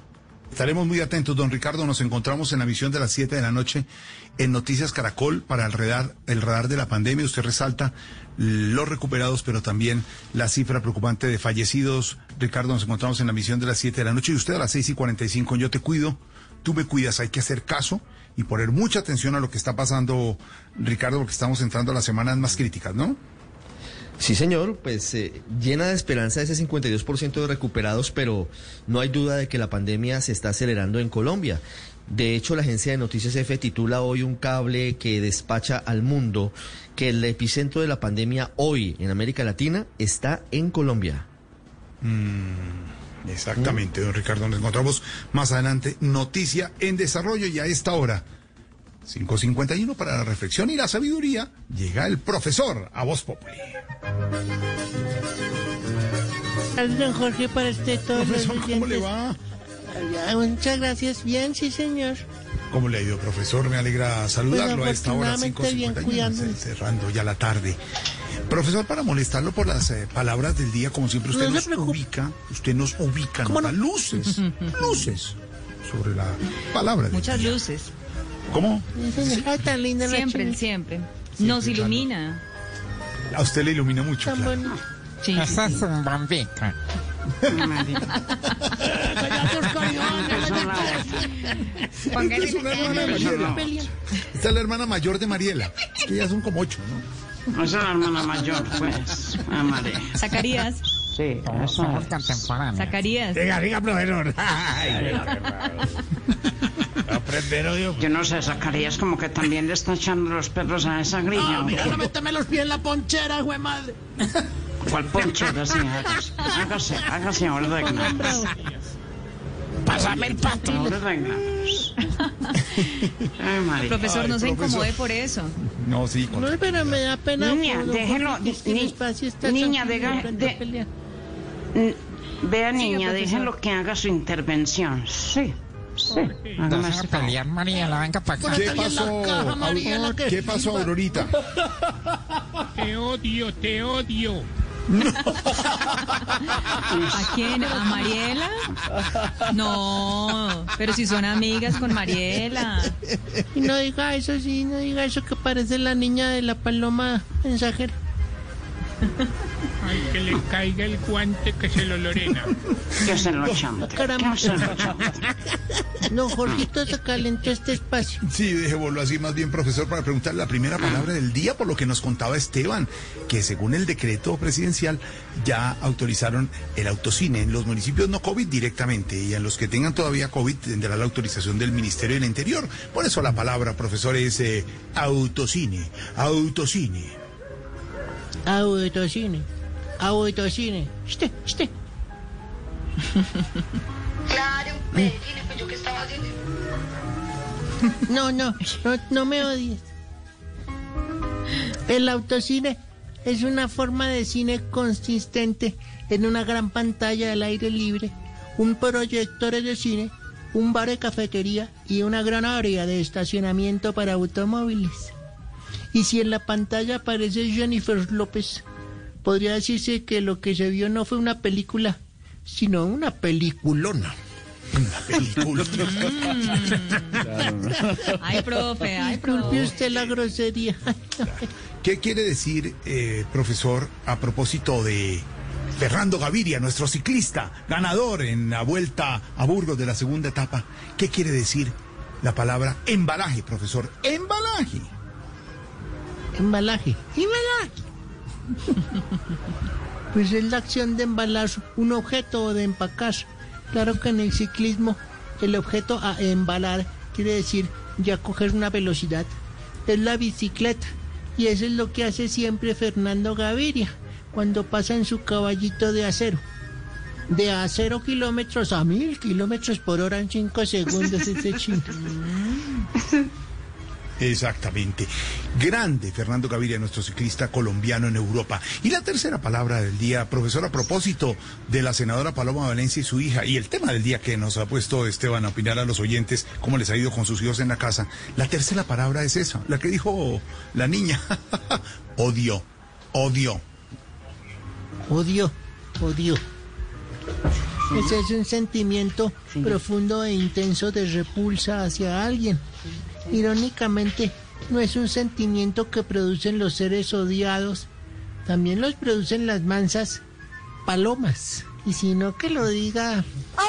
Estaremos muy atentos, don Ricardo. Nos encontramos en la misión de las 7 de la noche en Noticias Caracol para el radar, el radar de la pandemia. Usted resalta los recuperados, pero también la cifra preocupante de fallecidos. Ricardo, nos encontramos en la misión de las 7 de la noche y usted a las 6 y 45. Yo te cuido, tú me cuidas. Hay que hacer caso y poner mucha atención a lo que está pasando, Ricardo, porque estamos entrando a las semanas más críticas, ¿no? Sí, señor, pues eh, llena de esperanza ese 52% de recuperados, pero no hay duda de que la pandemia se está acelerando en Colombia. De hecho, la agencia de noticias F titula hoy un cable que despacha al mundo que el epicentro de la pandemia hoy en América Latina está en Colombia. Mm, exactamente, don Ricardo. Nos encontramos más adelante. Noticia en desarrollo y a esta hora. 5.51 para la reflexión y la sabiduría. Llega el profesor a Voz Populi. Don Jorge, para usted todos Profesor, ¿cómo le va? Ah, Muchas gracias. Bien, sí, señor. ¿Cómo le ha ido, profesor? Me alegra saludarlo Pues, a esta hora, afortunadamente, bien, 5.51, cuidándonos. cerrando ya la tarde. Profesor, para molestarlo por las eh, palabras del día, como siempre, usted No nos ubica, usted nos ubica, ¿Cómo nos da no? luces, luces sobre la palabra del Muchas día. luces. ¿Cómo? Ay, tan linda la Siempre, china. siempre. Nos ilumina. A usted le ilumina mucho, Tan claro. Sí, sí, Esa sí. es un. Esta es una hermana de Mariela. Esta es la hermana mayor de Mariela. Que ya son como ocho, ¿no? Esa es la hermana mayor, pues, María. Zacarías. Sí, eso es. contemporáneos. Zacarías. Diga, diga, profesor. Yo no sé, Zacarías como que también le está echando los perros a esa grilla. ¿o qué? no méteme los pies en la ponchera, güey madre. ¿Cuál ponchera? Sí, hágase, hágase, hágase ordenados. Pásame el pato. Ordenados. Ay. Profesor, no Ay, se incomode por eso. No, sí, con- No, pero me da pena. Niña, déjelo, ni- niña, deja- de- Vea, niña, déjelo que haga su intervención. Sí, sí. Hágame ese favor. Mariela, venga para acá. ¿Qué pasó? Au- ¿Qué pasó, Aurorita? Te odio, te odio. ¿A quién? ¿A Mariela? No, pero si son amigas con Mariela. Y no diga eso, sí, no diga eso que parece la niña de la paloma mensajera. Ay, que le caiga el guante que se lo lorena. Que se lo chante. Caramba. Que se lo chante. No, Jorgito se calentó este espacio. Sí, dejémoslo así más bien, profesor, para preguntarle la primera palabra del día, por lo que nos contaba Esteban, que según el decreto presidencial ya autorizaron el autocine en los municipios no COVID directamente y en los que tengan todavía COVID tendrá la autorización del Ministerio del Interior. Por eso la palabra, profesor, es eh, autocine, autocine. Autocine. Autocine. Este, este. Claro, Medellín, pues yo qué estaba haciendo. No, no, no, no me odies. El autocine es una forma de cine consistente en una gran pantalla al aire libre, un proyector de cine, un bar de cafetería y una gran área de estacionamiento para automóviles. Y si en la pantalla aparece Jennifer López, podría decirse que lo que se vio no fue una película, sino una peliculona. Ay, profe, ay, Disculpe profe. usted la grosería. ¿Qué quiere decir, eh, profesor, a propósito de Fernando Gaviria, nuestro ciclista, ganador en la vuelta a Burgos de la segunda etapa? ¿Qué quiere decir la palabra embalaje, profesor? Embalaje. Embalaje. Embalaje. Pues es la acción de embalar un objeto o de empacar. Claro que en el ciclismo el objeto a embalar quiere decir ya coger una velocidad. Es la bicicleta. Y eso es lo que hace siempre Fernando Gaviria cuando pasa en su caballito de acero. De a cero kilómetros a mil kilómetros por hora en cinco segundos ese chino. Exactamente. Grande Fernando Gaviria, nuestro ciclista colombiano en Europa. Y la tercera palabra del día, profesor, a propósito de la senadora Paloma Valencia y su hija, y el tema del día que nos ha puesto Esteban a opinar a los oyentes, cómo les ha ido con sus hijos en la casa. La tercera palabra es esa, la que dijo la niña. odio, odio. Odio, odio. Ese es un sentimiento profundo e intenso de repulsa hacia alguien. Irónicamente, no es un sentimiento que producen los seres odiados, también los producen las mansas palomas. Y si no que lo diga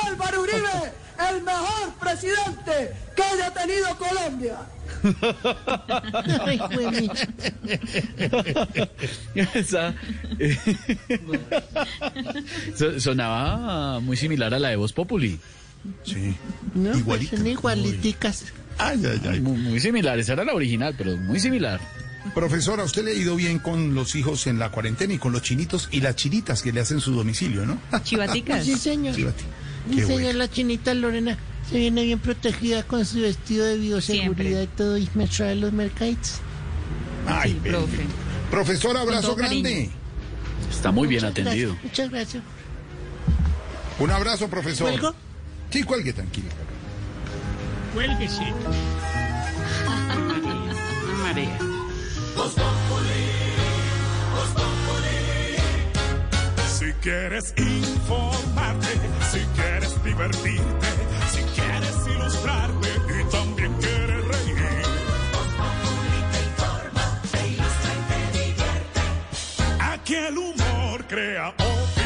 Álvaro Uribe, el mejor presidente que haya tenido Colombia. Ay. Esa, eh, so- sonaba muy similar a la de Voz Populi. Sí. No, pues son igualiticas. Ay, ay, ay. Muy, muy similar, esa era la original, pero muy similar. Profesora, ¿a usted le ha ido bien con los hijos en la cuarentena y con los chinitos y las chinitas que le hacen su domicilio, ¿no? Chivaticas. Sí, señor. Chivati. Sí, señor, bueno. la chinita Lorena se viene bien protegida con su vestido de bioseguridad y todo y me trae los mercaditos. Ay, Sí, profe. Profesor, abrazo cariño. grande. Está muy bien Muchas atendido. gracias, muchas gracias. Un abrazo, profesor. ¿Cuelgo? Sí, cuelgue, tranquilo. Cuélguese. María. Si quieres informarte, si quieres divertirte, si quieres ilustrarte y también quieres reír. Aquí el humor crea opinión.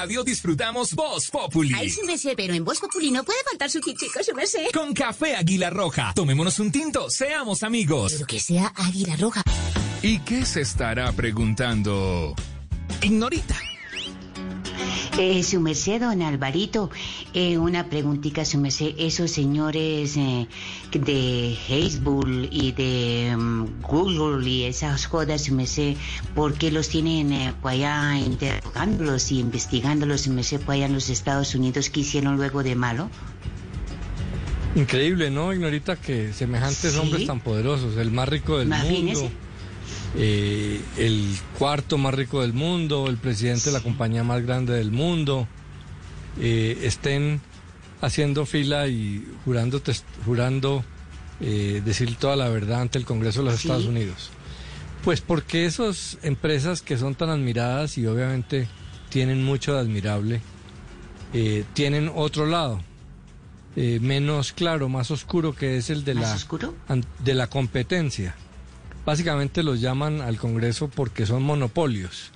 Radio disfrutamos Voz Populi. Ay, sí me sé, pero en Voz Populi no puede faltar su chico, sí me sé. Con café Águila Roja. Tomémonos un tinto, seamos amigos. Pero que sea Águila Roja. ¿Y qué se estará preguntando? Ignorita. Eh, su merced, don Alvarito, eh, una preguntita, su merced. Esos señores eh, de Facebook y de mm, Google y esas jodas, su merced, ¿por qué los tienen eh, por allá interrogándolos y investigándolos, su merced, por allá en los Estados Unidos? ¿Qué hicieron luego de malo? Increíble, ¿no, Ignorita? Que semejantes Sí. hombres tan poderosos, el más rico del Imagínese. mundo, eh, el cuarto más rico del mundo, el presidente de la compañía más grande del mundo, eh, estén haciendo fila y jurando, jurando eh, decir toda la verdad ante el Congreso de los Sí. Estados Unidos. Pues porque esas empresas que son tan admiradas y obviamente tienen mucho de admirable, eh, tienen otro lado, eh, menos claro, más oscuro, que es el de ¿Más la, an- de la competencia. Básicamente los llaman al Congreso porque son monopolios.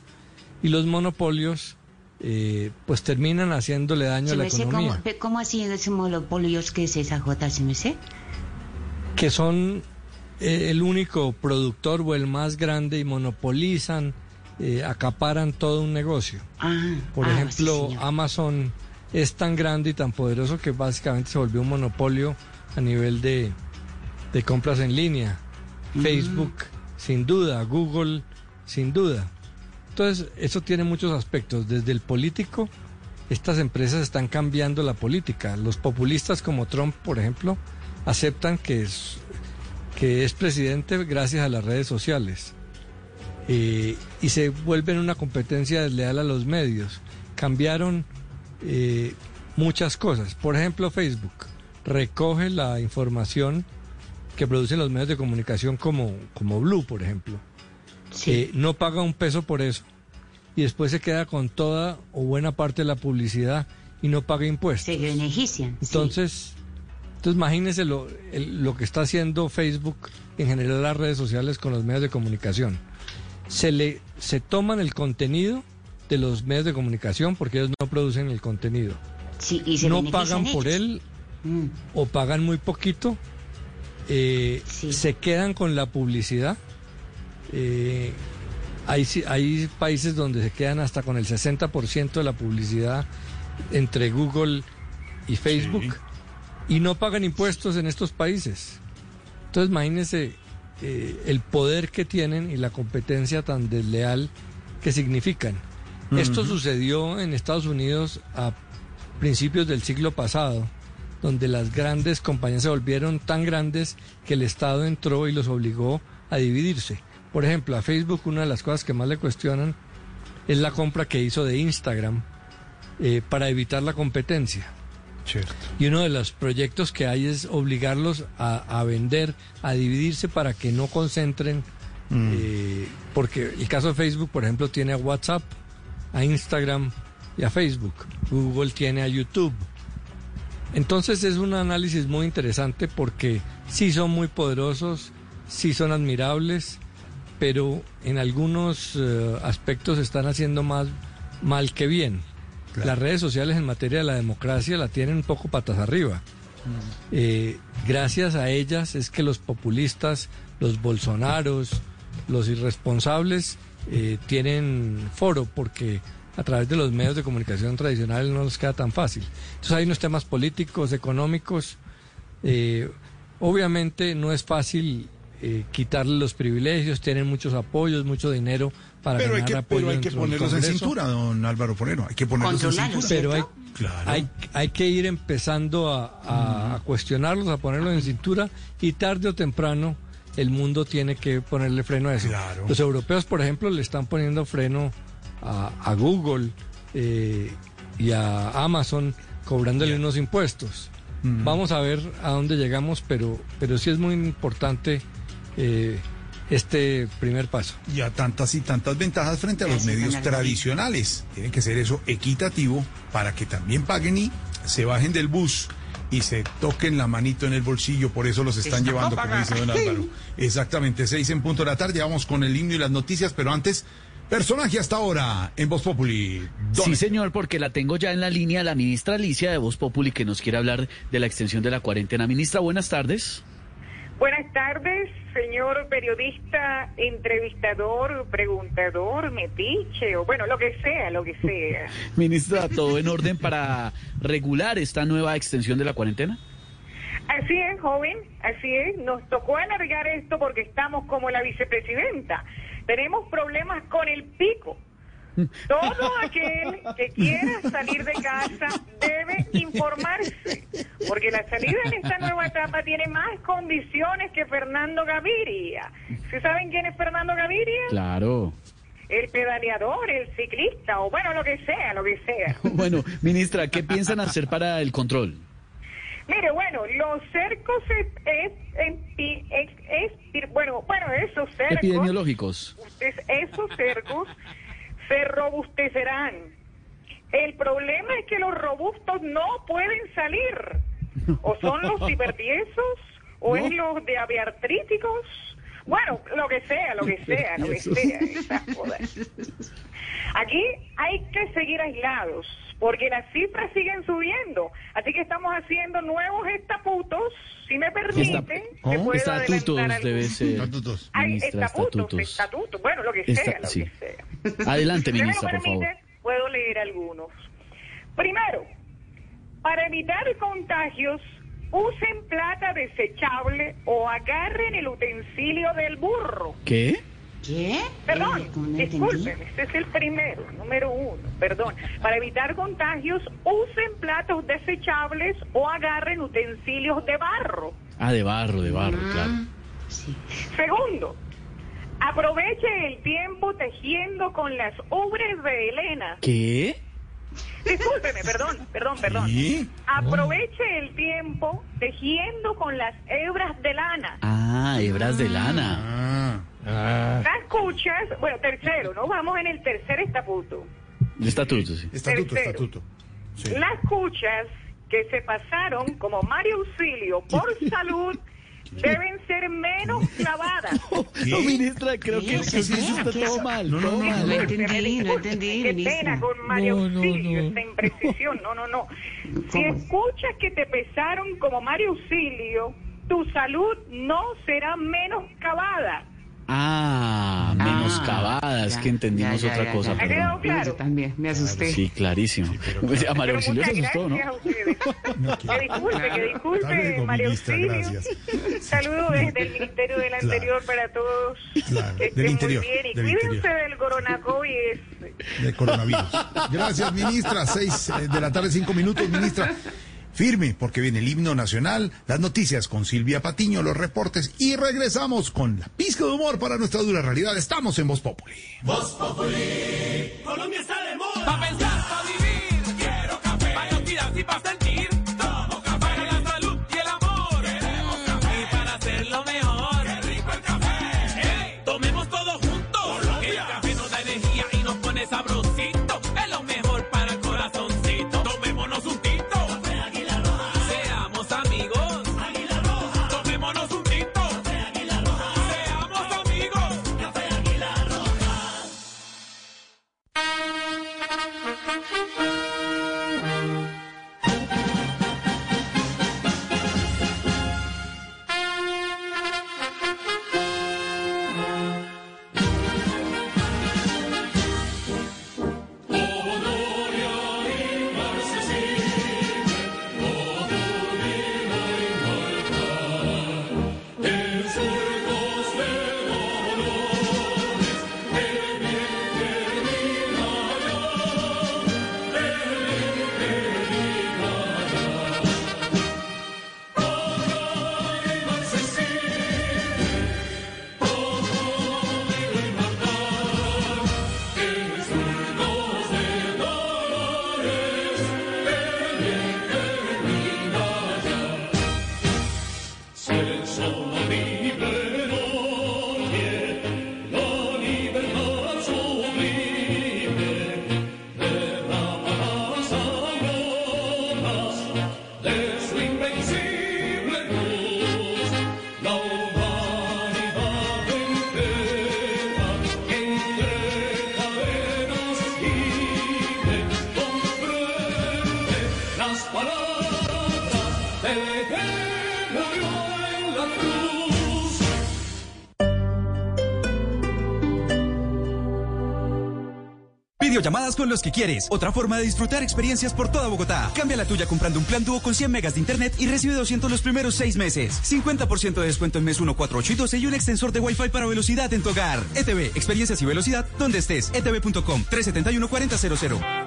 Y los monopolios eh, pues terminan haciéndole daño a la economía. cómo, ¿Cómo así esos monopolios que es esa J, se me sé? que son eh, el único productor o el más grande y monopolizan, eh, acaparan todo un negocio. Por ah, ejemplo, sí. Amazon es tan grande y tan poderoso que básicamente se volvió un monopolio a nivel de, de compras en línea. Facebook, sin duda, Google, sin duda. Entonces, eso tiene muchos aspectos. Desde el político, estas empresas están cambiando la política. Los populistas como Trump, por ejemplo, aceptan que es, que es presidente gracias a las redes sociales. Eh, y se vuelven una competencia desleal a los medios. Cambiaron eh, muchas cosas. Por ejemplo, Facebook recoge la información que producen los medios de comunicación como, como Blue, por ejemplo. Eh, no paga un peso por eso. Y después se queda con toda o buena parte de la publicidad y no paga impuestos. Se benefician. sí. Entonces, entonces imagínense lo, el- lo que está haciendo Facebook, en general las redes sociales con los medios de comunicación. Se le se toman el contenido de los medios de comunicación porque ellos no producen el contenido. Sí, y se no pagan por él Mm. o pagan muy poquito. Eh, Se quedan con la publicidad. Eh, hay, hay países donde se quedan hasta con el 60% de la publicidad entre Google y Facebook y no pagan impuestos en estos países. Entonces imagínense eh, el poder que tienen y la competencia tan desleal que significan. Esto Ujú. sucedió en Estados Unidos a principios del siglo pasado, donde las grandes compañías se volvieron tan grandes que el Estado entró y los obligó a dividirse. Por ejemplo, a Facebook una de las cosas que más le cuestionan es la compra que hizo de Instagram eh, para evitar la competencia. Y uno de los proyectos que hay es obligarlos a, a vender, a dividirse para que no concentren, eh, porque el caso de Facebook, por ejemplo, tiene a WhatsApp, a Instagram y a Facebook. Google tiene a YouTube. Entonces es un análisis muy interesante porque sí son muy poderosos, sí son admirables, pero en algunos eh, aspectos están haciendo más mal que bien. Las redes sociales en materia de la democracia la tienen un poco patas arriba. Eh, gracias a ellas es que los populistas, los bolsonaros, los irresponsables eh, tienen foro porque a través de los medios de comunicación tradicionales no les queda tan fácil. Entonces hay unos temas políticos, económicos. eh, obviamente no es fácil eh, quitarle los privilegios, tienen muchos apoyos, mucho dinero para Pero hay ganar que, apoyo pero hay que ponerlos en cintura, don Álvaro Forero. Hay que ponerlos en cintura. Pero hay, hay, hay que ir empezando a, a- a cuestionarlos, a ponerlos en cintura y tarde o temprano el mundo tiene que ponerle freno a eso. Los europeos, por ejemplo, le están poniendo freno a, a Google eh, y a Amazon cobrándole unos impuestos. Vamos a ver a dónde llegamos, pero, pero sí es muy importante eh, este primer paso. Y a tantas y tantas ventajas frente a los medios tradicionales. Tiene que ser eso equitativo para que también paguen y se bajen del bus y se toquen la manito en el bolsillo. Por eso los están Está llevando, como dice don Álvaro. Exactamente, seis en punto de la tarde. Vamos con el himno y las noticias, pero antes, personaje hasta ahora en Voz Populi. Don Sí, señor, porque la tengo ya en la línea, la ministra Alicia de Voz Populi, que nos quiere hablar de la extensión de la cuarentena. Ministra, buenas tardes. Buenas tardes, señor periodista, entrevistador, preguntador, metiche, o bueno, lo que sea, lo que sea. Ministra, ¿todo en orden para regular esta nueva extensión de la cuarentena? Así es, joven, así es. Nos tocó alargar esto porque estamos como la vicepresidenta. Tenemos problemas con el pico. Todo aquel que quiera salir de casa debe informarse, porque la salida en esta nueva etapa tiene más condiciones que Fernando Gaviria. ¿Sí saben quién es Fernando Gaviria? Claro. El pedaleador, el ciclista, o bueno, lo que sea, lo que sea. Bueno, ministra, ¿qué piensan hacer para el control? Mire, bueno, los cercos es, es, empi- es- es- bueno, bueno, esos cercos, Epidemiológicos. es- esos cercos se robustecerán. El problema es que los robustos no pueden salir. O son los cibertiesos, o es los diabeartríticos, Bueno, lo que sea, lo que sea, lo que sea. esa joda. Aquí hay que seguir aislados porque las cifras siguen subiendo. Así que estamos haciendo nuevos estatutos, si me permite. te puedo Estatutos adelantar debe ser. Hay Ministra, estatutos, estatutos. estatutos, bueno, lo que Esta- sea, lo sí. que sea. Adelante, Si me lo ministra, por favor. puedo leer algunos. Primero, para evitar contagios, usen plata desechable o agarren el utensilio del burro. ¿Qué? ¿Qué? Perdón, no disculpen, este es el primero, número uno, perdón. Para evitar contagios, usen platos desechables o agarren utensilios de barro. Ah, de barro, de barro, claro. Segundo, aproveche el tiempo tejiendo con las ubres de Elena. ¿Qué? Discúlpeme, perdón, perdón, perdón. ¿Qué? Aproveche el tiempo tejiendo con las hebras de lana. Ah, hebras de lana. Ah. Las cuchas, bueno, tercero, ¿no? Vamos en el tercer estatuto. Estatuto, sí. Estatuto, Tercero. estatuto. Sí. Las cuchas que se pasaron como Mario Auxilio por salud deben ser menos clavadas. No, ministra, creo que, que eso está todo mal. todo mal. No entendí, no entendí, Qué pena con Mario No, no, Auxilio, no. esta imprecisión. No, no, no. Si escuchas que te pesaron como Mario Auxilio, tu salud no será menos cavada. Ah, menoscabadas, que entendimos ya, ya, otra ya, cosa. ya. ¿Ha quedado perdón. claro? Yo también me asusté. Sí, clarísimo. A María Pero Auxilio se asustó, ¿no? Que disculpe, que disculpe, María ministra, Auxilio. gracias. Saludos desde el Ministerio del Claro. Anterior para todos. Claro, Que del estén interior, muy bien y del cuídense interior. del coronavirus. de coronavirus. Gracias, ministra. Seis eh, de la tarde, cinco minutos, ministra. Firme, porque viene el himno nacional, las noticias con Silvia Patiño, los reportes y regresamos con la pizca de humor para nuestra dura realidad. Estamos en Voz Populi. Colombia está de moda. Con los que quieres. Otra forma de disfrutar experiencias por toda Bogotá. Cambia la tuya comprando un plan dúo con 100 megas de internet y recibe 200 los primeros 6 meses. 50% de descuento en mes 1, 4, 8 y 12 y un extensor de Wi-Fi para velocidad en tu hogar. ETV, experiencias y velocidad donde estés. Etv.com 371 4000.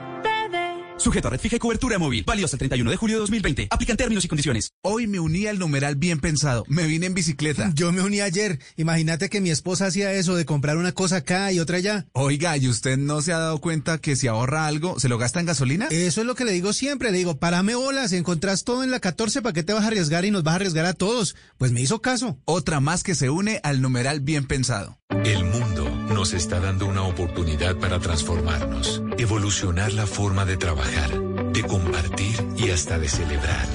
Sujeto a red fija y cobertura móvil. Válido hasta el 31 de julio de 2020. Aplican términos y condiciones. Hoy me uní al numeral bien pensado. Me vine en bicicleta. Yo me uní ayer. Imagínate que mi esposa hacía eso de comprar una cosa acá y otra allá. Oiga, ¿y usted no se ha dado cuenta que si ahorra algo, se lo gasta en gasolina? Eso es lo que le digo siempre. Le digo, parame bolas, encontrás todo en la 14, ¿para qué te vas a arriesgar y nos vas a arriesgar a todos? Pues me hizo caso. Otra más que se une al numeral bien pensado. El mundo nos está dando una oportunidad para transformarnos, evolucionar la forma de trabajar, de compartir y hasta de celebrar.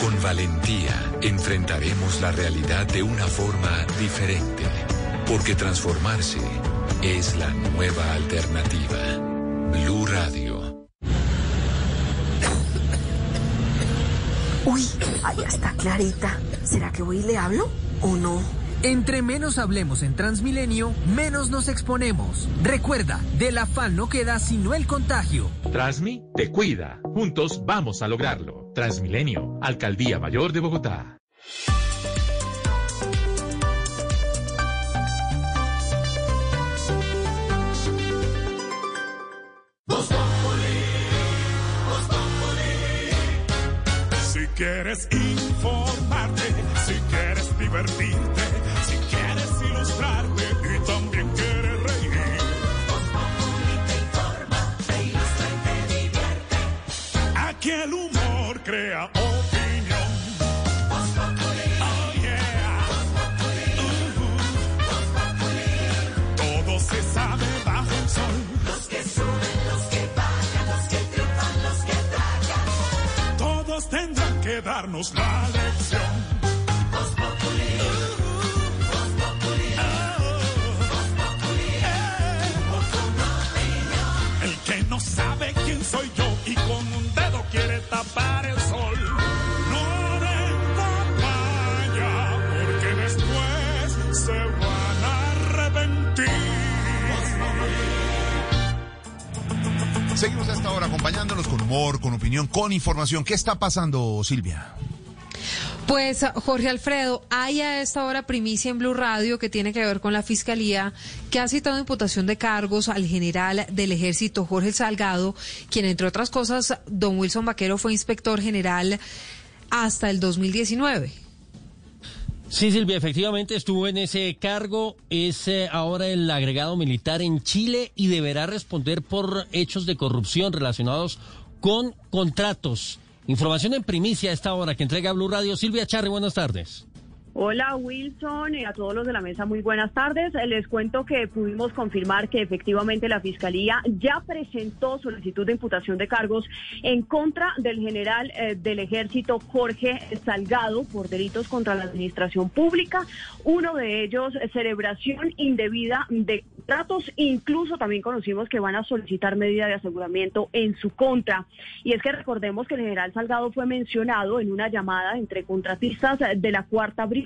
Con valentía enfrentaremos la realidad de una forma diferente, porque transformarse es la nueva alternativa. Blue Radio. Uy, allá está Clarita. ¿Será que voy y le hablo o no? Entre menos hablemos en Transmilenio, menos nos exponemos. Recuerda, del afán no queda sino el contagio. Transmi te cuida. Juntos vamos a lograrlo. Transmilenio, Alcaldía Mayor de Bogotá. Si quieres informarte, si quieres divertirte, y también quieres reír. te ilustra y te divierte. Aquí el humor crea opinión. Oh, yeah. Uh-huh. Todo se sabe bajo el sol. Los que suben, los que bajan, los que triunfan, los que tragan. Todos tendrán que darnos la lección. Soy yo y con un dedo quiere tapar el sol. No den papaya, porque después se van a arrepentir. Seguimos a esta hora acompañándonos con humor, con opinión, con información. ¿Qué está pasando, Silvia? Pues Jorge Alfredo, hay a esta hora primicia en Blue Radio que tiene que ver con la Fiscalía que ha citado imputación de cargos al general del ejército Jorge Salgado, quien entre otras cosas, don Wilson Vaquero fue inspector general hasta el 2019. Sí, Silvia, efectivamente estuvo en ese cargo, es eh, ahora el agregado militar en Chile y deberá responder por hechos de corrupción relacionados con contratos. Información en primicia a esta hora que entrega Blue Radio. Silvia Charri, buenas tardes. Hola Wilson y a todos los de la mesa muy buenas tardes. Les cuento que pudimos confirmar que efectivamente la Fiscalía ya presentó solicitud de imputación de cargos en contra del general eh, del ejército Jorge Salgado por delitos contra la administración pública. Uno de ellos, celebración indebida de contratos. Incluso también conocimos que van a solicitar medida de aseguramiento en su contra. Y es que recordemos que el general Salgado fue mencionado en una llamada entre contratistas de la Cuarta Brigada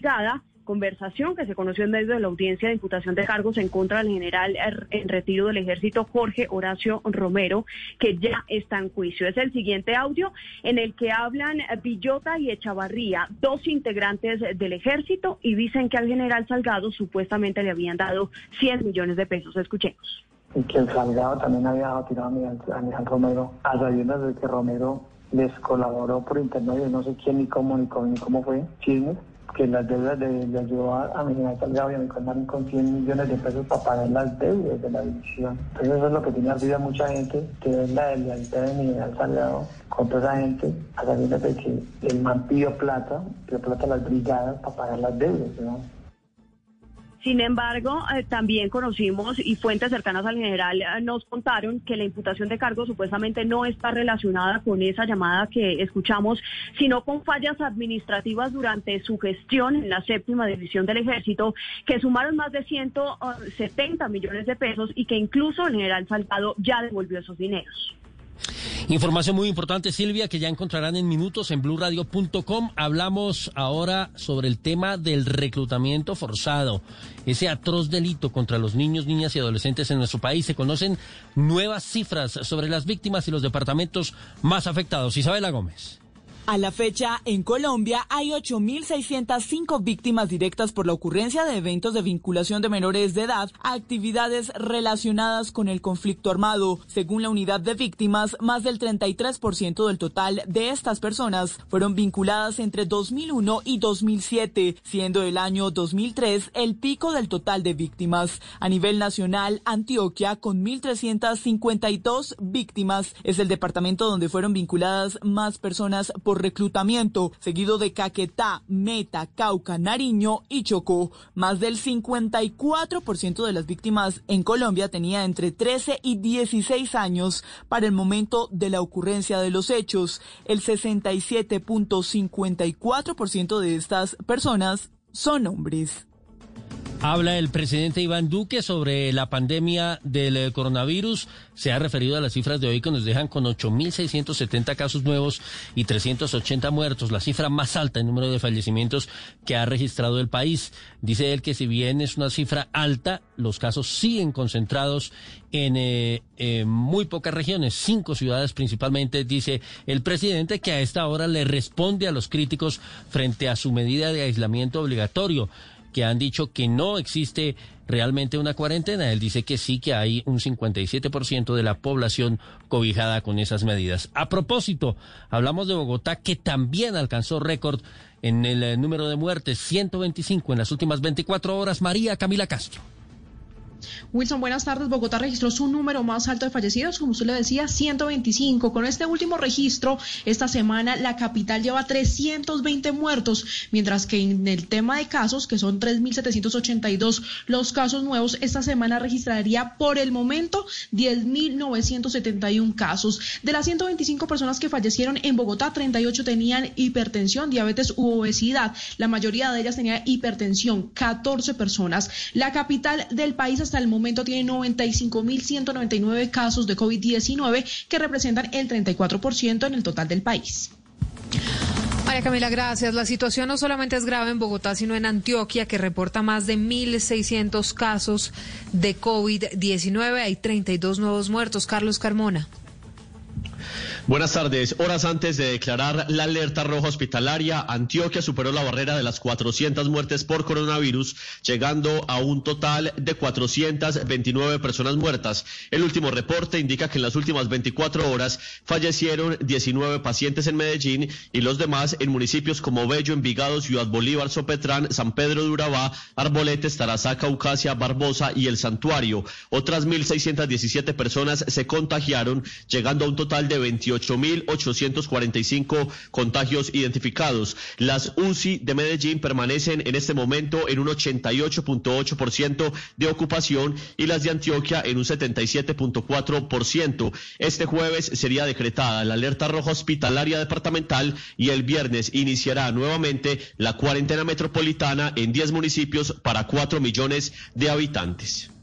conversación que se conoció en medio de la audiencia de imputación de cargos en contra del general en retiro del ejército Jorge Horacio Romero, que ya está en juicio. Es el siguiente audio en el que hablan Villota y Echavarría, dos integrantes del ejército, y dicen que al general Salgado supuestamente le habían dado 100 millones de pesos. Escuchemos. Y que el Salgado también había tirado a Miguel Romero, a sabiendas de que Romero les colaboró por internet, no sé quién ni cómo ni cómo, ni cómo fue, chismes que las deudas de, le ayudó a, a Salgado y a Marín con 100 millones de pesos para pagar las deudas de la división. Entonces eso es lo que tiene ardida mucha gente, que es la lealtad de mi general Salgado con toda esa gente, a sabiendas de que el man pidió plata, pidió plata a las brigadas para pagar las deudas, ¿no? Sin embargo, eh, también conocimos y fuentes cercanas al general eh, nos contaron que la imputación de cargos supuestamente no está relacionada con esa llamada que escuchamos, sino con fallas administrativas durante su gestión en la séptima división del ejército, que sumaron más de 170 millones de pesos y que incluso el general Salgado ya devolvió esos dineros. Información muy importante, Silvia, que ya encontrarán en minutos en blurradio.com. Hablamos ahora sobre el tema del reclutamiento forzado, ese atroz delito contra los niños, niñas y adolescentes en nuestro país. Se conocen nuevas cifras sobre las víctimas y los departamentos más afectados. Isabela Gómez. A la fecha, en Colombia hay 8.605 víctimas directas por la ocurrencia de eventos de vinculación de menores de edad a actividades relacionadas con el conflicto armado. Según la unidad de víctimas, más del 33% del total de estas personas fueron vinculadas entre 2001 y 2007, siendo el año 2003 el pico del total de víctimas. A nivel nacional, Antioquia, con 1.352 víctimas, es el departamento donde fueron vinculadas más personas por reclutamiento, seguido de Caquetá, Meta, Cauca, Nariño y Chocó. Más del 54% de las víctimas en Colombia tenía entre 13 y 16 años para el momento de la ocurrencia de los hechos. El 67.54% de estas personas son hombres. Habla el presidente Iván Duque sobre la pandemia del eh, coronavirus. Se ha referido a las cifras de hoy que nos dejan con 8.670 casos nuevos y 380 muertos, la cifra más alta en número de fallecimientos que ha registrado el país. Dice él que si bien es una cifra alta, los casos siguen concentrados en eh, muy pocas regiones, cinco ciudades principalmente, dice el presidente, que a esta hora le responde a los críticos frente a su medida de aislamiento obligatorio que han dicho que no existe realmente una cuarentena. Él dice que sí, que hay un 57% de la población cobijada con esas medidas. A propósito, hablamos de Bogotá, que también alcanzó récord en el eh, número de muertes, 125 en las últimas 24 horas. María Camila Castro. Wilson, buenas tardes. Bogotá registró su número más alto de fallecidos, como usted le decía, 125. Con este último registro, esta semana la capital lleva 320 muertos, mientras que en el tema de casos, que son 3.782 los casos nuevos, esta semana registraría por el momento 10.971 casos. De las 125 personas que fallecieron en Bogotá, 38 tenían hipertensión, diabetes u obesidad. La mayoría de ellas tenía hipertensión, 14 personas. La capital del país hasta el momento tiene 95.199 casos de COVID-19 que representan el 34% en el total del país. María Camila, gracias. La situación no solamente es grave en Bogotá, sino en Antioquia, que reporta más de 1.600 casos de COVID-19. Hay 32 nuevos muertos. Carlos Carmona. Buenas tardes. Horas antes de declarar la alerta roja hospitalaria, Antioquia superó la barrera de las 400 muertes por coronavirus, llegando a un total de 429 personas muertas. El último reporte indica que en las últimas 24 horas fallecieron 19 pacientes en Medellín y los demás en municipios como Bello, Envigado, Ciudad Bolívar, Sopetrán, San Pedro de Urabá, Arboletes, Tarazá, Caucasia, Barbosa y El Santuario. Otras 1.617 personas se contagiaron, llegando a un total de 28 8.845 contagios identificados. Las UCI de Medellín permanecen en este momento en un 88.8% de ocupación y las de Antioquia en un 77.4%. Este jueves sería decretada la alerta roja hospitalaria departamental y el viernes iniciará nuevamente la cuarentena metropolitana en 10 municipios para 4 millones de habitantes.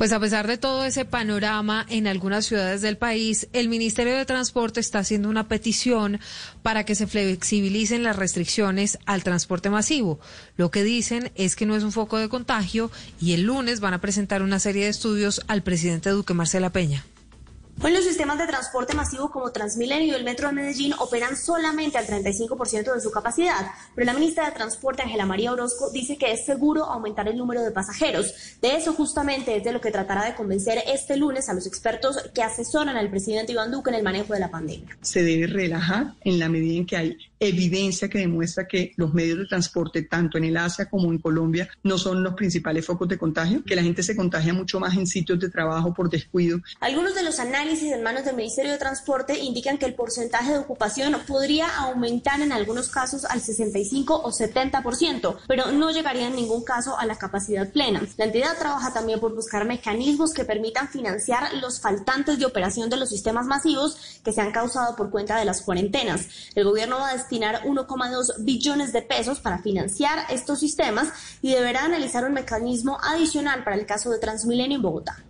Pues a pesar de todo ese panorama en algunas ciudades del país, el Ministerio de Transporte está haciendo una petición para que se flexibilicen las restricciones al transporte masivo. Lo que dicen es que no es un foco de contagio y el lunes van a presentar una serie de estudios al presidente Duque Marcela Peña. Hoy los sistemas de transporte masivo como Transmilenio y el Metro de Medellín operan solamente al 35% de su capacidad, pero la ministra de Transporte, Ángela María Orozco, dice que es seguro aumentar el número de pasajeros. De eso justamente es de lo que tratará de convencer este lunes a los expertos que asesoran al presidente Iván Duque en el manejo de la pandemia. Se debe relajar en la medida en que hay evidencia que demuestra que los medios de transporte, tanto en el Asia como en Colombia, no son los principales focos de contagio, que la gente se contagia mucho más en sitios de trabajo por descuido. Algunos de los análisis en manos del Ministerio de Transporte indican que el porcentaje de ocupación podría aumentar en algunos casos al 65 o 70%, pero no llegaría en ningún caso a la capacidad plena. La entidad trabaja también por buscar mecanismos que permitan financiar los faltantes de operación de los sistemas masivos que se han causado por cuenta de las cuarentenas. El gobierno va a destinar 1,2 billones de pesos para financiar estos sistemas y deberá analizar un mecanismo adicional para el caso de Transmilenio en Bogotá.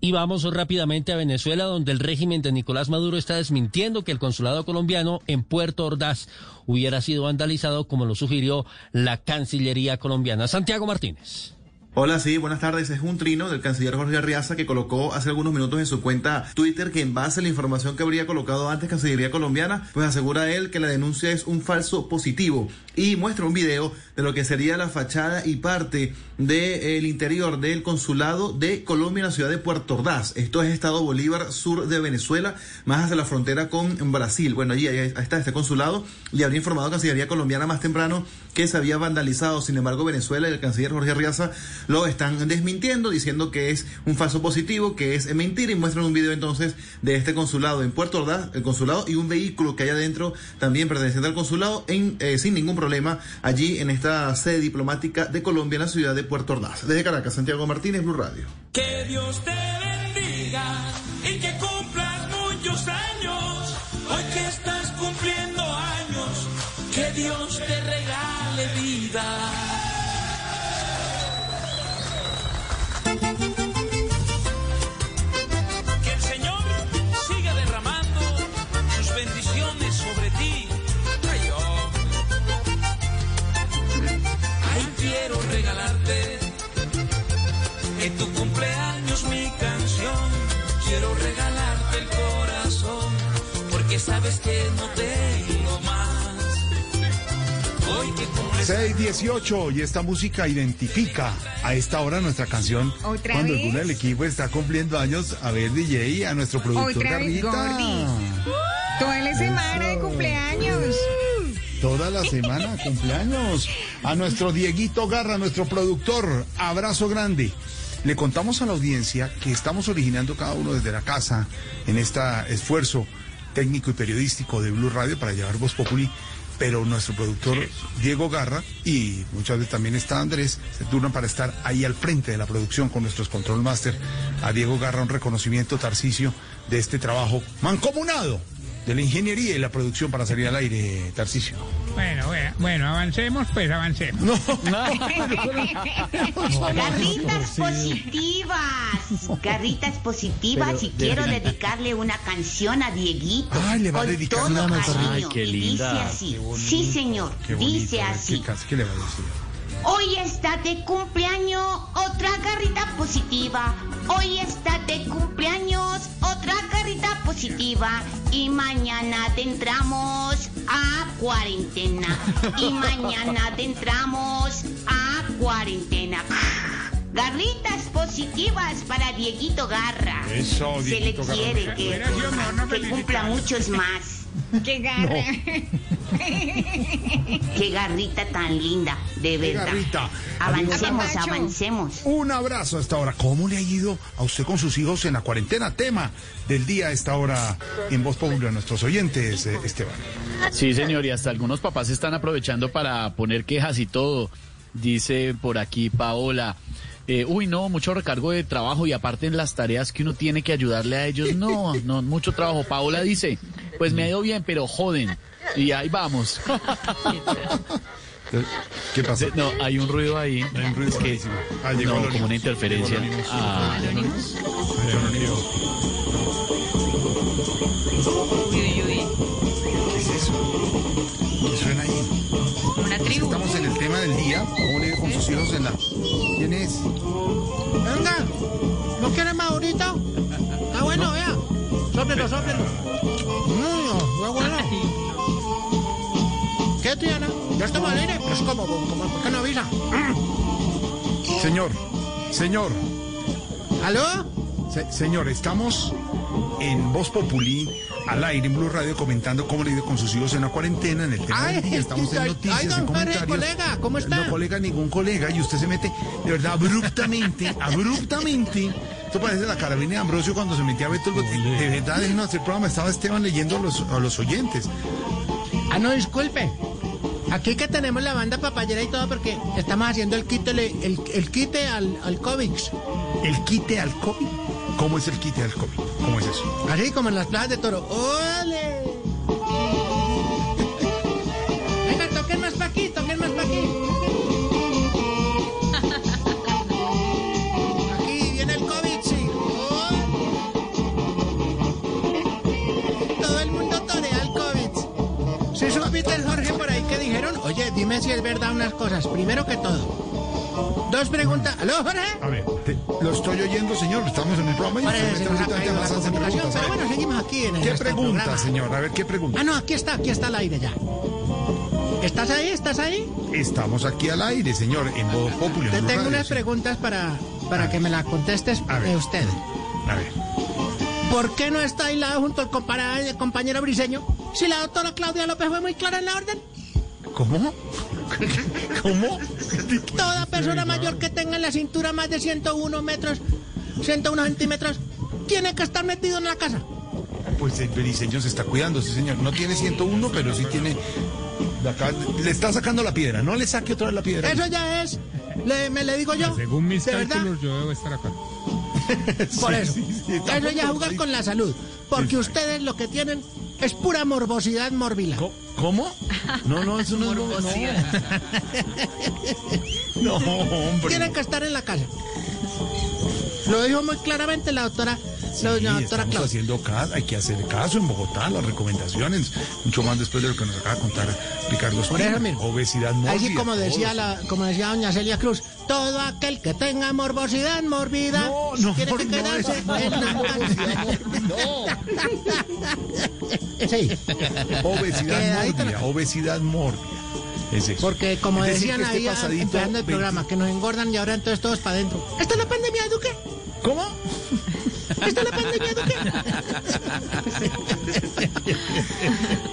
Y vamos rápidamente a Venezuela, donde el régimen de Nicolás Maduro está desmintiendo que el consulado colombiano en Puerto Ordaz hubiera sido vandalizado como lo sugirió la Cancillería colombiana. Santiago Martínez. Hola, sí, buenas tardes. Es un trino del canciller Jorge Arriaza que colocó hace algunos minutos en su cuenta Twitter que en base a la información que habría colocado antes Cancillería colombiana, pues asegura él que la denuncia es un falso positivo y muestra un video de lo que sería la fachada y parte del interior del consulado de Colombia en la ciudad de Puerto Ordaz. Esto es Estado Bolívar, sur de Venezuela, más hacia la frontera con Brasil. Bueno, allí está este consulado y habría informado Cancillería colombiana más temprano que se había vandalizado. Sin embargo, Venezuela y el canciller Jorge Arriaza lo están desmintiendo, diciendo que es un falso positivo, que es mentira, y muestran un video entonces de este consulado en Puerto Ordaz, el consulado y un vehículo que hay adentro también perteneciente al consulado, en, eh, sin ningún problema, allí en esta sede diplomática de Colombia, en la ciudad de Puerto Ordaz. Desde Caracas, Santiago Martínez, Blue Radio. Que Dios te bendiga y que Que Dios te regale vida. Que el Señor siga derramando sus bendiciones sobre ti. Ay, oh. Ay quiero regalarte en tu cumpleaños mi canción. Quiero regalarte el corazón, porque sabes que no te 618 y esta música identifica a esta hora nuestra canción. ¿Otra cuando vez? alguno del equipo está cumpliendo años, a ver DJ, a nuestro productor Otra vez. Toda la semana de cumpleaños. Toda la semana, cumpleaños. A nuestro Dieguito Garra, nuestro productor, abrazo grande. Le contamos a la audiencia que estamos originando cada uno desde la casa en este esfuerzo técnico y periodístico de Blue Radio para llevar Voz Populi, pero nuestro productor Diego Garra y muchas veces también está Andrés, se turnan para estar ahí al frente de la producción con nuestros control master. A Diego Garra un reconocimiento, Tarcicio, de este trabajo mancomunado de la ingeniería y la producción para salir al aire, Tarcicio. Bueno, bueno, bueno, avancemos, pues avancemos. No. Garritas positivas, garritas positivas Pero, y quiero dedicarle una canción a Dieguito. Ay, le va a con dedicar todo una cariño. canción. Ay, qué linda. Dice así, Qué bonito. sí señor, Qué bonito. dice así. ¿Qué, qué le va a decir? Hoy está de cumpleaños otra garrita positiva. Hoy está de cumpleaños otra garrita positiva. Y mañana entramos a cuarentena. Y mañana entramos a cuarentena. Garritas positivas para Dieguito Garra. Eso, Se le Garra. quiere no que cumpla muchos más. ¡Qué garra! Qué garrita tan linda, de Qué verdad. garrita. Avancemos, avancemos. Un abrazo a esta hora. ¿Cómo le ha ido a usted con sus hijos en la cuarentena? Tema del día a esta hora en Voz Populi a nuestros oyentes, eh, Esteban. Sí, señor, y hasta algunos papás están aprovechando para poner quejas y todo. Dice por aquí Paola. Eh, uy, no, mucho recargo de trabajo y aparte en las tareas que uno tiene que ayudarle a ellos, no, no, mucho trabajo. Paola dice, pues me ha ido bien, pero joden. Y ahí vamos. ¿Qué pasa? No, hay un ruido ahí. Hay un ruido Es que-. Ah, llegó no, como una interferencia. Llegó ¿Qué es eso? Tribu. Estamos en el tema del día. ¿Cómo le con sus hijos en la... ¿Quién es? Venga, ¿no quiere Maurito? Está bueno, vea. Sóplelo, sóplelo. No, está bueno. ¿Qué, Triana? Ya estamos al aire, pero es como, como, ¿por qué no avisa? Señor, señor. ¿Aló? Se- señor, estamos en Voz Populi, al aire en Blue Radio, comentando cómo le ha ido con sus hijos en la cuarentena, en el tema Ay, día. Estamos en noticias, ay, don en Jorge, comentarios. colega, ¿cómo está? No, colega, ningún colega, y usted se mete, de verdad, abruptamente, abruptamente. Esto parece la carabina de Ambrosio cuando se metía a Beto el De verdad, déjenos hacer programa. Estaba Esteban leyendo a los, a los oyentes. Ah, no, disculpe. Aquí que tenemos la banda papayera y todo porque estamos haciendo el quite, el, el, el quite al, al COVID. ¿El quite al COVID? ¿Cómo es el quite al COVID? ¿Cómo es eso? Así como en las plazas de toro. ¡Órale! Venga, toquen más pa' aquí, toquen más pa' aquí. Aquí viene el COVID, sí. Todo el mundo torea el COVID. ¿Sí supiste el Jorge por ahí que dijeron? Oye, dime si es verdad unas cosas. Primero que todo. Dos preguntas. ¿Aló, Jorge? A ver, te- lo estoy oyendo, señor. Estamos en el programa y Parece usted que mete se nos ha ahorita caído la temas, hace comunicación, preguntas. A pero ver, bueno, seguimos aquí en el ¿Qué nuestro pregunta, programa. señor? A ver, ¿qué pregunta? Ah, no, aquí está, aquí está al aire ya. ¿Estás ahí? ¿Estás ahí? Estamos aquí al aire, señor, en Voz Populi. en Te tengo unas preguntas para, para que me las contestes eh, usted. A ver. ¿Por qué no está aislado junto al compara- el compañero Briseño? Si la doctora Claudia López fue muy clara en la orden. ¿Cómo? ¿Cómo? Toda persona mayor que tenga en la cintura más de 101 metros, 101 centímetros, tiene que estar metido en la casa. Pues el Beliceño se está cuidando, sí, señor. No tiene 101, pero sí tiene. acá- le está sacando la piedra. No le saque otra vez la piedra. Eso ya es, le, me le digo yo. Según mis ¿De verdad? cálculos, yo debo estar acá. Por Sí, eso. sí, sí, eso ya jugar con la salud. Porque ustedes lo que tienen es pura morbosidad mórbila. ¿Cómo? No, no, eso no es morbosidad. No, hombre. Tienen que estar en la casa. Lo dijo muy claramente la doctora, la doctora estamos Claudia. haciendo caso, hay que hacer caso en Bogotá, las recomendaciones, mucho más después de lo que nos acaba de contar Ricardo Por Espina. Obesidad mórbida. Así como decía la, como decía doña Celia Cruz, todo aquel que tenga morbosidad mórbida No, no, tiene que no, quedarse no, en la no, Sí. Obesidad mórbida, obesidad mórbida. Es eso. Porque como Es decir, decían este ahí pasadito empezando el 20 programa, que nos engordan y ahora entonces todos para adentro. ¿Esta es la pandemia de Duque? ¿Cómo? ¿Esta es la pandemia de Duque?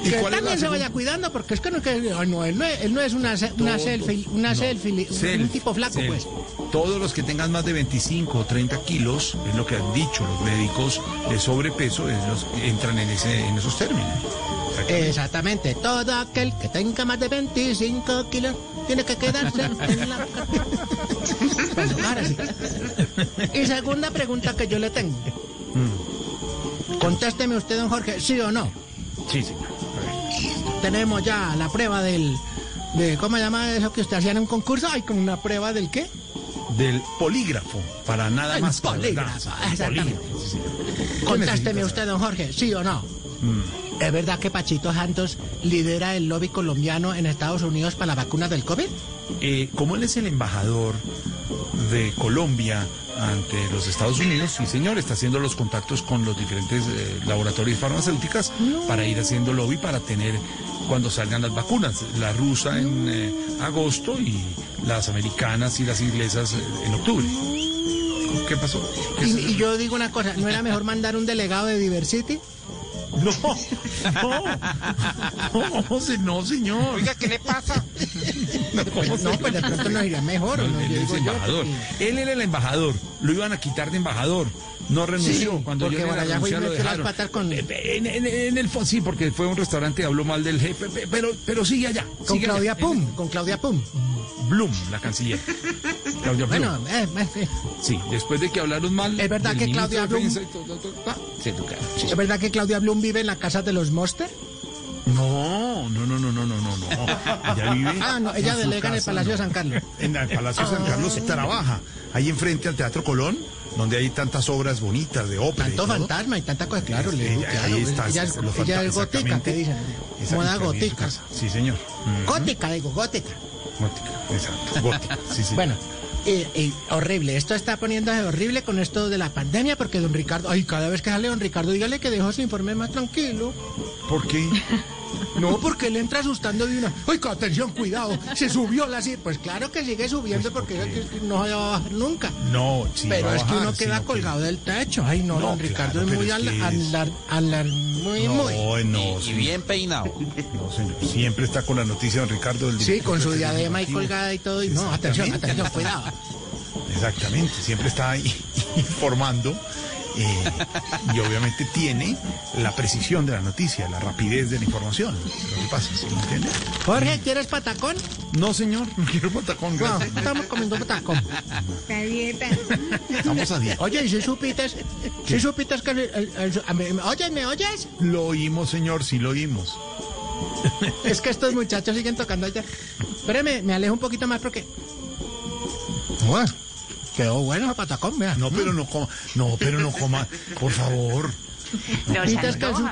¿Y que también se vaya cuidando porque es que no, que, no, él, no es, él no es una, una selfie, una No. selfie, un Selfie, tipo flaco selfie. pues. Todos los que tengan más de 25 o 30 kilos, es lo que han dicho los médicos de sobrepeso, es los entran en, ese, en esos términos. Exactamente, todo aquel que tenga más de 25 kilos tiene que quedarse en la... Bueno, ahora sí. Y segunda pregunta que yo le tengo. Contésteme usted, don Jorge, ¿sí o no? Sí, señor. Tenemos ya la prueba del... De, ¿Cómo se llama eso que usted hacía en un concurso? Hay como una prueba del qué? Del polígrafo, para nada El más. polígrafo, verdad. exactamente. Polígrafo, sí. Contésteme usted, don Jorge, ¿sí o no? Mm. ¿Es verdad que Pachito Santos lidera el lobby colombiano en Estados Unidos para la vacuna del COVID? Eh, como él es el embajador de Colombia ante los Estados Unidos, sí señor, está haciendo los contactos con los diferentes eh, laboratorios farmacéuticas para ir haciendo lobby para tener cuando salgan las vacunas, la rusa en eh, agosto y las americanas y las inglesas eh, en octubre. ¿Qué pasó? ¿Qué Y, y yo digo una cosa, ¿no era mejor mandar un delegado de Diversity? No, no, no, se- no, señor. Oiga, ¿qué le pasa? ¿Cómo no, se- pues de pronto nos iría mejor. Él es era el embajador. Lo iban a quitar de embajador. No renunció. Sí, Cuando porque yo y lo las dejaron. patas con- En, en- en el sí, porque fue a un restaurante y habló mal del jefe. pe- Pero, pero sigue allá. Con sigue Claudia allá. Pum, con Claudia Pum. Blum, la canciller. Claudia Blum. Bueno, eh, eh, eh, Sí, después de que hablaron mal. ¿Es verdad que Claudia Blum- todo, todo, ah, se educaron. Sí. ¿es verdad que Claudia Blum vive en la casa de los Monster? No, no, no, no, no, no, no. Ella vive. Ah, no, ella delega en el Palacio de. San Carlos. En el Palacio de San Carlos trabaja. Ahí enfrente al Teatro Colón, donde hay tantas obras bonitas de ópera. Tanto fantasma y tanta cosa, claro. Sí, le digo, ella- claro, ahí está, ella, es- ella es gótica, que dicen. Moda gótica. Sí, señor. Gótica, digo, gótica. Gótica, exacto. Gótica, sí, sí. Bueno, eh, eh, horrible. Esto está poniéndose horrible con esto de la pandemia porque don Ricardo, ay, cada vez que sale don Ricardo, dígale que dejó su informe más tranquilo. ¿Por qué? No, porque le entra asustando de una. ¡Ay, atención, cuidado! Se subió la sí. Pues claro que sigue subiendo porque es que no se va a bajar nunca. No, sí. pero es que bajar, uno queda que- colgado del techo. Ay, no, No, don Ricardo claro, es muy al, es- alar- alar- muy, muy. No, no. Y bien peinado. No, señor. Siempre está con la noticia don Ricardo del Sí, con su diadema ahí colgada y todo. Y no, atención, atención, cuidado. Exactamente, siempre está ahí informando eh, y obviamente tiene la precisión de la noticia, la rapidez de la información. Lo que pasa, ¿sí me entiende? Jorge, ¿quieres patacón? No, señor, no quiero patacón, No, estamos comiendo patacón. La dieta. Estamos a dieta. Oye, ¿y si supites? Si supites que... el- el- el- a mí- Oye, ¿me oyes? Lo oímos, señor, sí lo oímos. Es que estos muchachos siguen tocando allá. Espérame, me alejo un poquito más porque... Bueno, quedó bueno el patacón, vea. No, pero no coma, no, pero no coma, por favor. ¿Viste que el, su-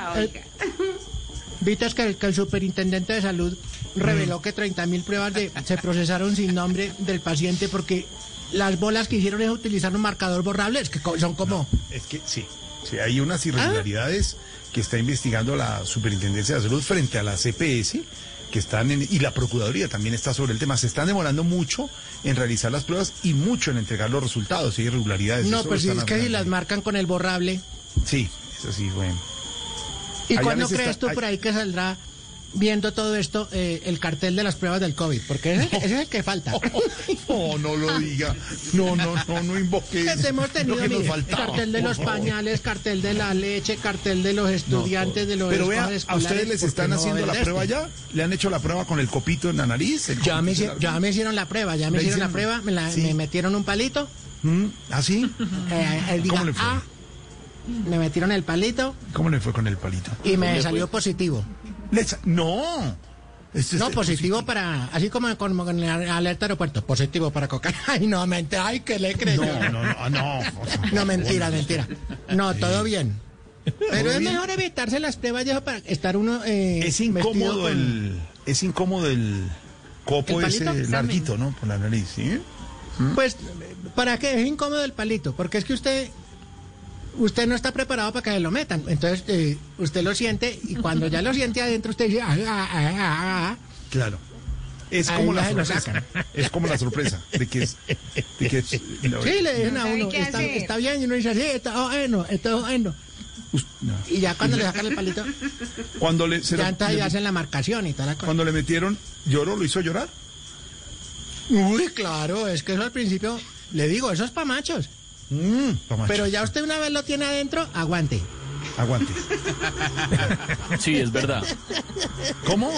que el, que el superintendente de salud reveló que 30.000 pruebas de, se procesaron sin nombre del paciente porque las bolas que hicieron es utilizar un marcador borrable? Es que co- son como... Es que sí, sí, hay unas irregularidades que está investigando la Superintendencia de Salud frente a la CPS que están en, y la Procuraduría también está sobre el tema. Se están demorando mucho en realizar las pruebas y mucho en entregar los resultados. Hay irregularidades. No, pues sí, están es que si las marcan con el borrable. Sí, eso sí, bueno. ¿Y cuándo crees está- tú por ahí que saldrá viendo todo esto eh, el cartel de las pruebas del COVID? Porque ese, ese es el que falta. No, no lo diga. No, no, no, no invoque Pues hemos tenido que nos mire, faltaba, cartel de los pañales, cartel de la leche, cartel de los estudiantes, de los Pero vea, escolares ¿a ustedes les ¿por qué están no haciendo la prueba este? ya? ¿Le han hecho la prueba con el copito en la nariz? ¿El Ya me, la- ya me hicieron la prueba, ya me ¿Le hicieron la prueba, me, la- Sí. me metieron un palito. ¿Mm? ¿Ah, sí? eh, diga, ¿Cómo le fue? "Ah", me metieron el palito ¿Cómo le fue con el palito? y me salió positivo. Sa- No. Este no, positivo para, así como con, con alerta aeropuerto, positivo para cocaína. Ay, no, mentira, ay, que le creyó. No, no, no, no. No, mentira, mentira. No, todo bien. Pero es bien? mejor evitarse las pruebas, viejo, para estar uno. Eh, Es incómodo con- el, es incómodo el copo ¿El ese larguito, ¿no? Por la nariz, ¿sí? Pues, ¿para qué? Es incómodo el palito, porque es que usted. Usted no está preparado para que lo metan. Entonces, eh, usted lo siente y cuando ya lo siente adentro, usted dice. "Ah, ah, ah, ah, ah". Claro. Es como la sorpresa. Es como la sorpresa de que es. De que es Sí, le dicen a uno, está, bien, y uno dice, sí, está bueno, está bueno. Y ya cuando le sacan el palito, Cuando le, se ya entonces hacen la marcación y toda la cosa. cuando le metieron, lloró, lo hizo llorar. Uy, claro, es que eso al principio, le digo, eso es para machos. Machos. Pero ya usted una vez lo tiene adentro, aguante. Aguante. Sí, es verdad. ¿Cómo?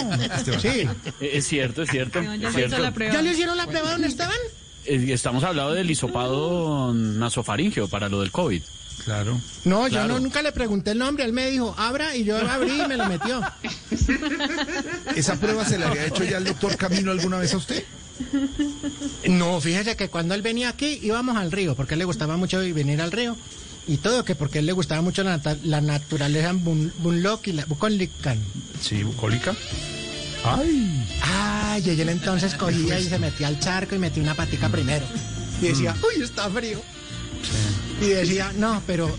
Sí. Eh, Es cierto, es cierto. ya es cierto. hizo la prueba. ¿Ya le hicieron la prueba, don Esteban? Eh, Estamos hablando del hisopado nasofaringeo para lo del COVID. Claro. No, yo no, nunca le pregunté el nombre, él me dijo, abra, y yo abrí y me lo metió. ¿Esa prueba se la había hecho ya el doctor Camino alguna vez a usted? No, fíjese que cuando él venía aquí íbamos al río, porque a él le gustaba mucho venir al río. Y todo, que porque a él le gustaba mucho la, nata- la naturaleza bun, bunlock y la bucólica. Sí, bucólica. Ay. Ay, y él entonces cogía y se metía al charco y metía una patica primero. Y decía, Mm. uy, está frío. Y decía, no, pero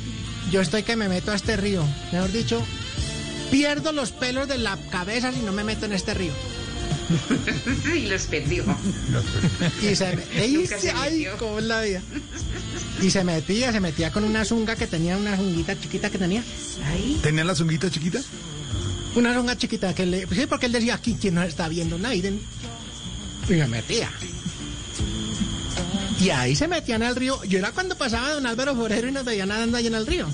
yo estoy que me meto a este río. Mejor dicho, pierdo los pelos de la cabeza si no me meto en este río. y los perdió. Y se, me- ¡Ey, Nunca se ay, cómo la vida. Y se metía, se metía con una zunga que tenía, una zunguita chiquita que tenía. ¿Tenía la zunguita chiquita? Una zunga chiquita que le... Sí, porque él decía, aquí quien no está viendo Naiden. Y me metía. Y ahí se metían al río. Yo era cuando pasaba don Álvaro Forero y nos veía nadando ahí en el río.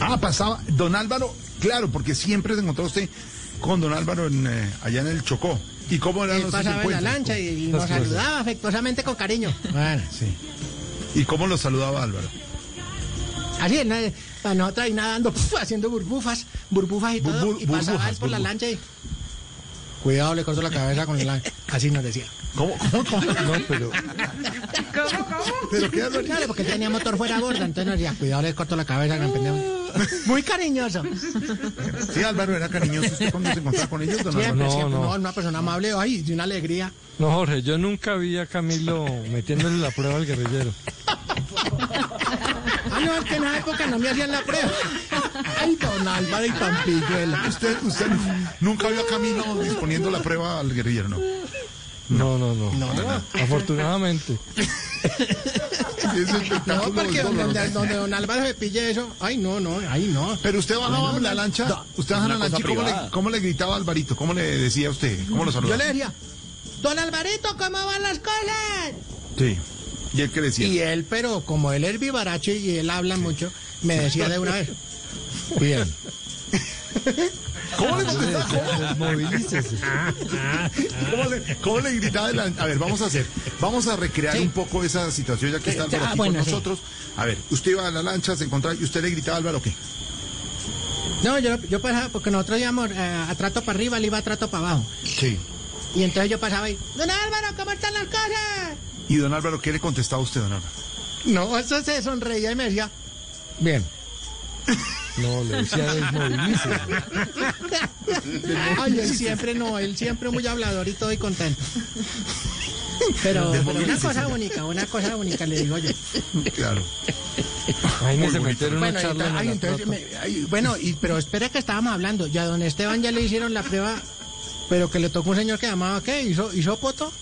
Ah, pasaba. Don Álvaro, claro, porque siempre se encontró usted con don Álvaro en, eh, allá en el Chocó. ¿Y cómo eran Él los pasaba en la lancha y, y nos cosas. saludaba afectuosamente con cariño. Bueno, Sí. ¿Y cómo lo saludaba Álvaro? así, ¿no? para nosotros ahí nadando, puf, haciendo burbufas, burbufas y todo. Y pasaba burbujas, él por la lancha y... Cuidado, le corto la cabeza con el... Así nos decía. ¿Cómo? ¿Cómo? cómo? No, pero. ¿Cómo, cómo? ¿Pero qué? Claro, porque él tenía motor fuera borda, entonces nos decía, cuidado, le corto la cabeza, gran pendejo. Muy cariñoso. Sí, Álvaro era cariñoso usted cuando se encontraba con ellos, don Siempre, Álvaro. siempre. no. No, una persona amable, ay, de una alegría. No, Jorge, yo nunca vi a Camilo metiéndole la prueba al guerrillero. Ah, no, es que en esa época no me hacían la prueba. Ay, don Álvaro y Pampilluela. Usted, usted nunca vio a Camilo disponiendo la prueba al guerrillero, ¿no? No, no, no. No, no. Afortunadamente. Ese No, porque donde, donde- donde don Álvaro se pille eso, ay, no, no, ay, no. Pero usted bajaba No, la lancha, No, usted bajaba la lancha ¿cómo le, cómo le gritaba a Alvarito? ¿Cómo le decía usted? ¿Cómo lo Yo saludaba? le decía, don Alvarito, ¿cómo van las cosas? Sí. ¿Y él qué decía? Y él, pero como él es vivaracho y él habla mucho, me decía de una vez, bien. ¿Cómo le contestaba? ¿Cómo? Desmovilícese. ¿Cómo le, cómo le gritaba? la- A ver, vamos a hacer, vamos a recrear Sí. un poco esa situación ya que está Álvaro ah, aquí bueno, con sí. nosotros. A ver, usted iba a la lancha, se encontraba y usted le gritaba a Álvaro qué? No, yo, yo pasaba, porque nosotros íbamos eh, a trato para arriba, él iba a trato para abajo. Sí. Y entonces yo pasaba ahí, don Álvaro, ¿cómo están las cosas? ¿Y don Álvaro qué le contestaba a usted, don Álvaro? No, eso se sonreía y me decía, bien. No, le decía desmovilícese. Ay, él siempre no, él siempre muy hablador y todo y contento. Pero, pero una cosa única, una cosa única le digo yo. Claro. Ahí me se metieron una Bueno, charla entonces, en ay, entonces trata. me- ay, bueno, y, pero espera que estábamos hablando. Ya a don Esteban ya le hicieron la prueba, pero que le tocó un señor que llamaba, ¿qué? ¿Hizo, hizo poto?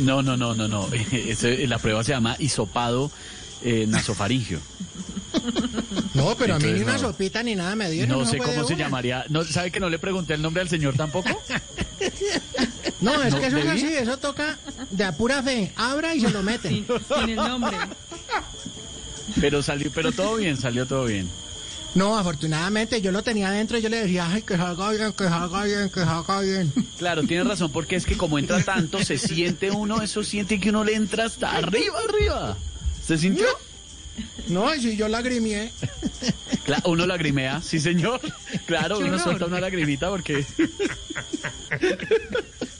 No, no, no, no, no. Ese- la prueba se llama hisopado eh, nasofaringio. No, pero a mí ni una no. sopita ni nada me dieron. No sé cómo se una. llamaría. No, ¿Sabe que no le pregunté el nombre al señor tampoco? No, es No, que eso es así, eso toca de a pura fe. Abra y se lo meten. Sin el nombre. Pero salió, pero todo bien, salió todo bien. No, afortunadamente yo lo tenía adentro y yo le decía, ay, que salga bien, que salga bien, que salga bien. Claro, tiene razón, porque es que como entra tanto, se siente uno, eso siente que uno le entra hasta arriba, arriba. ¿Se sintió? No, y si yo lagrimié. Cla- uno lagrimea, sí señor. Claro, uno suelta una lagrimita porque...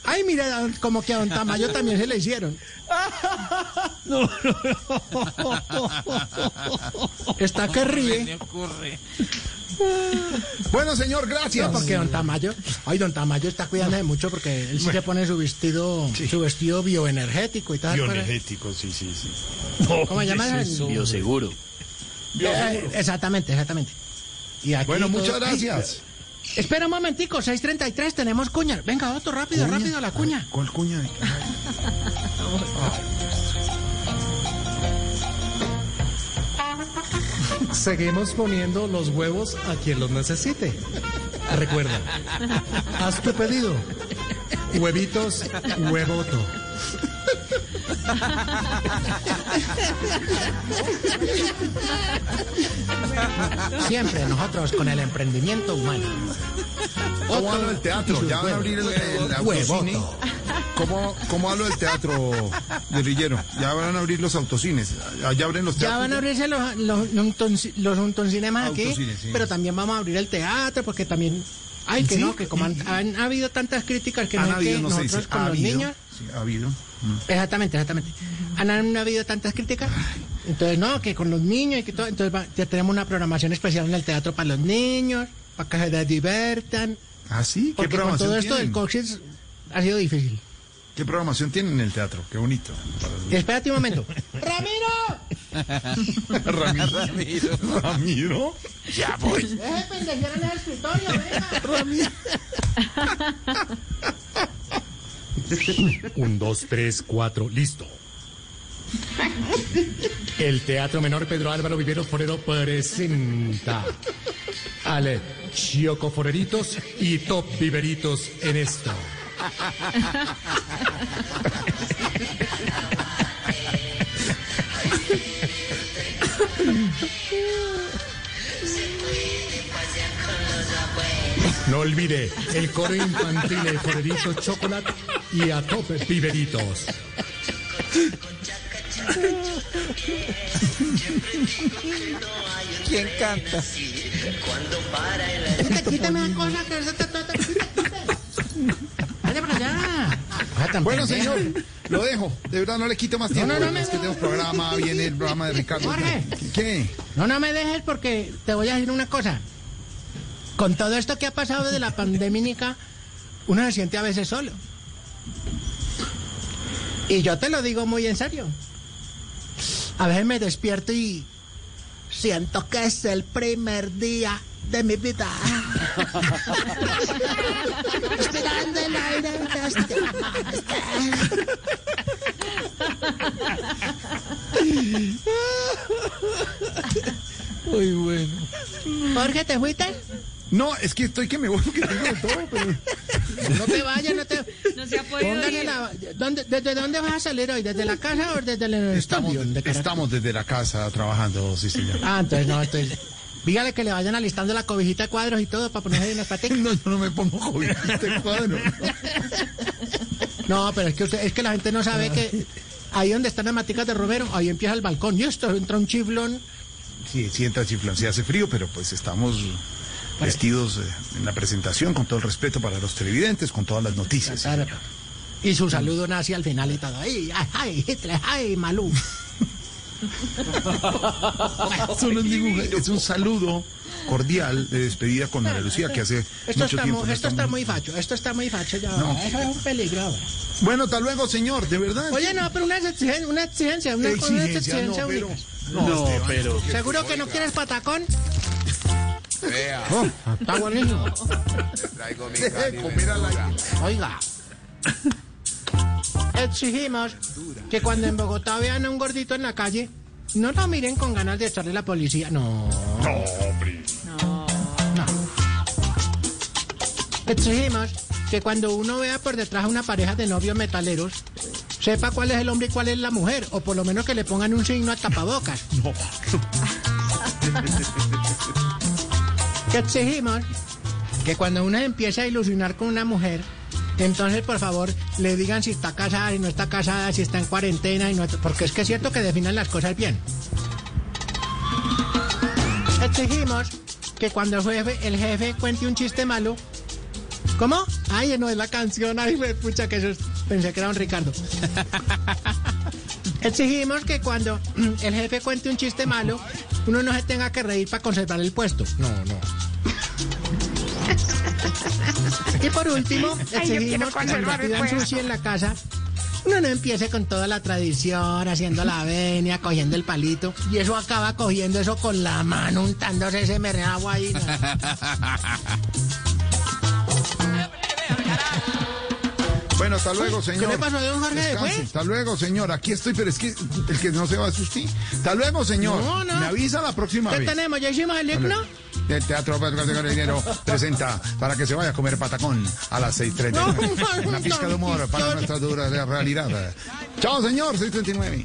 Ay, mira, como que a don Tamayo también se le hicieron. No, no, Está que ríe. Bueno, señor, gracias. No, porque don Tamayo, ay, don Tamayo está cuidándose mucho porque él sí se pone su vestido, su vestido bioenergético y tal. Bioenergético, sí, sí, sí. ¿Cómo se llama? ¿qué es eso? Bioseguro. Eh, exactamente, exactamente. Y aquí Bueno, todo- muchas Ay, gracias. Espera un momentico, 6.33, tenemos cuña. Venga, otro, rápido, Cuña. rápido, la cuña. ¿Cuál cuña? Seguimos poniendo los huevos a quien los necesite. Recuerda, haz tu pedido. Huevitos, huevoto. Siempre nosotros con el emprendimiento humano. ¿Cómo hablo del teatro? ¿Ya van a abrir el, el autocine? ¿Cómo, ¿Cómo hablo del teatro guerrillero? ¿Ya van a abrir los autocines? ¿Ya abren los teatros? Ya van a abrirse los, los, los, aquí, Autocines, sí. pero también vamos a abrir el teatro porque también... Ay, que ¿Sí? no, que como han, han habido tantas críticas que Han no habido, que no nosotros con ha los niños... Ha habido. Mm. Exactamente, exactamente. Han, han habido tantas críticas. Entonces, no, que con los niños y que todo. Entonces, va- ya tenemos una programación especial en el teatro para los niños, para que se diviertan. ¿Ah, sí? ¿Qué Porque con programación todo esto del coxis ha sido difícil. ¿Qué programación tienen en el teatro? Qué bonito. Espérate un momento. ¡Ramiro! Ramiro. Ramiro. Ya voy. Deje pendejear en el escritorio, venga. Un, dos, tres, cuatro, listo. El Teatro Menor Pedro Álvaro Viveros Forero presenta Ale Chioco Foreritos y Top Viveritos en esto. No olvide el coro infantil de Foreritos Chocolate y a Top Viveritos. ¿Quién canta? Quítame la cosa que se trata. Vaya para allá. Bueno, señor, lo dejo. De verdad, no le quito más No, tiempo. no, no, es me- que tenemos programa, viene el programa de Ricardo. Jorge. ¿Qué? No, no me dejes porque te voy a decir una cosa. Con todo esto que ha pasado desde la pandemia, uno se siente a veces solo. Y yo te lo digo muy en serio. A veces me despierto y siento que es el primer día de mi vida. Esperando el aire de este Muy bueno. Jorge, ¿te fuiste? No, es que estoy que me voy porque tengo de todo, pero... No te vayas, no te... No se ha podido Póngale ir. la- ¿dónde- ¿Desde dónde vas a salir hoy? ¿Desde la casa o desde el Estamos, estudio de estamos desde la casa trabajando, sí, señor. Ah, entonces no, entonces... Dígale que le vayan alistando la cobijita de cuadros y todo para ponerse ahí unas paticas. No, yo no me pongo cobijita de cuadro. No, pero es que, usted, es que la gente no sabe que ahí donde están las maticas de Romero, ahí empieza el balcón. Y esto entra un chiflón. Sí, sí entra chiflón, sí hace frío, pero pues estamos vestidos eh, en la presentación con todo el respeto para los televidentes, con todas las noticias. Claro. Y su saludo nace al final y todo. ¡Ay, ay, Hitler, ay, Malú! Eso no es ningún- es un saludo cordial de despedida con María Lucía que hace Esto, mucho está, tiempo. muy, esto está muy facho, esto está muy facho ya. No. Eso es un peligro. ahora. Bueno, hasta luego, señor, de verdad. Oye, no, pero una exigencia, una exigencia, una, una Exigencia, exigencia no, pero- única. No, Esteban, ¿Seguro que no quieres patacón? Vea. Está buenísimo. Traigo mi aire. Oiga. Exigimos que cuando en Bogotá vean a un gordito en la calle, no lo miren con ganas de echarle la policía. No. No, hombre. No. Exigimos que cuando uno vea por detrás a una pareja de novios metaleros, sepa cuál es el hombre y cuál es la mujer, o por lo menos que le pongan un signo a tapabocas. No. que exigimos que cuando uno empieza a ilusionar con una mujer, entonces por favor le digan si está casada, si no está casada, si está en cuarentena, y no, porque es que es cierto que definan las cosas bien. Exigimos que cuando el jefe, el jefe cuente un chiste malo. ¿Cómo? Ay, no es la canción. Ay, pucha, que eso es- pensé que era un Ricardo. Exigimos que cuando el jefe cuente un chiste malo, uno no se tenga que reír para conservar el puesto. No, no. Y por último, Ay, exigimos que cuando pidan sushi en la casa, uno no empiece con toda la tradición, haciendo la venia, cogiendo el palito, y eso acaba cogiendo eso con la mano, untándose ese meragua ahí. ¿no? Bueno, hasta luego, señor. ¿Qué le pasó a don Jorge Descanse. después? Hasta luego, señor. Aquí estoy, pero es que el que no se va es usted. Hasta luego, señor. No, no. Me avisa la próxima ¿Qué vez. tenemos? ¿Ya hicimos el himno? El Teatro Pedro Dinero presenta para que se vaya a comer patacón a las 6.30. No, Una pizca de humor para nuestra dura realidad. Chao, señor, 6.39.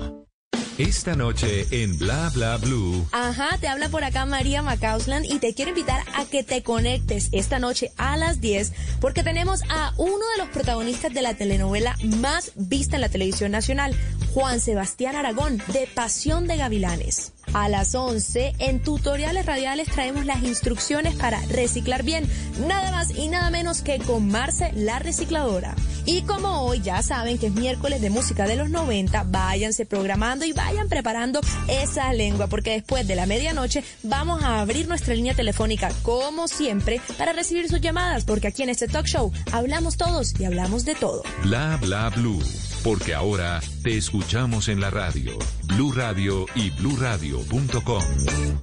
Esta noche en Bla Bla Blue. Ajá, te habla por acá María Macausland y te quiero invitar a que te conectes esta noche a las 10 porque tenemos a uno de los protagonistas de la telenovela más vista en la televisión nacional, Juan Sebastián Aragón, de Pasión de Gavilanes. A las 11, en tutoriales radiales traemos las instrucciones para reciclar bien, nada más y nada menos que con Marce la recicladora. Y como hoy ya saben que es miércoles de música de los 90, váyanse programando y vayan preparando esa lengua, porque después de la medianoche vamos a abrir nuestra línea telefónica, como siempre, para recibir sus llamadas, porque aquí en este talk show hablamos todos y hablamos de todo. Bla Bla Blue. Porque ahora te escuchamos en la radio. Blue Radio y bluradio.com.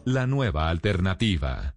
La nueva alternativa.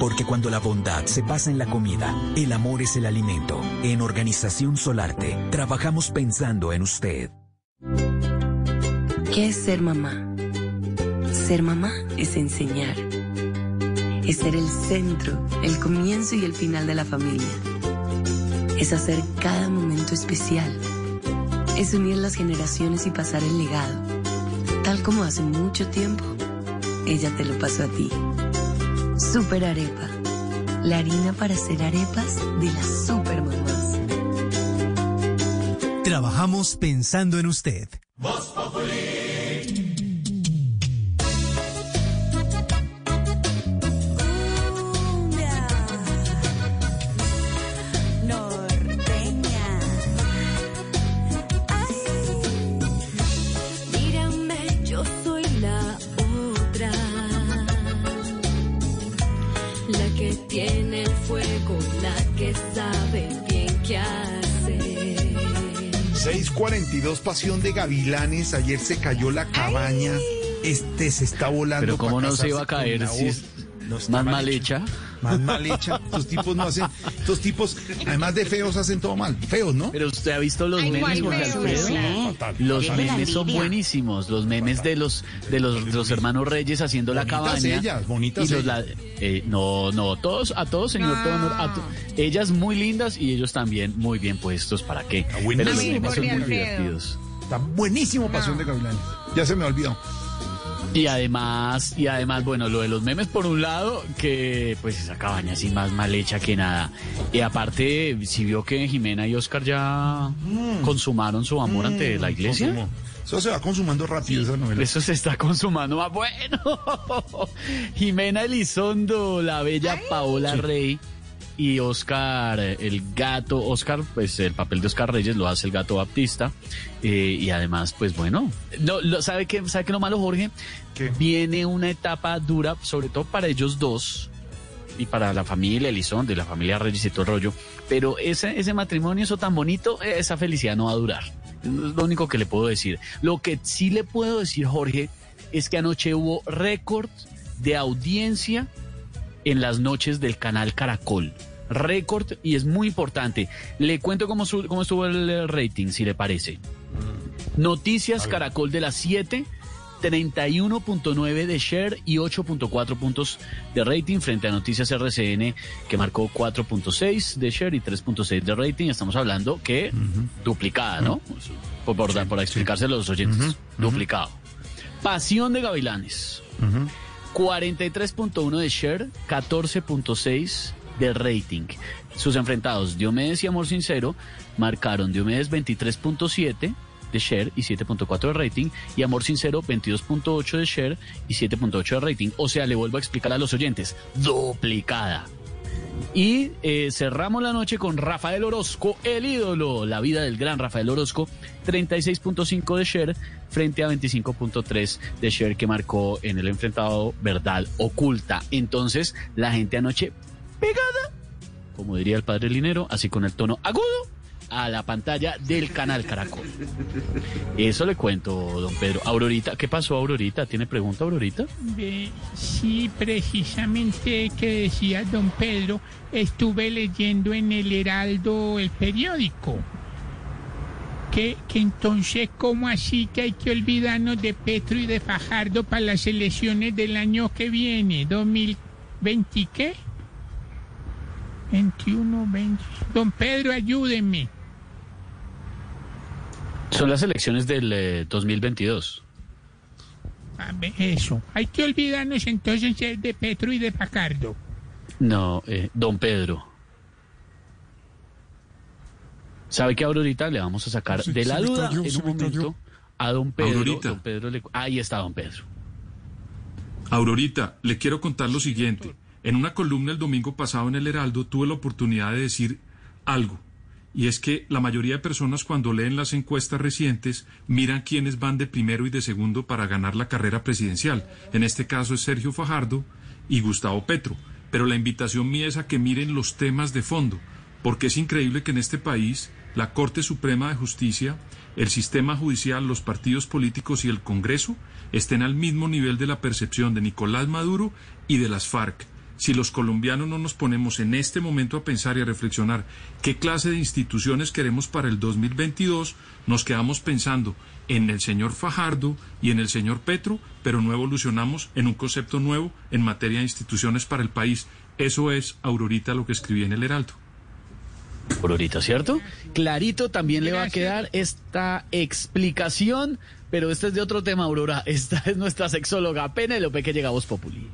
Porque cuando la bondad se pasa en la comida, el amor es el alimento. En Organización Solarte, trabajamos pensando en usted. ¿Qué es ser mamá? Ser mamá es enseñar. Es ser el centro, el comienzo y el final de la familia. Es hacer cada momento especial. Es unir las generaciones y pasar el legado. Tal como hace mucho tiempo, ella te lo pasó a ti. Super Arepa. La harina para hacer arepas de las super mamás. Trabajamos pensando en usted. 642 Pasión de Gavilanes. Ayer se cayó la cabaña. Este se está volando. Pero cómo no se iba a caer si es No más mal hecha. Más mal hecha. Estos tipos no hacen. Estos tipos, además de feos, hacen todo mal. Feos, ¿no? Pero usted ha visto los Ay, memes. Fatal, Los fatal. memes son buenísimos. Los memes de los de los, de los hermanos Reyes haciendo la Bonitas cabaña. ellas, bonitas y los ellas. la- eh, no, no, todos, a todos, señor todo honor, a to- ellas muy lindas y ellos también muy bien puestos. ¿Para qué? Pero los buenísimo, memes son muy divertidos. Está buenísimo Pasión de Gavilanes. Ya se me olvidó. Y además, y además, bueno, lo de los memes por un lado, que pues esa cabaña así más mal hecha que nada. Y aparte, si vio que Jimena y Oscar ya consumaron su amor ante la iglesia. Consumó. Eso se va consumando rápido esa novela. Eso se está consumando más bueno. Jimena Elizondo, la bella Paola Rey y Oscar, eh, el gato, Oscar, pues el papel de Oscar Reyes lo hace el gato Baptista. eh, y además, pues bueno, no, lo- ¿sabe qué, ¿sabe qué lo malo, Jorge? Viene una etapa dura, sobre todo para ellos dos y para la familia Elizondo y la familia Reyes y todo el rollo. Pero ese, ese matrimonio, eso tan bonito, eh, esa felicidad no va a durar. Es lo único que le puedo decir. Lo que sí le puedo decir, Jorge, es que anoche hubo récord de audiencia en las noches del canal Caracol. Récord y es muy importante. Le cuento cómo, su- cómo estuvo el rating, si le parece. Noticias Caracol de las 7, 31.9 de share y 8.4 puntos de rating frente a Noticias RCN que marcó 4.6 de share y 3.6 de rating. Estamos hablando que duplicada, ¿no? Por, por, por explicárselo a los oyentes. Duplicado. Pasión de Gavilanes. 43.1 de share, 14.6 de rating. Sus enfrentados, Diomedes y Amor Sincero, marcaron Diomedes 23.7 de share y 7.4 de rating y Amor Sincero 22.8 de share y 7.8 de rating. O sea, le vuelvo a explicar a los oyentes, duplicada. Y eh, cerramos la noche con Rafael Orozco, el ídolo, la vida del gran Rafael Orozco, 36.5 de share frente a 25.3 de share que marcó en el enfrentado Verdad Oculta. Entonces, la gente anoche pegada, como diría el padre Linero, así con el tono agudo, a la pantalla del canal Caracol. Eso le cuento, don Pedro. Aurorita, ¿qué pasó, Aurorita? ¿Tiene pregunta, Aurorita? Sí, precisamente que decía don Pedro, estuve leyendo en el Heraldo el periódico. Que, que entonces, ¿cómo así que hay que olvidarnos de Petro y de Fajardo para las elecciones del año que viene? ¿2020 qué? 21, 20. Don Pedro, ayúdenme. Son las elecciones del eh, 2022. A ver, eso. Hay que olvidarnos entonces de Petro y de Fajardo. No, eh, don Pedro. ¿Sabe que Aurorita le vamos a sacar Se- de la duda cayó, en un momento a don Pedro? Aurorita. Don Pedro le- Ahí está don Pedro. Aurorita, le quiero contar lo siguiente. En una columna el domingo pasado en el Heraldo tuve la oportunidad de decir algo. Y es que la mayoría de personas cuando leen las encuestas recientes miran quiénes van de primero y de segundo para ganar la carrera presidencial. En este caso es Sergio Fajardo y Gustavo Petro. Pero la invitación mía es a que miren los temas de fondo, porque es increíble que en este país la Corte Suprema de Justicia, el sistema judicial, los partidos políticos y el Congreso estén al mismo nivel de la percepción de Nicolás Maduro y de las FARC. Si los colombianos no nos ponemos en este momento a pensar y a reflexionar qué clase de instituciones queremos para el 2022, nos quedamos pensando en el señor Fajardo y en el señor Petro, pero no evolucionamos en un concepto nuevo en materia de instituciones para el país. Eso es, Aurorita, lo que escribí en el Heraldo. Aurorita, ¿cierto? Clarito también le va a quedar esta explicación, pero este es de otro tema, Aurora. Esta es nuestra sexóloga Penélope que llega a Voz Populi.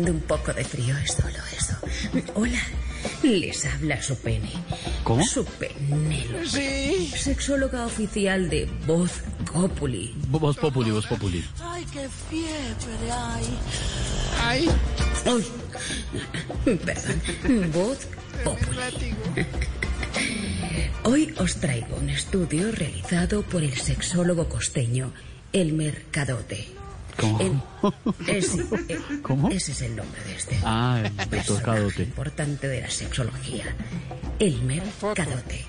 Haciendo un poco de frío, es solo eso. Hola, les habla su pene. ¿Cómo? Su Penélope. Sí. Sexóloga oficial de Voz Populi. Voz Populi, Voz Populi. Ay, qué fiebre hay. Ay. Uy. Perdón. Voz Populi. Hoy os traigo un estudio realizado por el sexólogo costeño Elmer Cadote. ¿Cómo? Ese es el nombre de este. Ah, el personaje importante de la sexología. Elmer Cadote.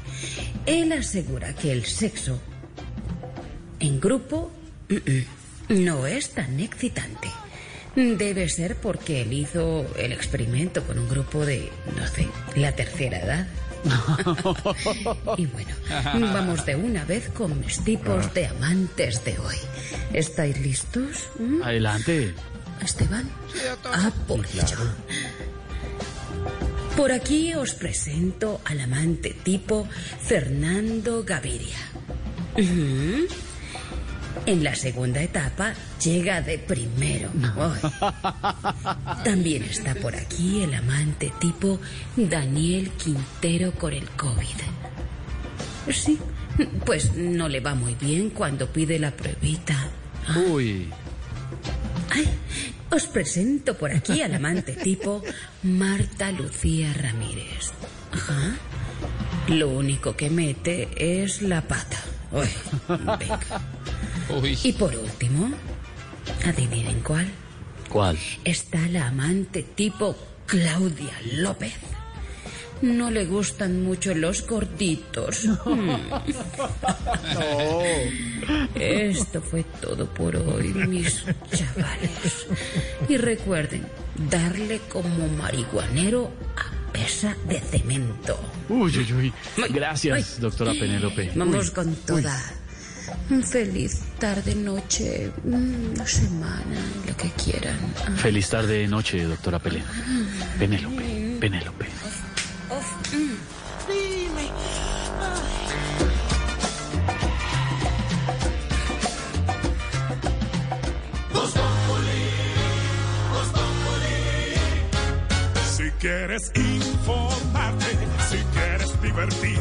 Él asegura que el sexo en grupo no es tan excitante. Debe ser porque él hizo el experimento con un grupo de, no sé, la tercera edad. y bueno, vamos de una vez con mis tipos de amantes de hoy. ¿Estáis listos? ¿Mm? Adelante. Esteban. Ah, por ello. Por aquí os presento al amante tipo Fernando Gaviria. En la segunda etapa llega de primero. Ay. También está por aquí el amante tipo Daniel Quintero con el COVID. Sí, Pues no le va muy bien cuando pide la pruebita. Uy. Os presento por aquí al amante tipo Marta Lucía Ramírez. Ajá. Lo único que mete es la pata. Uy, venga. Y por último, adivinen cuál. ¿Cuál? Está la amante tipo Claudia López. No le gustan mucho los gorditos. Hmm. Esto fue todo por hoy, mis chavales. Y recuerden, darle como marihuanero a pesa de cemento. Uy, uy, uy. Gracias, doctora Penélope. Vamos Uy. con toda. Feliz tarde, noche, mm, semana, lo que quieran. Ah. Feliz tarde, noche, doctora Pelé. Penélope, Penélope. Si quieres informarte, si quieres divertirte,